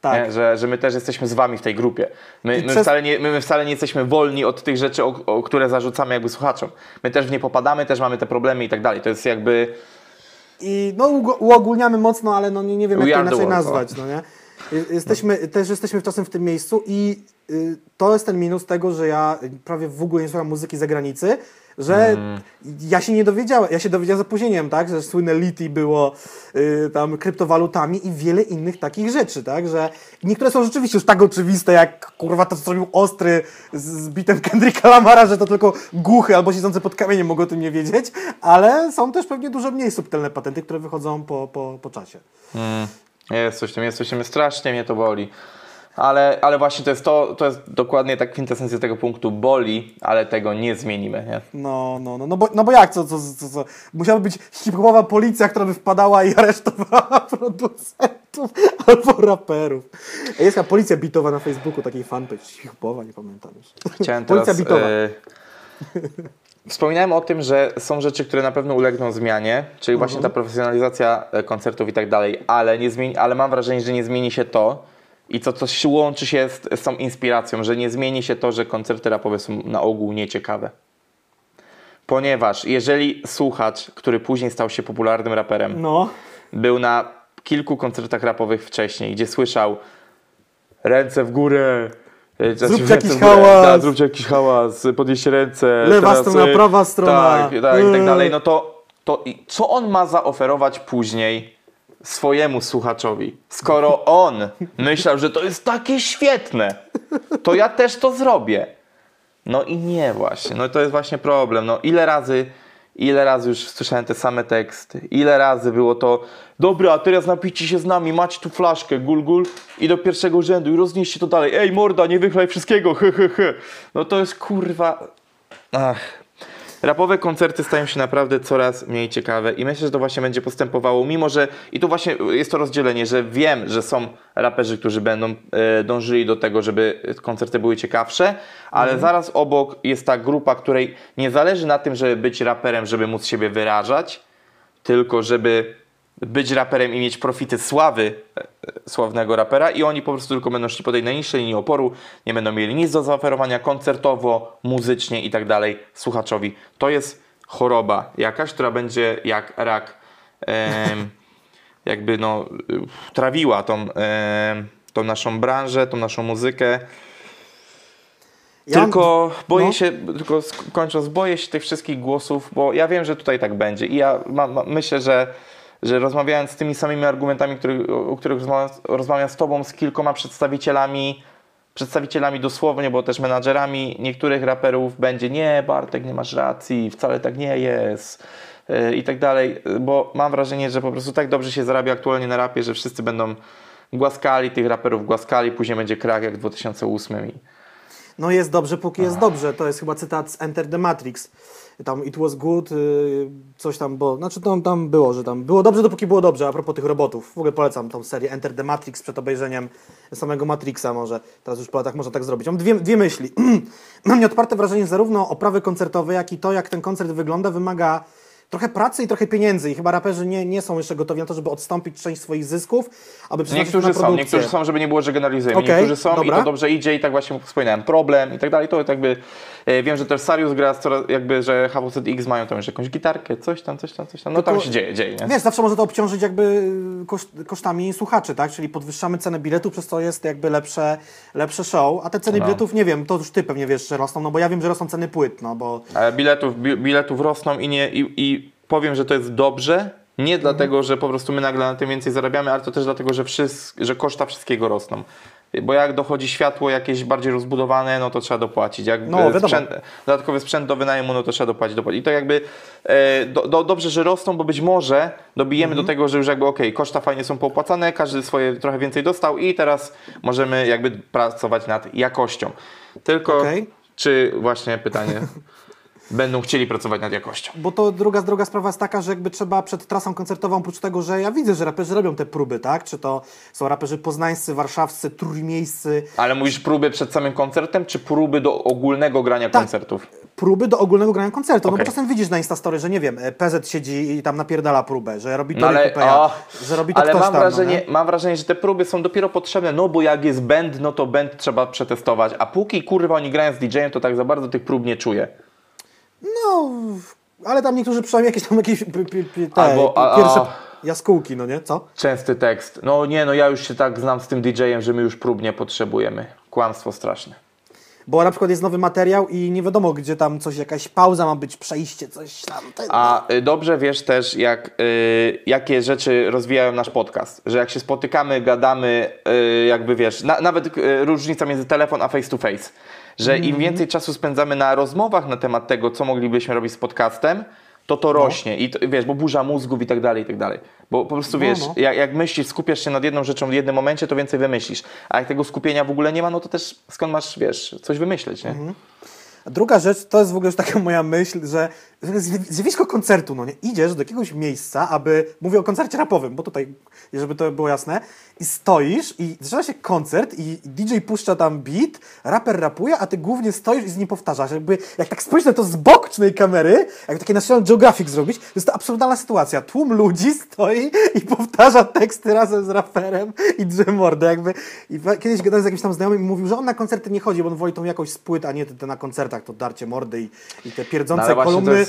Tak. Że, że my też jesteśmy z wami w tej grupie. My, my, przez- wcale nie, my, my wcale nie jesteśmy wolni od tych rzeczy, o, o które zarzucamy jakby słuchaczom. My też w nie popadamy, też mamy te problemy i tak dalej. To jest jakby... I no uogólniamy mocno, ale no nie, nie wiem jak to inaczej nazwać, no nie? Y- Jesteśmy, też jesteśmy czasem w tym miejscu i y, to jest ten minus tego, że ja prawie w ogóle nie słucham muzyki z zagranicy, że Mm. ja się nie dowiedziałem, ja się dowiedziałem z opóźnieniem, tak, że słynne Liti było y, tam kryptowalutami i wiele innych takich rzeczy, tak, że niektóre są rzeczywiście już tak oczywiste, jak kurwa to, co zrobił Ostry z, z bitem Kendricka Lamara, że to tylko głuchy albo siedzący pod kamieniem mogą o tym nie wiedzieć, ale są też pewnie dużo mniej subtelne patenty, które wychodzą po, po, po czasie. Jest coś w tym, jest coś w tym, strasznie mnie to boli. Ale, ale właśnie to jest to, to jest dokładnie tak kwintesencja tego punktu. Boli, ale tego nie zmienimy, nie? No, no, no, no bo, no bo jak, co, co, co, co? Musiała być hip-hopowa policja, która by wpadała i aresztowała producentów albo raperów. Jest taka policja bitowa na Facebooku, takiej fanpage hip-hopowa, nie pamiętam już. Chciałem Policja teraz, bitowa. e, Wspominałem o tym, że są rzeczy, które na pewno ulegną zmianie, czyli właśnie ta profesjonalizacja e, koncertów i tak dalej, ale, nie zmieni, ale mam wrażenie, że nie zmieni się to i to coś łączy się z, z tą inspiracją, że nie zmieni się to, że koncerty rapowe są na ogół nieciekawe. Ponieważ jeżeli słuchacz, który później stał się popularnym raperem, No, był na kilku koncertach rapowych wcześniej, gdzie słyszał ręce w górę. E, znaczy, Zróbcie jakiś hałas. Tak, zróbcie jakiś hałas, podnieście ręce. Lewa teraz, strona, e, prawa strona. Tak, tak i tak Eee. dalej. No to, to i co on ma zaoferować później swojemu słuchaczowi? Skoro on myślał, że to jest takie świetne, to ja też to zrobię. No i nie właśnie, no to jest właśnie problem. No ile razy, ile razy już słyszałem te same teksty, ile razy było to dobra, a teraz napijcie się z nami, macie tu flaszkę, gul gul i do pierwszego rzędu i roznieście to dalej. Ej morda, nie wychlaj wszystkiego, he he he. No to jest kurwa... Ach. Rapowe koncerty stają się naprawdę coraz mniej ciekawe i myślę, że to właśnie będzie postępowało, mimo że i tu właśnie jest to rozdzielenie, że wiem, że są raperzy, którzy będą e, dążyli do tego, żeby koncerty były ciekawsze, ale zaraz obok jest ta grupa, której nie zależy na tym, żeby być raperem, żeby móc siebie wyrażać, tylko żeby być raperem i mieć profity sławy e, e, sławnego rapera i oni po prostu tylko będą szli po tej najniższej linii oporu, nie będą mieli nic do zaoferowania koncertowo, muzycznie i tak dalej słuchaczowi. To jest choroba jakaś, która będzie jak rak em, jakby no y, trawiła tą, em, tą naszą branżę, tą naszą muzykę. Ja mam- tylko boję no. się, tylko kończąc, boję się tych wszystkich głosów, bo ja wiem, że tutaj tak będzie i ja ma, ma, myślę, że, że rozmawiając z tymi samymi argumentami, który, o których rozmawiam, rozmawiam z Tobą, z kilkoma przedstawicielami, przedstawicielami dosłownie, bo też menadżerami niektórych raperów będzie nie, Bartek, nie masz racji, wcale tak nie jest yy, i tak dalej, bo mam wrażenie, że po prostu tak dobrze się zarabia aktualnie na rapie, że wszyscy będą głaskali tych raperów, głaskali, później będzie krak jak w 2008 i No jest dobrze, póki jest dobrze. To jest chyba cytat z Enter the Matrix. Tam It Was Good, y, coś tam, bo, znaczy tam, tam było, że tam było dobrze, dopóki było dobrze, a propos tych robotów. W ogóle polecam tą serię Enter the Matrix przed obejrzeniem samego Matrixa może, teraz już po latach można tak zrobić. Mam dwie, dwie myśli. Mam nieodparte wrażenie, zarówno oprawy koncertowe, jak i to, jak ten koncert wygląda, wymaga trochę pracy i trochę pieniędzy i chyba raperzy nie, nie są jeszcze gotowi na to, żeby odstąpić część swoich zysków, aby przeznaczyć Niektórzy na są, produkcję. niektórzy są, żeby nie było, że generalizujemy. Okej, niektórzy są dobra. i to dobrze idzie i tak właśnie wspominałem, problem i tak dalej, to jakby, e, wiem, że też Sarius gra coraz, jakby, że HWZX mają tam już jakąś gitarkę, coś tam, coś tam, coś tam, no tam Tylko- się dzieje, dzieje, nie? Wiesz, zawsze może to obciążyć jakby koszt, kosztami słuchaczy, tak? Czyli podwyższamy cenę biletu, przez co jest jakby lepsze, lepsze show, a te ceny No. biletów, nie wiem, to już ty pewnie wiesz, że rosną, no bo ja wiem, że rosną ceny płyt, no bo... Ale biletów, bi, biletów rosną i, nie, i, i powiem, że to jest dobrze, nie dlatego, że po prostu my nagle na tym więcej zarabiamy, ale to też dlatego, że, że koszta wszystkiego rosną. Bo jak dochodzi światło jakieś bardziej rozbudowane, no to trzeba dopłacić. Jak No, sprzęt, dodatkowy sprzęt do wynajmu, no to trzeba dopłacić. dopłacić. I to jakby e, do, do, dobrze, że rosną, bo być może dobijemy Mhm. do tego, że już jakby okej, koszta fajnie są poopłacane, każdy swoje trochę więcej dostał i teraz możemy jakby pracować nad jakością. Tylko Okej. czy właśnie pytanie będą chcieli pracować nad jakością? Bo to druga, druga sprawa jest taka, że jakby trzeba przed trasą koncertową, oprócz tego, że ja widzę, że raperzy robią te próby, tak? Czy to są raperzy poznańscy, warszawscy, trójmiejscy, Ale mówisz próby przed samym koncertem, czy próby do ogólnego grania Tak. koncertów? próby do ogólnego grania koncertu. No Okej. bo czasem widzisz na Instastory, że nie wiem, e, PZ siedzi i tam napierdala próbę, że robi to No ale, o, że robi to ale ktoś mam, tam, wrażenie, no, mam wrażenie, że te próby są dopiero potrzebne, no bo jak jest band, no to band trzeba przetestować, a póki kurwa oni grają z DJ-em, to tak za bardzo tych prób nie czuję. No, ale tam niektórzy przynajmniej jakieś tam jakieś te, Albo, a- a- pierwsze jaskółki, no nie? Co? Częsty tekst. No nie, no ja już się tak znam z tym DJ-em, że my już prób nie potrzebujemy. Kłamstwo straszne. Bo na przykład jest nowy materiał i nie wiadomo, gdzie tam coś, jakaś pauza ma być, przejście, coś tam. A y, dobrze wiesz też, jak, y, jakie rzeczy rozwijają nasz podcast. Że jak się spotykamy, gadamy, y, jakby wiesz, na, nawet y, różnica między telefon a face to face. Że Mhm. im więcej czasu spędzamy na rozmowach na temat tego, co moglibyśmy robić z podcastem, to to rośnie. I to, wiesz, bo burza mózgów i tak dalej, i tak dalej. Bo po prostu No, wiesz, no. Jak, jak myślisz, skupiasz się nad jedną rzeczą w jednym momencie, to więcej wymyślisz. A jak tego skupienia w ogóle nie ma, no to też skąd masz, wiesz, coś wymyśleć, nie? Mhm. A Druga rzecz, to jest w ogóle już taka moja myśl, że zjawisko koncertu, no nie, idziesz do jakiegoś miejsca, aby, mówię o koncercie rapowym, bo tutaj, żeby to było jasne, i stoisz i zaczyna się koncert i DJ puszcza tam beat, raper rapuje, a ty głównie stoisz i z nim powtarzasz. Jakby, jak tak spojrzysz na to z bocznej kamery, jak takie National Geographic zrobić, to jest to absurdalna sytuacja. Tłum ludzi stoi i powtarza teksty razem z raperem i drze mordę jakby. I kiedyś gadałem z jakimś tam znajomym i mówił, że on na koncerty nie chodzi, bo on woli tą jakość z płyt, a nie te, te na koncertach, to darcie mordy i, i te No pierdzące to kolumny.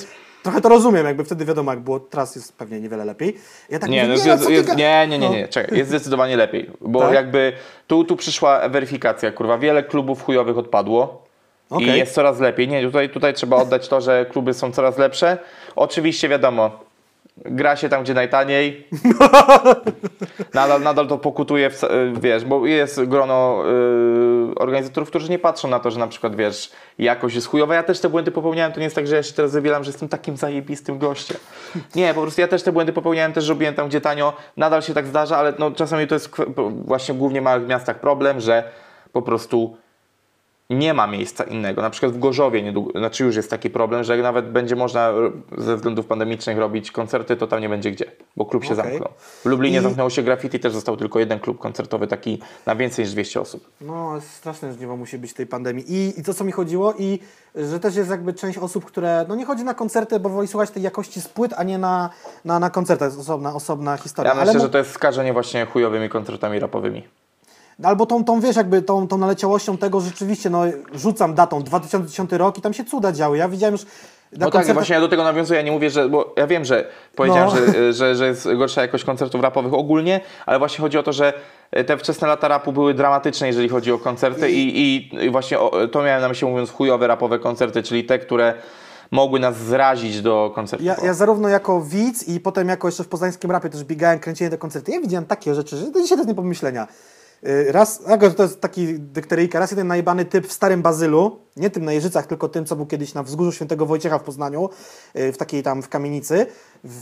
Trochę to rozumiem, jakby wtedy wiadomo, jak było, teraz jest pewnie niewiele lepiej. Ja tak Nie, mówię, no, nie, jest, jest, ga- nie, nie, nie, No. nie, czekaj, jest zdecydowanie lepiej, bo Tak? jakby tu, tu przyszła weryfikacja, kurwa, wiele klubów chujowych odpadło Okej. i jest coraz lepiej. Nie, tutaj, tutaj trzeba oddać to, że kluby są coraz lepsze. Oczywiście wiadomo, gra się tam, gdzie najtaniej. nadal, nadal to pokutuje, w, wiesz, bo jest grono y, organizatorów, którzy nie patrzą na to, że na przykład, wiesz, jakość jest chujowa. Ja też te błędy popełniałem, to nie jest tak, że ja się teraz wywielam, że jestem takim zajebistym gościem. Nie, po prostu ja też te błędy popełniałem, też robiłem tam, gdzie tanio. Nadal się tak zdarza, ale no, czasami to jest właśnie głównie w małych miastach problem, że po prostu nie ma miejsca innego. Na przykład w Gorzowie niedługo, znaczy już jest taki problem, że jak nawet będzie można ze względów pandemicznych robić koncerty, to tam nie będzie gdzie, bo klub się Okej. zamknął. W Lublinie I- zamknęło się graffiti, też został tylko jeden klub koncertowy, taki na więcej niż 200 osób. No, straszne żniwo musi być tej pandemii. I, I to, co mi chodziło, i że też jest jakby część osób, które no nie chodzi na koncerty, bo woli słuchać tej jakości z płyt, a nie na, na, na koncertach. To jest osobna, osobna historia. Ja myślę, mu- że to jest skażenie właśnie chujowymi koncertami rapowymi. Albo tą, tą, wiesz, jakby tą, tą naleciałością tego rzeczywiście, no rzucam datą 2010 rok i tam się cuda działy. Ja widziałem już na No tak, koncertach... właśnie ja do tego nawiązuję, ja nie mówię, że, bo ja wiem, że powiedziałem, No. że, że, że jest gorsza jakość koncertów rapowych ogólnie, ale właśnie chodzi o to, że te wczesne lata rapu były dramatyczne, jeżeli chodzi o koncerty i, i, i właśnie o, to miałem na myśli mówiąc chujowe rapowe koncerty, czyli te, które mogły nas zrazić do koncertu. Ja, ja zarówno jako widz i potem jako jeszcze w poznańskim rapie też biegałem, kręciłem te koncerty. Ja widziałem takie rzeczy, że to dzisiaj to jest nie pomyślenia. Y, Raz, to jest taki dykteryjka, raz jeden najebany typ w Starym Bazylu, nie tym na Jeżycach, tylko tym, co był kiedyś na wzgórzu Świętego Wojciecha w Poznaniu, y, w takiej tam w kamienicy,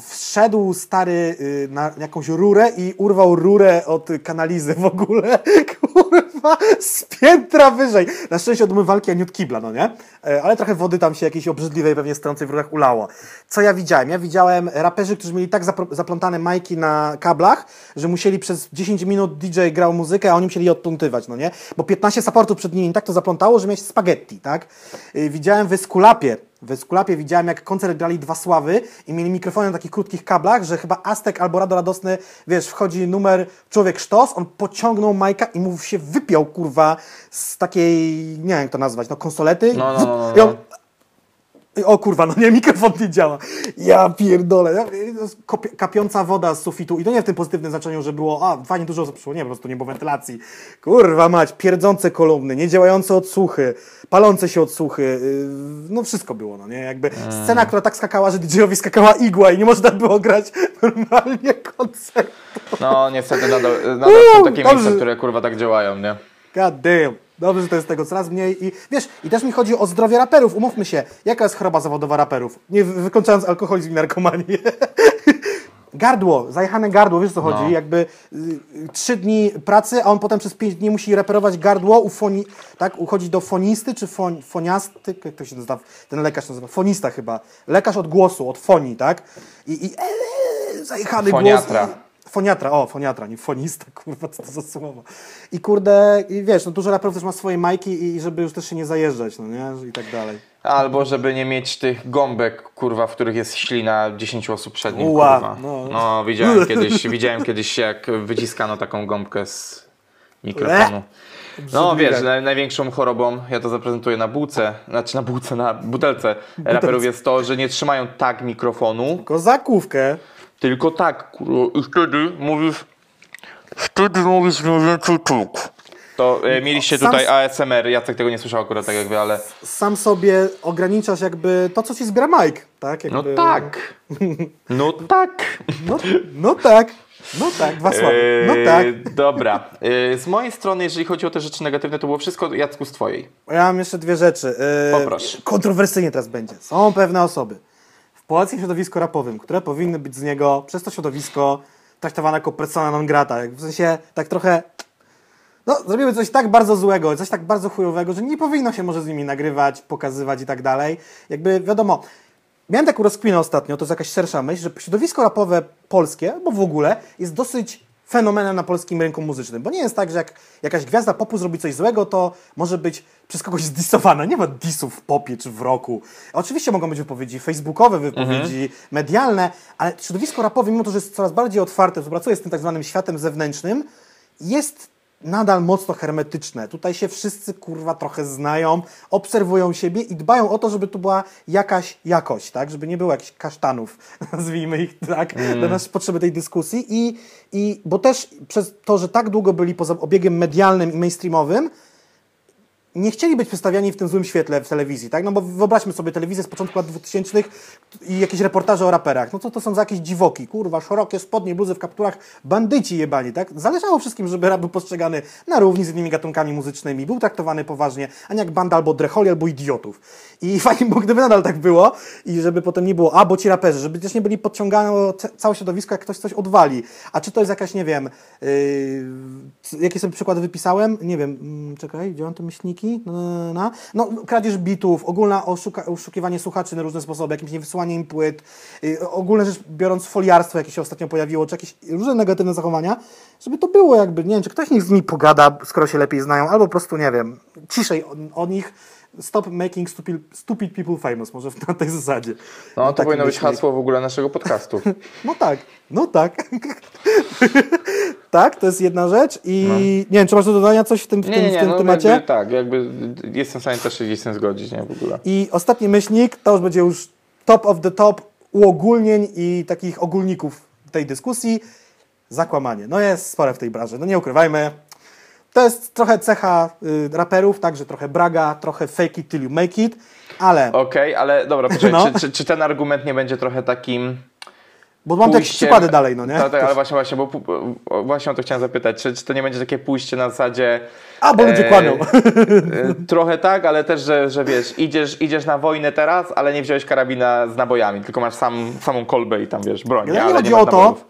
wszedł stary y, na jakąś rurę i urwał rurę od kanalizy w ogóle. Kurwa. Kurwa z piętra wyżej. Na szczęście od umywalki, a nie od kibla, no nie? E, Ale trochę wody tam się jakiejś obrzydliwej, pewnie strącej w rurach ulało. Co ja widziałem? Ja widziałem raperzy, którzy mieli tak zaplątane majki na kablach, że musieli przez 10 minut DJ grał muzykę, a oni musieli je odplątywać, no nie? Bo 15 supportów przed nimi tak to zaplątało, że miałeś spaghetti, tak? Y, Widziałem w Eskulapie, w Eskulapie widziałem, jak koncert grali dwa sławy i mieli mikrofony na takich krótkich kablach, że chyba Aztek albo Rado Radosny, wiesz, wchodzi numer Człowiek Sztos, on pociągnął Majka i mu się wypiął, kurwa, z takiej, nie wiem jak to nazwać, no konsolety. No, no, no, no, O kurwa, no nie, mikrofon nie działa. Ja pierdolę. Kapiąca woda z sufitu. I to nie w tym pozytywnym znaczeniu, że było, a fajnie dużo osób przyszło. Nie, po prostu nie było wentylacji. Kurwa mać, pierdzące kolumny, niedziałające odsłuchy, palące się odsłuchy. yy, No wszystko było, no nie? Jakby scena, która tak skakała, że DJ-owi skakała igła i nie można było grać normalnie koncert. No niestety nadal, nadal są takie miejsca, które kurwa tak działają, nie? God damn. Dobrze, że to jest tego coraz mniej i wiesz, i też mi chodzi o zdrowie raperów, umówmy się, jaka jest choroba zawodowa raperów? Nie wy- wykończając alkoholizm i narkomanię. Gardło, zajechane gardło, wiesz o co chodzi? No. Jakby y, y, trzy dni pracy, a on potem przez pięć dni musi reperować gardło, u foni, tak? Uchodzi do fonisty czy fon, foniasty, jak to się nazywa, ten lekarz nazywa, fonista chyba. Lekarz od głosu, od fonii, tak? I, i e, zajechany Foniatra. głos. Foniatra, o, foniatra, nie fonista, kurwa, co to za słowo. I kurde, i wiesz, no dużo raperów też ma swoje majki i żeby już też się nie zajeżdżać, no nie, i tak dalej. Albo żeby nie mieć tych gąbek, kurwa, w których jest ślina 10 osób przed nim, Ua, kurwa. no. No, widziałem kiedyś, widziałem kiedyś jak wyciskano taką gąbkę z mikrofonu. No wiesz, naj, największą chorobą, ja to zaprezentuję na bułce, znaczy na bułce, na butelce raperów jest to, że nie trzymają tak mikrofonu, Kozakówkę. Tylko tak, kurwa, i wtedy mówisz, wtedy mówisz mniej więcej tak. To e, mieliście Sam- tutaj ASMR, Jacek tego nie słyszał akurat tak jak wy, ale Sam sobie ograniczasz jakby to, co ci zbiera Mike, tak? no Jakby, tak, no tak. No, no tak, no tak, dwa słowy, no tak. Eee, Dobra. Eee, Z mojej strony, jeżeli chodzi o te rzeczy negatywne, to było wszystko wszystko z twojej. Ja mam jeszcze dwie rzeczy. Yy, Poproszę. Kontrowersyjnie teraz będzie. Są pewne osoby polskim środowisku rapowym, które powinny być z niego przez to środowisko traktowane jako persona non grata. W sensie tak trochę. No, zrobiły coś tak bardzo złego, coś tak bardzo chujowego, że nie powinno się może z nimi nagrywać, pokazywać i tak dalej. Jakby wiadomo, miałem taką rozkminę ostatnio, to jest jakaś szersza myśl, że środowisko rapowe polskie, bo w ogóle, jest dosyć fenomenem na polskim rynku muzycznym. Bo nie jest tak, że jak jakaś gwiazda popu zrobi coś złego, to może być przez kogoś zdisowana. Nie ma disów w popie czy w roku. Oczywiście mogą być wypowiedzi facebookowe, wypowiedzi medialne, ale środowisko rapowe, mimo to, że jest coraz bardziej otwarte, współpracuje z tym tak zwanym światem zewnętrznym, jest nadal mocno hermetyczne. Tutaj się wszyscy kurwa trochę znają, obserwują siebie i dbają o to, żeby tu była jakaś jakość, tak? Żeby nie było jakichś kasztanów, nazwijmy ich tak, na nasze potrzeby tej dyskusji. I, I bo też przez to, że tak długo byli poza obiegiem medialnym i mainstreamowym, nie chcieli być przedstawiani w tym złym świetle w telewizji, tak? No bo wyobraźmy sobie telewizję z początku lat 2000 i jakieś reportaże o raperach. No co to są za jakieś dziwoki? Kurwa, szerokie spodnie, bluzy w kapturach, bandyci jebani, tak? Zależało wszystkim, żeby rap był postrzegany na równi z innymi gatunkami muzycznymi, był traktowany poważnie, a nie jak banda albo drecholi, albo idiotów. I fajnie było, gdyby nadal tak było i żeby potem nie było, a bo ci raperzy, żeby też nie byli podciągane całe środowisko, jak ktoś coś odwali. A czy to jest jakaś, nie wiem, yy, jakie sobie przykłady wypisałem? Nie wiem, mm, czekaj, gdzie mam te myślniki? Na, na. No, kradzież bitów, ogólne oszuka, oszukiwanie słuchaczy na różne sposoby, jakimś niewysłanie im płyt, yy, ogólne rzecz biorąc foliarstwo, jakie się ostatnio pojawiło, czy jakieś różne negatywne zachowania, żeby to było jakby, nie wiem, czy ktoś niech z nimi pogada, skoro się lepiej znają, albo po prostu, nie wiem, ciszej o, o nich, stop making stupid, stupid people famous, może na tej zasadzie. No to Taki powinno być hasło w ogóle naszego podcastu. No tak, no tak. tak, to jest jedna rzecz i nie wiem, czy masz do dodania coś w tym, w Nie, tym, nie, w nie, tym no temacie? jakby, tak, jakby jestem w stanie też się z tym zgodzić, nie, w ogóle. I ostatni myślnik, to już będzie już top of the top uogólnień i takich ogólników tej dyskusji. Zakłamanie. No jest spore w tej branży, no nie ukrywajmy. To jest trochę cecha y, raperów, także trochę braga, trochę fake it till you make it, ale, Okej, ale dobra, poczekaj, No. czy, czy, czy ten argument nie będzie trochę takim bo mam jakieś pójściem- przykłady dalej, no nie? Tak, tak, ale właśnie, właśnie, bo właśnie o to chciałem zapytać, czy, czy to nie będzie takie pójście na zasadzie... A, bo ludzie kłamią. e, trochę tak, ale też, że, że wiesz, idziesz, idziesz na wojnę teraz, ale nie wziąłeś karabina z nabojami, tylko masz sam, samą kolbę i tam, wiesz, broń, Ale nie? nie chodzi o to, nabojów.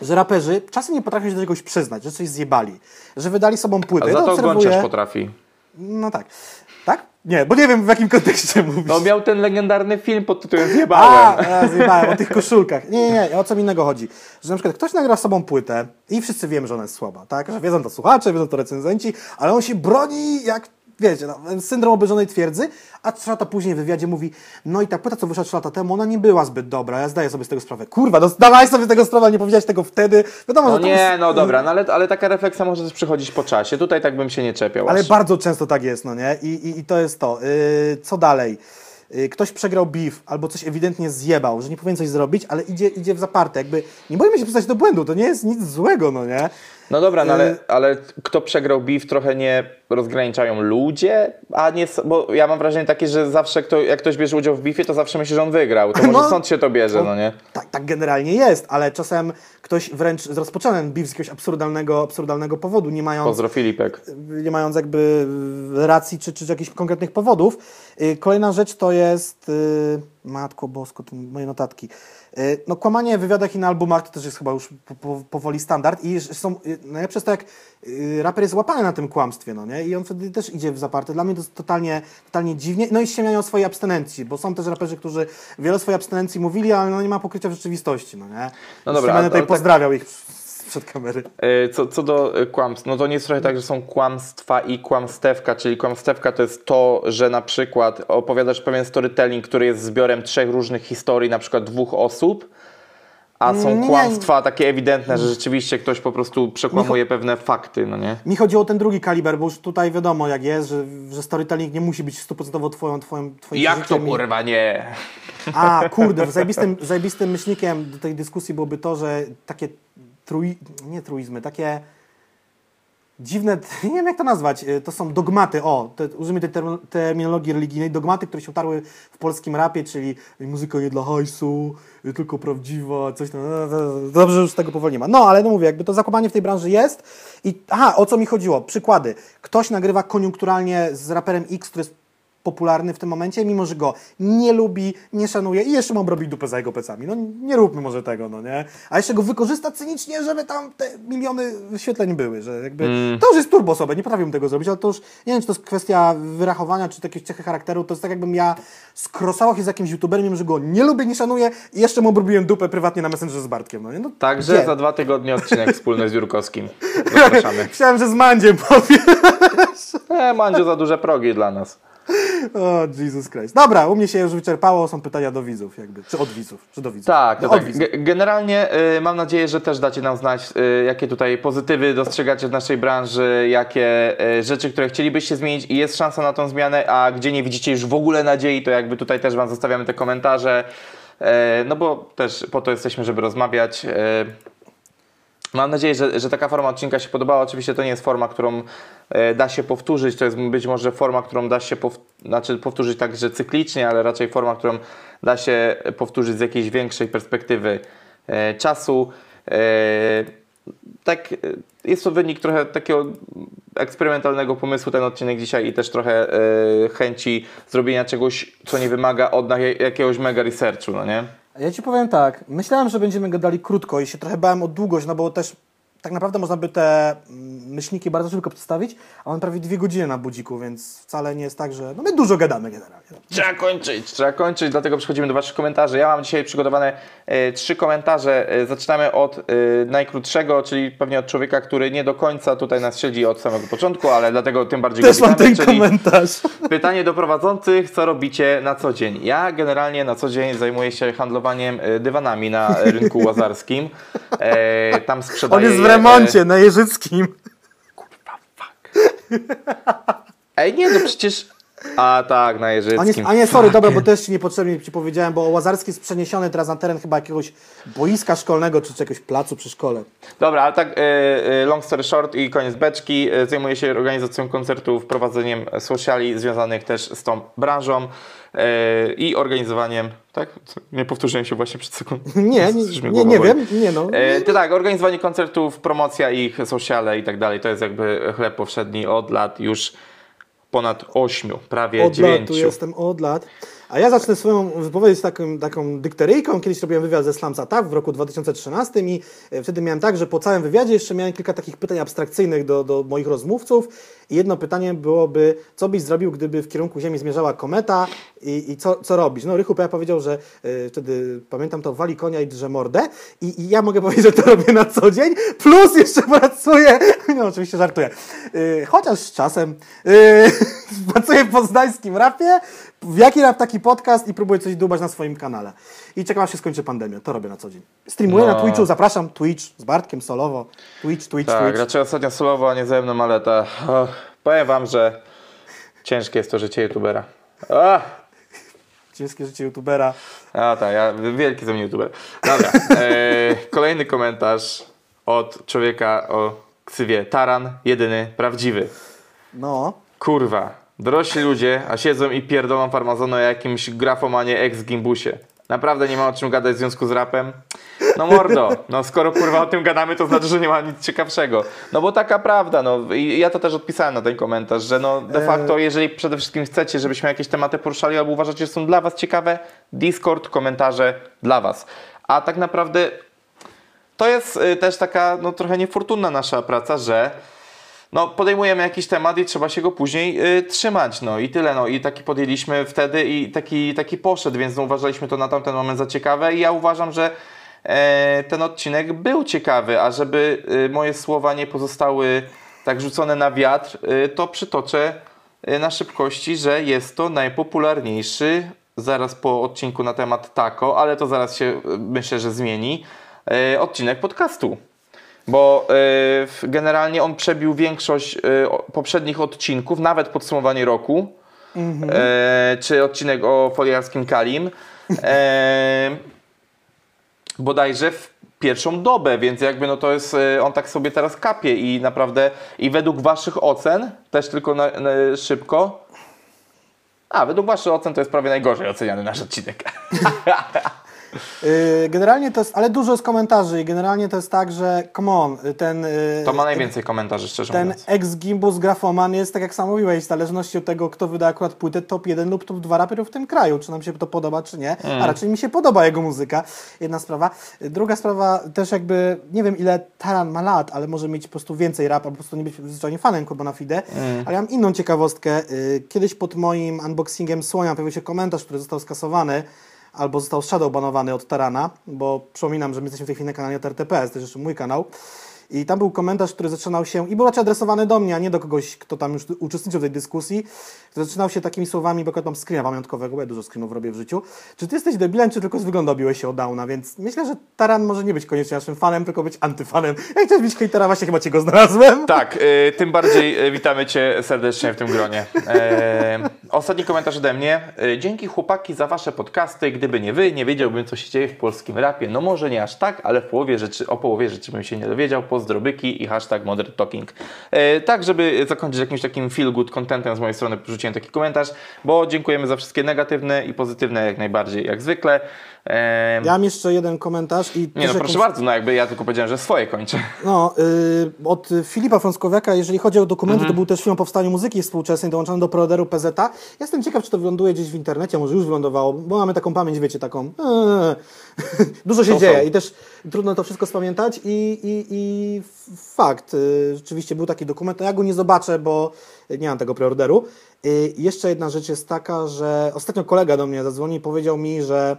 Że raperzy czasem nie potrafią się do czegoś przyznać, że coś zjebali, że wydali sobą płytę. A za to obserwuję- Gąciarz potrafi. No tak. Tak? Nie, bo nie wiem w jakim kontekście mówisz. No miał ten legendarny film pod tytułem A, Zjebałem. ja zjebałem, o tych koszulkach. Nie, nie, nie, o co innego chodzi. Że na przykład ktoś nagra sobą płytę i wszyscy wiemy, że ona jest słaba, tak? Że wiedzą to słuchacze, wiedzą to recenzenci, ale on się broni jak, wiecie, no, syndrom obierzonej twierdzy, a trzy lata później w wywiadzie mówi, no i ta płyta, co wyszła trzy lata temu, ona nie była zbyt dobra, ja zdaję sobie z tego sprawę. Kurwa, no zdawaj sobie z tego sprawę, nie powiedziałeś tego wtedy. Wiadomo, No że nie, jest... no dobra, no ale, ale taka refleksja może też przychodzić po czasie. Tutaj tak bym się nie czepiał. Ale aż. bardzo często tak jest, no nie? I, i, i to jest to. Yy, co dalej? Yy, ktoś przegrał beef albo coś ewidentnie zjebał, że nie powinien coś zrobić, ale idzie, idzie w zaparte. Jakby nie boimy się przyznać do błędu, to nie jest nic złego, no nie? No dobra, no ale, Y- ale kto przegrał beef trochę nie rozgraniczają ludzie, a nie, bo ja mam wrażenie takie, że zawsze kto, jak ktoś bierze udział w beefie, to zawsze myśli, że on wygrał. To może No. stąd się to bierze, no nie? Tak, tak generalnie jest, ale czasem ktoś wręcz rozpoczął ten beef z jakiegoś absurdalnego, absurdalnego powodu, nie mając Pozdro Filipek. nie mając jakby racji czy, czy jakichś konkretnych powodów. Y, Kolejna rzecz to jest, y, matko bosko, moje notatki, Y, no kłamanie w wywiadach i na albumach to też jest chyba już po, po, powoli standard i są, y, najlepsze jest to jak y, raper jest łapany na tym kłamstwie, no nie? I on wtedy też idzie w zaparte. Dla mnie to jest totalnie, totalnie dziwnie. No i ściemniają swojej abstynencji, bo są też raperzy, którzy wiele swojej abstynencji mówili, ale no nie ma pokrycia w rzeczywistości, no nie? No dobra, a- tutaj tak- pozdrawiał ich przed kamery. Y, Co, co do y, kłamstw, no to nie jest trochę tak, że są kłamstwa i kłamstewka, czyli kłamstewka to jest to, że na przykład opowiadasz pewien storytelling, który jest zbiorem trzech różnych historii, na przykład dwóch osób, a są Nie. kłamstwa takie ewidentne, że rzeczywiście ktoś po prostu przekłamuje pewne fakty, no nie? Mi chodziło o ten drugi kaliber, bo już tutaj wiadomo jak jest, że, że storytelling nie musi być stuprocentowo twoją, twoją, twoim Jak to kurwa nie? A, kurde, zajebistym, zajebistym myślnikiem do tej dyskusji byłoby to, że takie trui... nie truizmy, takie dziwne, nie wiem jak to nazwać, y, to są dogmaty, o, te, użyjmy tej term- terminologii religijnej, dogmaty, które się utarły w polskim rapie, czyli muzyka nie dla hajsu, y, tylko prawdziwa, coś tam, no, no, no, dobrze, już tego powoli nie ma. No, ale no mówię, jakby to zakłamanie w tej branży jest i, aha, o co mi chodziło, przykłady, ktoś nagrywa koniunkturalnie z raperem X, który jest popularny w tym momencie, mimo że go nie lubi, nie szanuje i jeszcze mam robić dupę za jego plecami. No nie róbmy może tego, no nie? A jeszcze go wykorzysta cynicznie, żeby tam te miliony wyświetleń były, że jakby to już jest turbo osobę, nie potrafiłbym tego zrobić, ale to już, nie wiem, czy to jest kwestia wyrachowania, czy jakieś cechy charakteru, to jest tak jakbym ja skrosał się z jakimś youtuberem, mimo że go nie lubię, nie szanuję i jeszcze mu obrobiłem dupę prywatnie na Messengerze z Bartkiem, no nie? No, Także gdzie? za dwa tygodnie odcinek wspólny z Jurkowskim. Zapraszamy. Chciałem, że z Mandziem powiem. E, Mandzio za duże progi dla nas. O, Jesus Christ. Dobra, u mnie się już wyczerpało, są pytania do widzów jakby, czy od widzów, czy do widzów. Tak, no, tak. widzów. Ge- Generalnie y, mam nadzieję, że też dacie nam znać, y, jakie tutaj pozytywy dostrzegacie w naszej branży, jakie y, rzeczy, które chcielibyście zmienić i jest szansa na tą zmianę, a gdzie nie widzicie już w ogóle nadziei, to jakby tutaj też Wam zostawiamy te komentarze, y, no bo też po to jesteśmy, żeby rozmawiać. Mam nadzieję, że, że taka forma odcinka się podobała. Oczywiście to nie jest forma, którą e, da się powtórzyć. To jest być może forma, którą da się pow, znaczy powtórzyć także cyklicznie, ale raczej forma, którą da się powtórzyć z jakiejś większej perspektywy e, czasu. E, tak, jest to wynik trochę takiego eksperymentalnego pomysłu ten odcinek dzisiaj i też trochę chęci zrobienia czegoś, co nie wymaga od jakiegoś mega researchu, no nie? Ja ci powiem tak, myślałem, że będziemy gadali krótko i się trochę bałem o długość, no bo też tak naprawdę można by te mm, myślniki bardzo szybko przedstawić, a on prawie dwie godziny na budziku, więc wcale nie jest tak, że no my dużo gadamy generalnie. Trzeba kończyć, trzeba kończyć, dlatego przechodzimy do Waszych komentarzy. Ja mam dzisiaj przygotowane e, trzy komentarze. E, zaczynamy od e, najkrótszego, czyli pewnie od człowieka, który nie do końca tutaj nas śledzi od samego początku, ale dlatego tym bardziej Też go mam ten czyli komentarz. Pytanie do prowadzących, co robicie na co dzień? Ja generalnie na co dzień zajmuję się handlowaniem e, dywanami na rynku łazarskim. E, tam sprzedaję... E, remoncie na Jeżyckim. Ej, nie, no przecież... A tak, na On jest, Jeżyckim. a nie, sorry, dobra, bo też ci niepotrzebnie ci powiedziałem, bo Łazarski jest przeniesiony teraz na teren chyba jakiegoś boiska szkolnego, czy jakiegoś placu przy szkole. Dobra, ale tak e, e, long story short i koniec beczki. E, Zajmuję się organizacją koncertów, prowadzeniem sociali związanych też z tą branżą i organizowaniem, tak? Nie powtórzyłem się właśnie przed sekundą. Nie, nie, nie, nie wiem, nie no. E, to tak, organizowanie koncertów, promocja ich, sociale i tak dalej. To jest jakby chleb powszedni od lat już ponad ośmiu, prawie Od lat tu jestem, od lat. A ja zacznę swoją wypowiedź taką, taką dykteryjką. Kiedyś robiłem wywiad ze Slams Attack w roku 2013 i e, wtedy miałem tak, że po całym wywiadzie jeszcze miałem kilka takich pytań abstrakcyjnych do, do moich rozmówców i jedno pytanie byłoby, co byś zrobił, gdyby w kierunku Ziemi zmierzała kometa i, i co, co robisz? No Rychu P. powiedział, że y, wtedy, pamiętam to, wali konia i drze mordę i, i ja mogę powiedzieć, że to robię na co dzień, plus jeszcze pracuję, no oczywiście żartuję, y, chociaż z czasem y, pracuję w poznańskim rapie, w jaki rap taki podcast i próbuję coś dubać na swoim kanale. I czekam aż się skończy pandemia, to robię na co dzień. Streamuję No. na Twitchu, zapraszam, Twitch z Bartkiem solowo, Twitch, Twitch, Tak, Twitch. raczej ostatnio solowo, a nie ze mną, ale ta... Och, powiem wam, że ciężkie jest to życie youtubera. Ach, Ciężkie życie youtubera. a tak, ja wielki ze mnie youtuber. Dobra, e, kolejny komentarz od człowieka o ksywie Taran, jedyny, prawdziwy. No, Kurwa, dorośli ludzie, a siedzą i pierdolą farmazony o jakimś grafomanie ex-gimbusie. Naprawdę nie ma o czym gadać w związku z rapem? No mordo, no skoro kurwa o tym gadamy, to znaczy, że nie ma nic ciekawszego. No bo taka prawda, no i ja to też odpisałem na ten komentarz, że no de facto, jeżeli przede wszystkim chcecie, żebyśmy jakieś tematy poruszali albo uważacie, że są dla was ciekawe, Discord, komentarze dla was. A tak naprawdę to jest y, też taka no, trochę niefortunna nasza praca, że no, podejmujemy jakiś temat i trzeba się go później y, trzymać. No i tyle. No. I taki podjęliśmy wtedy i taki, taki poszedł, więc no, uważaliśmy to na tamten moment za ciekawe i ja uważam, że e, ten odcinek był ciekawy, a żeby y, moje słowa nie pozostały tak rzucone na wiatr, y, to przytoczę y, na szybkości, że jest to najpopularniejszy zaraz po odcinku na temat taco, ale to zaraz się y, myślę, że zmieni, y, odcinek podcastu. Bo y, generalnie on przebił większość y, poprzednich odcinków, nawet podsumowanie roku, e, czy odcinek o foliarskim Kalim. E, bodajże w pierwszą dobę, więc jakby no to jest, y, on tak sobie teraz kapie i naprawdę, i według waszych ocen, też tylko na, na, szybko, a według waszych ocen to jest prawie najgorzej oceniany nasz odcinek. Yy, generalnie to jest, ale dużo jest komentarzy i generalnie to jest tak, że come on, ten... yy, To ma najwięcej komentarzy, szczerze Ten mówiąc. ex-gimbus grafoman jest, tak jak sam mówiłeś, w zależności od tego, kto wyda akurat płytę top 1 lub top 2 raperów w tym kraju, czy nam się to podoba, czy nie, a raczej mi się podoba jego muzyka, jedna sprawa. Druga sprawa, też jakby, nie wiem ile Taran ma lat, ale może mieć po prostu więcej rap, albo po prostu nie być zwyczajnie fanem Kuba na Fide, ale ja mam inną ciekawostkę. Y, Kiedyś pod moim unboxingiem Słonia pojawił się komentarz, który został skasowany, albo został shadowbanowany od Tarana, bo przypominam, że my jesteśmy w tej chwili na kanale RTPS, to jest jeszcze mój kanał. I tam był komentarz, który zaczynał się, i był raczej adresowany do mnie, a nie do kogoś, kto tam już uczestniczył w tej dyskusji, który zaczynał się takimi słowami, bo akurat mam screena pamiątkowego, bo ja dużo screenów robię w życiu. Czy ty jesteś debilem, czy tylko z wyglądu obiłeś się o Downa? Więc myślę, że Taran może nie być koniecznie naszym fanem, tylko być antyfanem. Jak chcesz być hejtera, właśnie chyba cię go znalazłem. Tak, y, tym bardziej y, witamy Cię serdecznie w tym gronie. E, ostatni komentarz ode mnie. Dzięki chłopaki za Wasze podcasty. Gdyby nie Wy, nie wiedziałbym, co się dzieje w polskim rapie. No może nie aż tak, ale w połowie rzeczy, o połowie rzeczy bym się nie dowiedział. Pozdrobyki i hashtag Modern Talking. E, tak, żeby zakończyć jakimś takim feel good contentem z mojej strony, wrzuciłem taki komentarz, bo dziękujemy za wszystkie negatywne i pozytywne jak najbardziej, jak zwykle. E, Ja mam jeszcze jeden komentarz i nie no, proszę bardzo, no jakby ja tylko powiedziałem, że swoje kończę. No, y, od Filipa Frąckowiaka, jeżeli chodzi o dokumenty, to był też film o powstaniu muzyki współczesnej dołączony do proederu PZ. Jestem ciekaw, czy to wyląduje gdzieś w internecie, może już wylądowało, bo mamy taką pamięć, wiecie, taką... eee. Dużo się Są, dzieje są. i też trudno to wszystko spamiętać i, i, i fakt, y, rzeczywiście był taki dokument, ja go nie zobaczę, bo nie mam tego preorderu. Y, jeszcze jedna rzecz jest taka, że ostatnio kolega do mnie zadzwonił i powiedział mi, że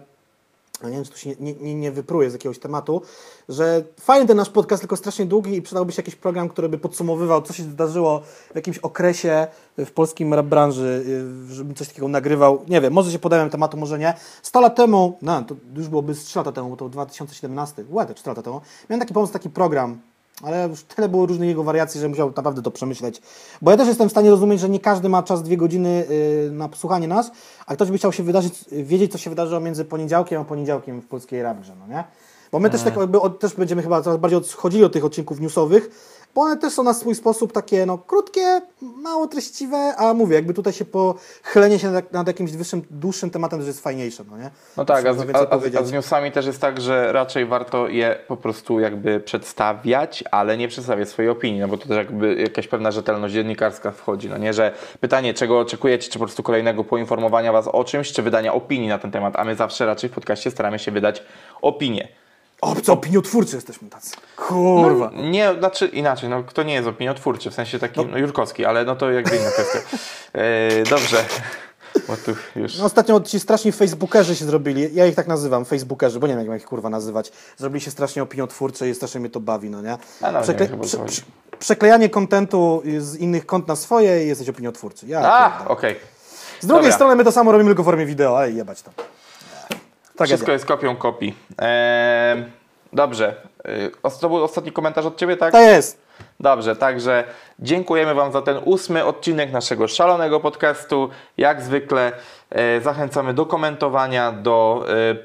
nie wiem, czy tu się nie, nie, nie wypruje z jakiegoś tematu, że fajny ten nasz podcast, tylko strasznie długi i przydałby się jakiś program, który by podsumowywał, co się zdarzyło w jakimś okresie w polskim rap branży, y, żebym coś takiego nagrywał. Nie wiem, może się podałem tematu, może nie. 100 lat temu, no to już byłoby z 3 lata temu, bo to 2017, łe, to 4 lata temu, miałem taki pomysł, taki program, ale już tyle było różnych jego wariacji, że musiał naprawdę to przemyśleć. Bo ja też jestem w stanie rozumieć, że nie każdy ma czas dwie godziny y, na posłuchanie nas, a ktoś by chciał się wydarzyć, wiedzieć, co się wydarzyło między poniedziałkiem a poniedziałkiem w polskiej rap grze, no nie? Bo my też, tak jakby od, też będziemy chyba coraz bardziej odchodzili od tych odcinków newsowych, bo one też są na swój sposób takie no, krótkie, mało treściwe, a mówię, jakby tutaj się pochylenie się nad, nad jakimś wyższym, dłuższym tematem też jest fajniejsze, no nie? No tak, a z, a, a z newsami też jest tak, że raczej warto je po prostu jakby przedstawiać, ale nie przedstawiać swojej opinii, no bo to też jakby jakaś pewna rzetelność dziennikarska wchodzi, no nie, że pytanie, czego oczekujecie, czy po prostu kolejnego poinformowania Was o czymś, czy wydania opinii na ten temat, a my zawsze raczej w podcaście staramy się wydać opinię. Obcy opiniotwórcy jesteśmy tacy. Kurwa. Nie, znaczy inaczej, no kto nie jest opiniotwórczy, w sensie takim, no, Jurkowski, ale no to jakby inna kwestia. E, dobrze, bo tu już... No, ostatnio ci straszni facebookerzy się zrobili, ja ich tak nazywam, facebookerzy, bo nie wiem jak ich kurwa nazywać. Zrobili się strasznie opiniotwórcze i strasznie mnie to bawi, no nie? No, Przekle- nie, prze- prze- przeklejanie kontentu z innych kont na swoje i jesteś opiniotwórczy. Ja, A, okej. z drugiej dobra. strony my to samo robimy tylko w formie wideo, ale jebać to. Tak Wszystko jest kopią kopii. E, dobrze, os- to był ostatni komentarz od Ciebie, tak? To jest. Dobrze, także dziękujemy Wam za ten ósmy odcinek naszego szalonego podcastu. Jak zwykle e, zachęcamy do komentowania, do e,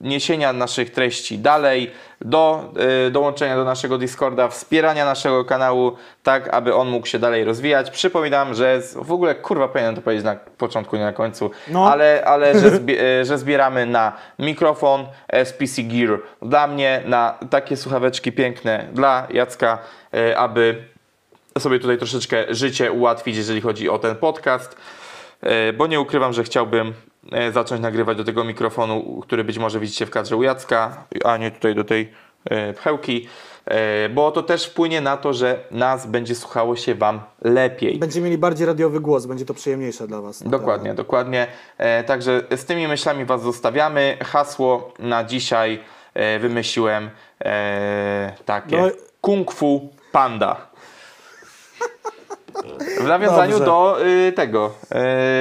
niesienia naszych treści dalej, do e, dołączenia do naszego Discorda, wspierania naszego kanału, tak aby on mógł się dalej rozwijać. Przypominam, że z, w ogóle kurwa powinienem to powiedzieć na początku, nie na końcu, No. ale, ale że, zbie, e, że zbieramy na mikrofon SPC Gear dla mnie, na takie słuchaweczki piękne dla Jacka, e, aby sobie tutaj troszeczkę życie ułatwić, jeżeli chodzi o ten podcast, e, bo nie ukrywam, że chciałbym zacząć nagrywać do tego mikrofonu, który być może widzicie w kadrze u Jacka, a nie tutaj do tej e, pchełki, e, bo to też wpłynie na to, że nas będzie słuchało się Wam lepiej. Będziemy mieli bardziej radiowy głos, będzie to przyjemniejsze dla Was. Dokładnie, dokładnie. E, także z tymi myślami Was zostawiamy. Hasło na dzisiaj e, wymyśliłem e, takie No- Kung Fu Panda. W nawiązaniu Dobrze. do y, tego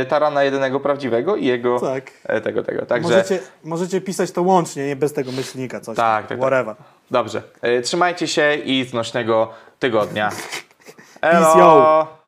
y, Tarana jedynego prawdziwego i jego Tak. e, tego, tego. Także Możecie, możecie pisać to łącznie, nie bez tego myślnika, coś Tak, tam. tak, tak. Whatever. dobrze. E, trzymajcie się i znośnego tygodnia. Elo!